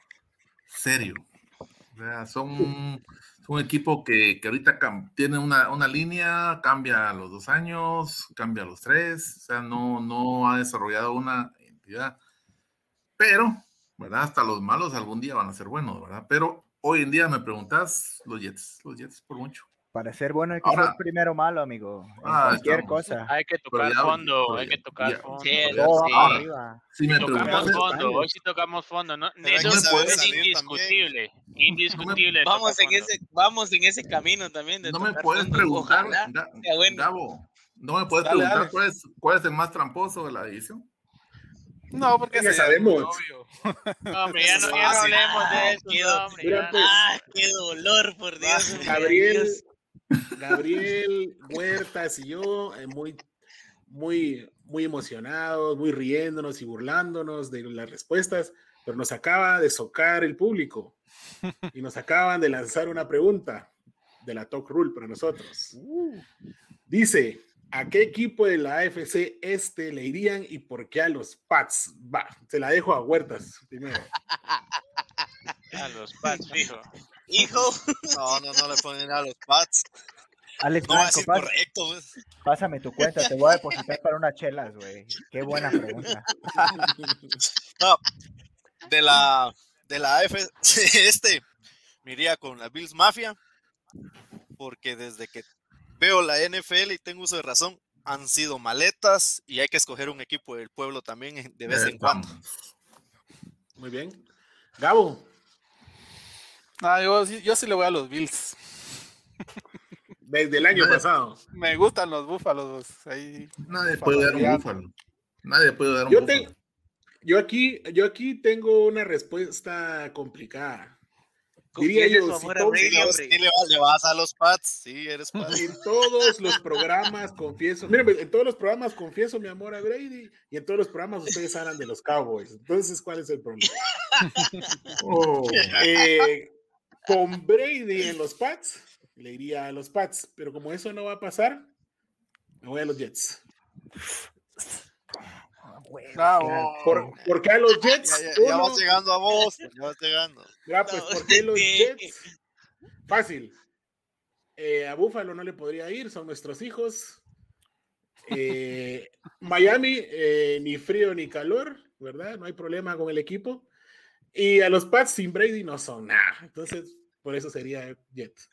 serio. O sea, son, un equipo que, que ahorita tiene una, una, línea, cambia a los dos años, cambia a los tres. O sea, no, no ha desarrollado una entidad. Pero, ¿verdad? Hasta los malos algún día van a ser buenos, ¿verdad? Pero hoy en día me preguntas, los Jets, los Jets por mucho. Para ser bueno hay que ser primero malo, amigo. Ah, cualquier cosa. Hay que tocar fondo, hay que tocar fondo. Sí, sí. me tocamos fondo, hoy sí tocamos fondo, ¿no? Eso es indiscutible, indiscutible. Vamos en ese, vamos en ese camino también. no me puedes preguntar, Gabo, ¿No me puedes Dale, preguntar dale. cuál es, cuál es el más tramposo de la edición? No, porque Ya sabemos. obvio. Hombre, ya no, ya no hablemos de Ah, eso, qué no, hombre, Mira, pues. Ah, qué dolor, por Dios. Gabriel, Dios. Gabriel Huertas y yo, eh, muy, muy, muy emocionados, muy riéndonos y burlándonos de las respuestas, pero nos acaba de socar el público y nos acaban de lanzar una pregunta de la Talk Rule para nosotros. Dice, ¿a qué equipo de la AFC este le irían y por qué a los Pats? Va, se la dejo a Huertas primero. A los Pats, fijo. Hijo, No, no, no le ponen a los Pats. Alex No Blanco, pas- correcto. pues. pásame tu cuenta, te voy a depositar para unas chelas, güey. Qué buena pregunta. No, de la de la AFC este me iría con la Bills Mafia porque desde que veo la NFL y tengo uso de razón han sido maletas y hay que escoger un equipo del pueblo también en- de vez en cuando. Muy bien. Gabo, No, yo, sí- yo sí le voy a los Bills. desde el año pasado. Me gustan los búfalos. Ahí. Nadie puede dar un búfalo. Nadie puede dar un Yo, búfalo. te- yo, aquí, yo aquí tengo una respuesta complicada. Diría yo, si amor a todo- Brady, Sí, le, vas, le vas a los Pats, sí, eres Pats. En todos los programas confieso, miren, en todos los programas confieso mi amor a Brady y en todos los programas ustedes hablan de los Cowboys. Entonces, ¿cuál es el problema? Oh, Eh, con Brady en los Pats, le iría a los Pats, pero como eso no va a pasar, me voy a los Jets. Bravo. Por- porque a los Jets, Ya, ya, ya vas llegando a vos, ya vas llegando. Ya, pues, No, ¿por qué los ¿qué? Jets? Fácil. Eh, a Buffalo no le podría ir, son nuestros hijos. Eh, Miami, eh, ni frío ni calor, ¿verdad? No hay problema con el equipo. Y a los Pats sin Brady no son nada. Entonces, por eso sería Jets.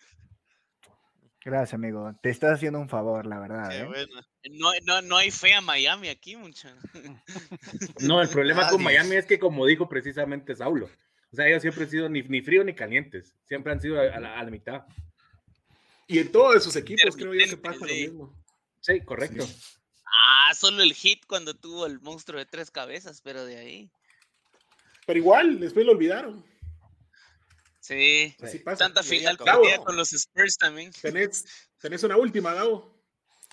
Gracias, amigo. Te estás haciendo un favor, la verdad. Qué ¿eh? bueno. No, no, no hay fe a Miami aquí, mucha. No, el problema con Nadie. Miami es que, como dijo precisamente Saulo, o sea, ellos siempre han sido ni, ni frío ni calientes, siempre han sido a, a la, a la mitad. Y en todos sus equipos creo yo que pasa lo Sí. mismo. Sí, correcto. Ah, solo el hit cuando tuvo el monstruo de tres cabezas, pero de ahí. Pero igual, después lo olvidaron. Sí. Así pasa. Tanta final con los Spurs también. Tenés, tenés una última, Gabo.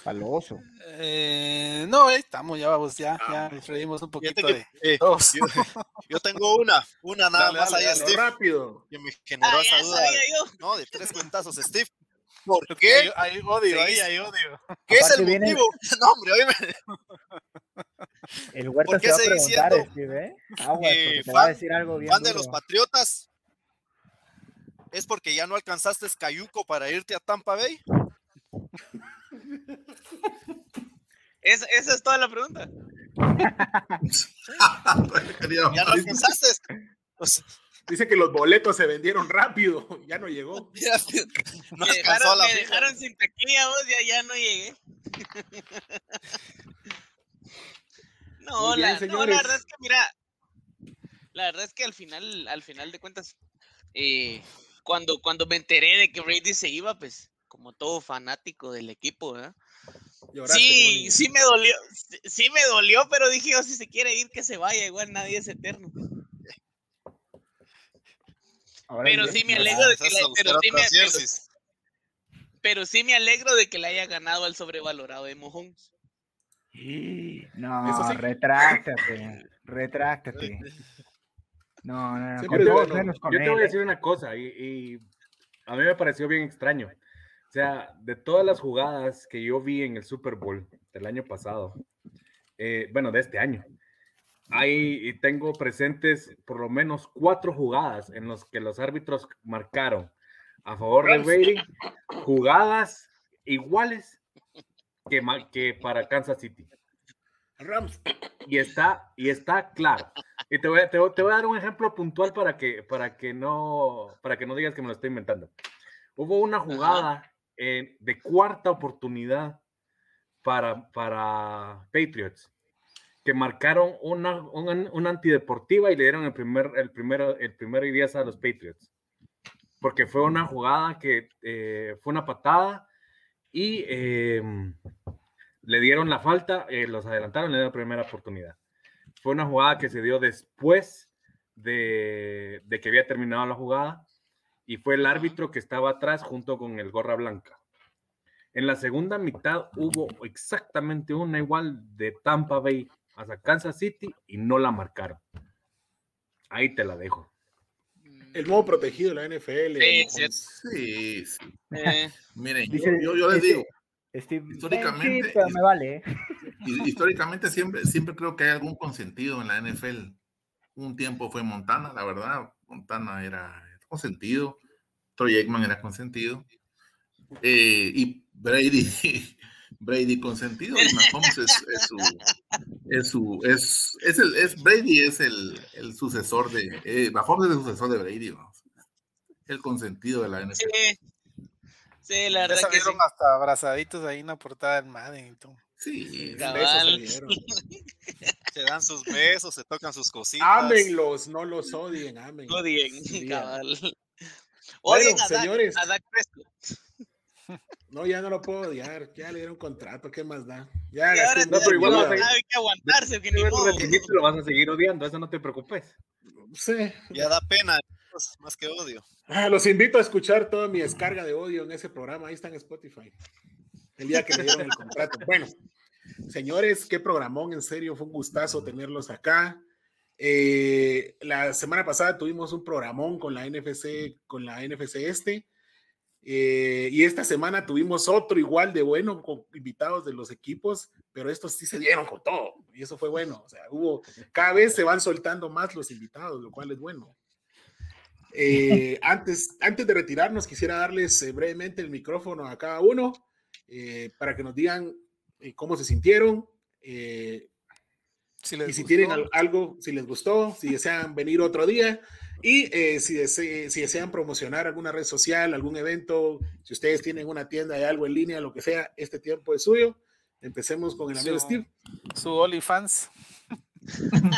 Paloso. Eh, no, ahí estamos, ya vamos, ya, Ah. ya nos reímos un poquito que, de eh, yo, yo tengo una, una nada Dale, más dale, dale, Steve, rápido. que me generó Ah, esa duda. No, de tres cuentazos, Steve. ¿Por Hay, qué? hay odio, ahí hay odio. ¿Qué es el viene- motivo? No, hombre, oíme. El Huerta ¿Por se qué va a seguís preguntar, siendo, Steve, ¿eh? Aguas, eh, va a decir algo bien Fan de los. Patriotas. ¿Es porque ya no alcanzaste Cayuco para irte a Tampa Bay? Es- esa es toda la pregunta. Ya no alcanzaste. Pues, Dice que los boletos se vendieron rápido. Ya no llegó. ya, no me dejaron, la me dejaron sin taquilla, vos, ya, ya no llegué. no, bien, la, no, la verdad es que, mira, la verdad es que al final, al final de cuentas, eh, cuando, cuando me enteré de que Brady se iba, pues, como todo fanático del equipo, ¿verdad? Lloraste Sí, sí me dolió, sí- sí me dolió, pero dije yo, si se quiere ir, que se vaya, igual nadie es eterno. Ahora Pero bien, sí me alegro de que la- pero sí me- pero- sí me alegro de que le haya ganado al sobrevalorado de Mahomes. No, sí. retráctate, retráctate. No, no, no, bueno. menos con Yo te él, voy a ¿eh? decir una cosa, y, y a mí me pareció bien extraño. O sea, de todas las jugadas que yo vi en el Super Bowl del año pasado, eh, bueno, de este año, ahí y tengo presentes por lo menos cuatro jugadas en las que los árbitros marcaron a favor de Brady, jugadas iguales que para Kansas City. Rams. Y está, y está claro. Y te voy, a, te, te voy a dar un ejemplo puntual para que, para que no, para que no digas que me lo estoy inventando. Hubo una jugada eh, de cuarta oportunidad para, para Patriots que marcaron una, una, una antideportiva y le dieron el primer, el primero, el primero y diez a los Patriots. Porque fue una jugada que eh, fue una patada y eh, le dieron la falta, eh, los adelantaron, le dieron la primera oportunidad. Fue una jugada que se dio después de, de que había terminado la jugada y fue el árbitro que estaba atrás junto con el gorra blanca. En la segunda mitad hubo exactamente una igual de Tampa Bay hasta Kansas City y no la marcaron. Ahí te la dejo. El modo protegido de la NFL. Sí, Sí, sí. Eh, Miren, yo, yo- yo les digo, Steve, Históricamente- "Ven, sí, pero me vale. ¿eh?". hi- históricamente siempre, siempre creo que hay algún consentido en la NFL. Un tiempo fue Montana, la verdad. Montana era consentido. Troy Aikman era consentido. Eh, y Brady, Brady consentido. Y Mahomes es, es su, es su, es, es el, es Brady es el, el sucesor de, eh, Mahomes es el sucesor de Brady, ¿no? el consentido de la NFL. sí, sí, la Ya verdad que sí. salieron hasta abrazaditos ahí en la portada del Madden y todo. Sí, Besos Cabal. se dieron. Se dan sus besos, se tocan sus cositas. Ámenlos, no los odien, amen. Odien, Sí, cabal. Bueno, Odien Dak- señores. a Dak Prescott. No, ya no lo puedo odiar. Ya le dieron contrato, ¿qué más da? Ya Y ahora gasté No, pero igual vas a hay que aguantarse, que ni modo. lo vas a seguir odiando, eso no te preocupes. Sí. Ya da pena, más que odio. Ah, los invito a escuchar toda mi descarga de odio en ese programa. Ahí está en Spotify. El día que me dieron el contrato. Bueno, señores, qué programón, en serio, fue un gustazo tenerlos acá. Eh, la semana pasada tuvimos un programón con la NFC, con la NFC este. Eh, y esta semana tuvimos otro igual de bueno con invitados de los equipos, pero estos sí se dieron con todo y eso fue bueno. O sea, hubo cada vez se van soltando más los invitados, lo cual es bueno. Eh, antes, antes de retirarnos, quisiera darles eh, brevemente el micrófono a cada uno eh, para que nos digan eh, cómo se sintieron eh, Si les y si gustó, tienen al- algo, si les gustó, si desean venir otro día y eh, si, dese- si desean promocionar alguna red social, algún evento, si ustedes tienen una tienda de algo en línea, lo que sea, este tiempo es suyo. Empecemos con el amigo Su- Steve. su OnlyFans.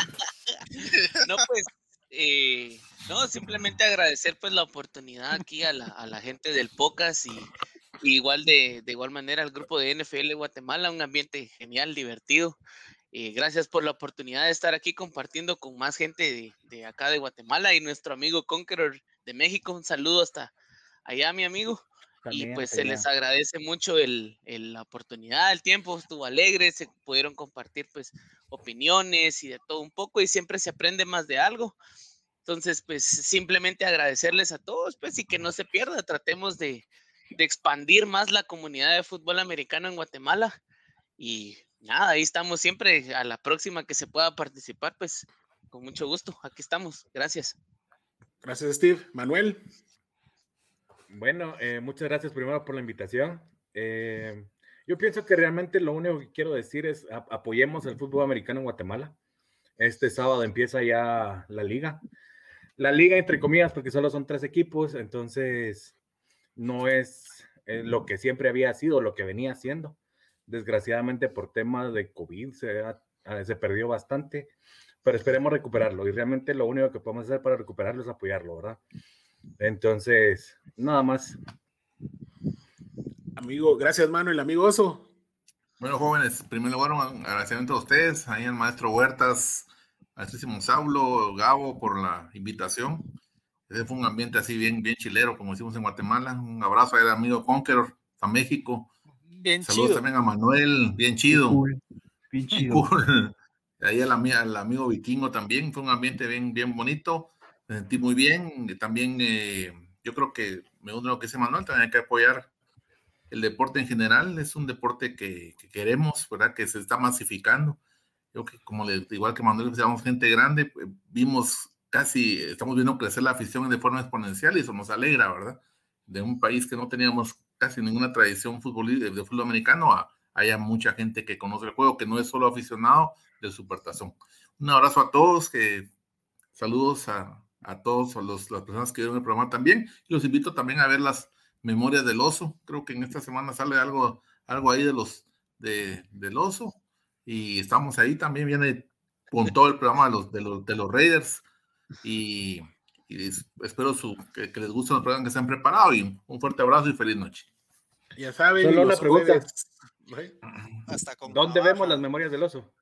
No, pues, eh, no, simplemente agradecer pues la oportunidad aquí a la, a la gente del Pocas y, y igual de, de igual manera al grupo de NFL Guatemala, un ambiente genial, divertido. Eh, gracias por la oportunidad de estar aquí compartiendo con más gente de, de acá de Guatemala y nuestro amigo Conqueror de México. Un saludo hasta allá, mi amigo. y También pues hasta se les agradece mucho el, el- la oportunidad, el tiempo estuvo alegre, se pudieron compartir pues opiniones y de todo un poco y siempre se aprende más de algo. Entonces, pues simplemente agradecerles a todos, pues y que no se pierda, tratemos de, de expandir más la comunidad de fútbol americano en Guatemala y nada, ahí estamos siempre, a la próxima que se pueda participar, pues con mucho gusto, aquí estamos, gracias. Gracias, Steve. Manuel. Bueno, eh, muchas gracias primero por la invitación. Eh, yo pienso que realmente lo único que quiero decir es ap- apoyemos el fútbol americano en Guatemala. Este sábado empieza ya la liga. La liga, entre comillas, porque solo son tres equipos, entonces no es eh, lo que siempre había sido, lo que venía siendo. Desgraciadamente por temas de COVID se, ha- ah, se perdió bastante, pero esperemos recuperarlo. Y realmente lo único que podemos hacer para recuperarlo es apoyarlo, ¿verdad? Entonces, nada más. Amigo, gracias, Manuel. Amigo Oso. Bueno, jóvenes, en primer lugar, un agradecimiento a ustedes, ahí al maestro Huertas, maestrísimo Saulo, Gabo, por la invitación. Ese fue un ambiente así bien, bien chilero, como decimos en Guatemala. Un abrazo al amigo Conqueror, a México. Bien Saludos chido. también a Manuel, bien chido. Cool, bien chido. cool. Ahí al, ami- al amigo Vikingo también, fue un ambiente bien, bien bonito. Me sentí muy bien. También eh, yo creo que me uno a lo que dice Manuel, también hay que apoyar el deporte en general. Es un deporte que, que queremos, ¿verdad? Que se está masificando. Yo que como le, igual que Manuel, seamos gente grande, pues, vimos casi, estamos viendo crecer la afición de forma exponencial y eso nos alegra, ¿verdad? De un país que no teníamos casi ninguna tradición futbolí- de fútbol americano a haya mucha gente que conoce el juego, que no es solo aficionado del Supertazón. Un abrazo a todos, que saludos a, a todos, a los, las personas que vieron el programa también. Los invito también a ver las memorias del oso. Creo que en esta semana sale algo, algo ahí de los de, del oso. Y estamos ahí también, viene con todo el programa de los, de los, de los Raiders. Y, y es- espero su, que, que les guste los programas que se han preparado. Y un fuerte abrazo y feliz noche. Ya saben, Solo una pregunta. jueves- Hasta con ¿Dónde vemos las memorias del oso?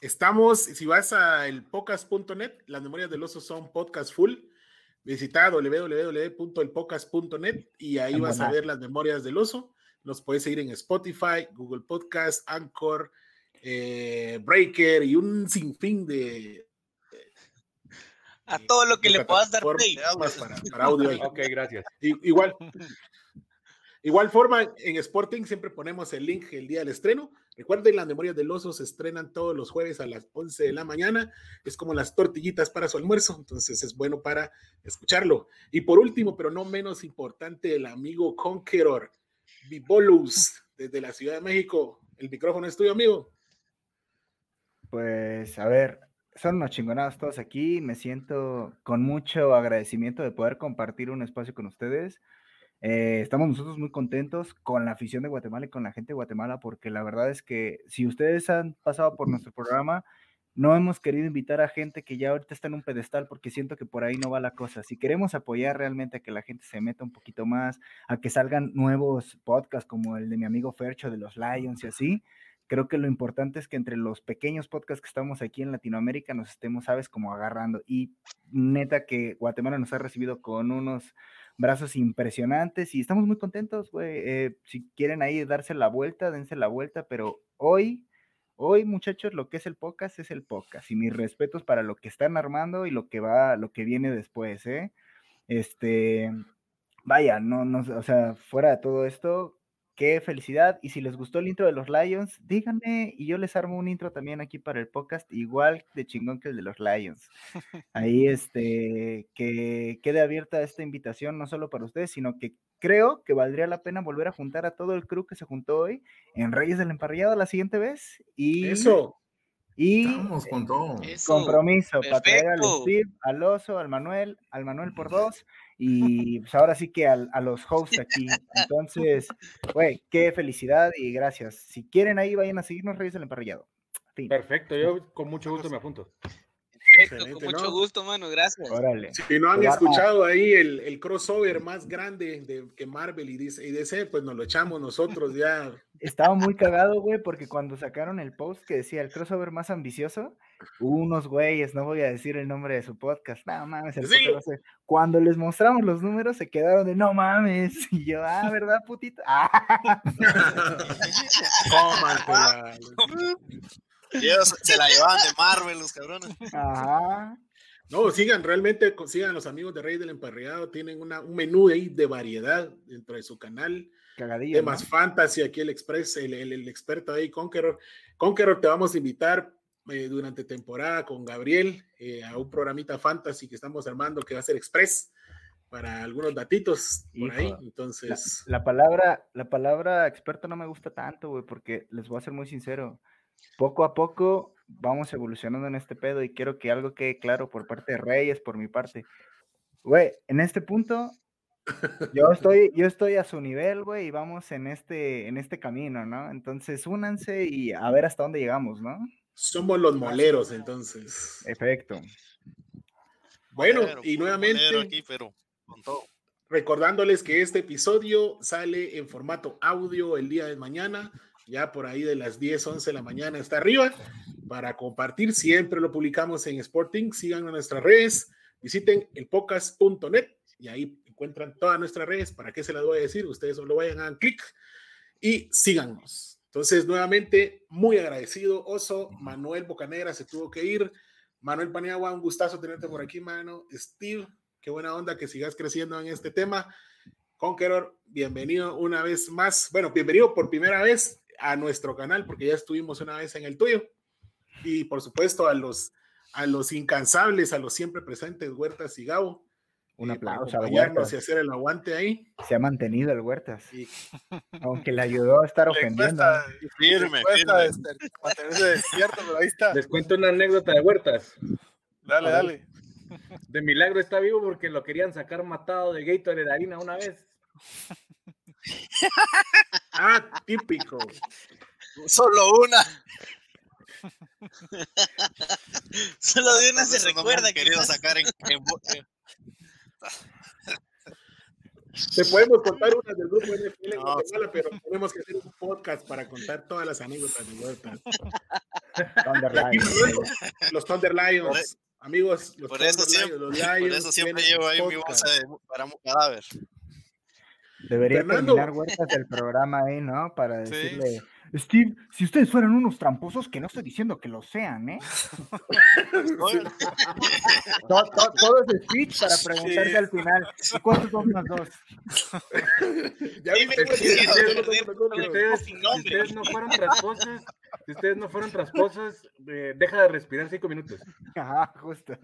Estamos, si vas a el podcast.net, las memorias del oso son podcast full. Visita www.elpodcast.net y ahí vas a ver las memorias del oso. Nos puedes seguir en Spotify, Google Podcast, Anchor, eh, Breaker y un sinfín de. a todo lo que le puedas dar play. Para, para, audio. ok, gracias. igual, Igual forma, en Sporting siempre ponemos el link el día del estreno. Recuerden, las memorias del oso se estrenan todos los jueves a las 11 de la mañana. Es como las tortillitas para su almuerzo, entonces es bueno para escucharlo. Y por último, pero no menos importante, el amigo Conqueror, Bibolus, desde la Ciudad de México. El micrófono es tuyo, amigo. Pues a ver, son unos chingonados todos aquí. Me siento con mucho agradecimiento de poder compartir un espacio con ustedes. Eh, estamos nosotros muy contentos con la afición de Guatemala y con la gente de Guatemala, porque la verdad es que si ustedes han pasado por nuestro programa, no hemos querido invitar a gente que ya ahorita está en un pedestal, porque siento que por ahí no va la cosa. Si queremos apoyar realmente a que la gente se meta un poquito más, a que salgan nuevos podcasts como el de mi amigo Fercho de los Lions y así, creo que lo importante es que entre los pequeños podcasts que estamos aquí en Latinoamérica nos estemos, sabes, como agarrando. Y neta que Guatemala nos ha recibido con unos brazos impresionantes y estamos muy contentos, güey. Eh, si quieren ahí darse la vuelta, dense la vuelta, pero hoy, hoy muchachos, lo que es el podcast es el podcast y mis respetos para lo que están armando y lo que va, lo que viene después, ¿eh? Este, vaya, no, no, o sea, fuera de todo esto, qué felicidad. Y si les gustó el intro de los Lions, díganme y yo les armo un intro también aquí para el podcast, igual de chingón que el de los Lions. Ahí, este, que quede abierta esta invitación, no solo para ustedes, sino que creo que valdría la pena volver a juntar a todo el crew que se juntó hoy en Reyes del Emparrillado la siguiente vez. Y eso. Y con todo. compromiso para traer al Steve, al Oso, al Manuel, al Manuel por dos, y pues ahora sí que a los hosts aquí. Entonces, güey, qué felicidad y gracias. Si quieren ahí, vayan a seguirnos Reyes del Emparrillado. Perfecto, yo con mucho gusto me apunto con mucho gusto, mano, gracias. Si no han escuchado ahí el, el, crossover más grande de, que Marvel y DC, pues nos lo echamos nosotros ya. Estaba muy cagado, güey, porque cuando sacaron el post que decía el crossover más ambicioso, unos güeyes, no voy a decir el nombre de su podcast, no mames, el cuando les mostramos los números se quedaron de no mames, y yo, ah, ¿verdad, putito? Ah. Se la llevaban de Marvel los cabrones. No, sigan, realmente sigan los amigos de Rey del Emparreado, tienen una, un menú ahí de variedad dentro de su canal. Cagadillo, más fantasy, aquí el Express, el, el, experto ahí, Conqueror. Conqueror, te vamos a invitar eh, durante temporada con Gabriel eh, a un programita fantasy que estamos armando que va a ser Express para algunos datitos por ahí. Entonces. La, la, palabra, la palabra experto no me gusta tanto, güey, porque les voy a ser muy sincero poco a poco vamos evolucionando en este pedo y quiero que algo quede claro por parte de Reyes, por mi parte. Güey, en este punto, yo estoy, yo estoy a su nivel, güey, y vamos en este, en este camino, ¿no? Entonces, únanse y a ver hasta dónde llegamos, ¿no? Somos los moleros, entonces. Efecto. Bueno, y nuevamente, recordándoles que este episodio sale en formato audio el día de mañana ya por ahí de las 10, 11 de la mañana está arriba para compartir. Siempre lo publicamos en Sporting. Sigan nuestras redes. Visiten el podcast.net y ahí encuentran todas nuestras redes. ¿Para qué se las voy a decir? Ustedes solo vayan a clic y síganos. Entonces, nuevamente, muy agradecido. Oso, Manuel Bocanegra se tuvo que ir. Manuel Paniagua, un gustazo tenerte por aquí, mano. Steve, qué buena onda que sigas creciendo en este tema. Conqueror, bienvenido una vez más. Bueno, bienvenido por primera vez a nuestro canal, porque ya estuvimos una vez en el tuyo. Y por supuesto a los, a los incansables, a los siempre presentes, Huertas y Gabo. Un aplauso a Huertas. y hacer el aguante ahí. Se ha mantenido el Huertas. Aunque le ayudó a estar ofendiendo. firme, despierto, pero ahí está. Les cuento una anécdota de Huertas. Dale, dale. De milagro está vivo porque lo querían sacar matado de Gatorade de harina una vez. Ah, típico. Solo una. Solo de una se recuerda que querido sacar en, Te podemos contar una del grupo NFL en Guatemala, pero tenemos que hacer un podcast para contar todas las anécdotas de Lions. los Thunder Lions, amigos, los Por Thunder eso siempre, Lions, los por eso siempre llevo ahí mi bolsa de, para un cadáver. Debería Fernando. terminar Huertas el programa ahí, ¿no? Para Sí. decirle, Steve, si ustedes fueran unos tramposos, que no estoy diciendo que lo sean, ¿eh? Todo, todo- todo ese speech para preguntarte al final, ¿cuántos es dos más dos? Ya sí, sí, sí, sí, sí, ustedes, ustedes no fueron tramposos, si ustedes no fueron tramposos, eh, deja de respirar cinco minutos. Ajá, justo.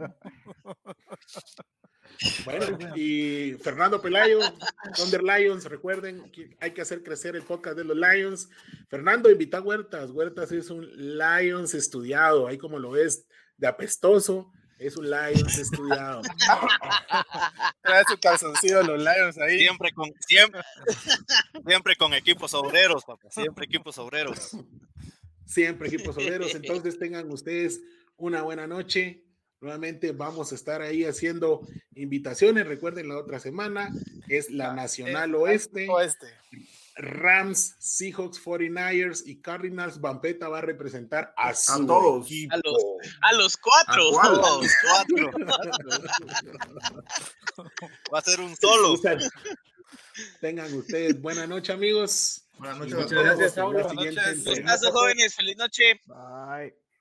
Bueno, y Fernando Pelayo, Thunder Lions, recuerden que hay que hacer crecer el podcast de los Lions. Fernando, invita a Huertas. Huertas es un Lions estudiado, ahí como lo ves, de apestoso, es un Lions estudiado. Trae su calzoncillo los Lions ahí. Siempre con, siempre, siempre con equipos obreros, papá. Siempre equipos obreros. Siempre equipos obreros. Entonces tengan ustedes una buena noche. Nuevamente vamos a estar ahí haciendo invitaciones. Recuerden la otra semana es la Nacional Eh, Oeste. Oeste. Rams, Seahawks, 49ers y Cardinals. Vampeta va a representar a su todos. equipo. A los- A los cuatro. ¿A? Los cuatro. Va a ser un solo. Tengan ustedes buena noche, amigos. Buenas noches Muchas gracias. Buenas noches. entrega. Gustazo, jóvenes. Feliz noche. Bye.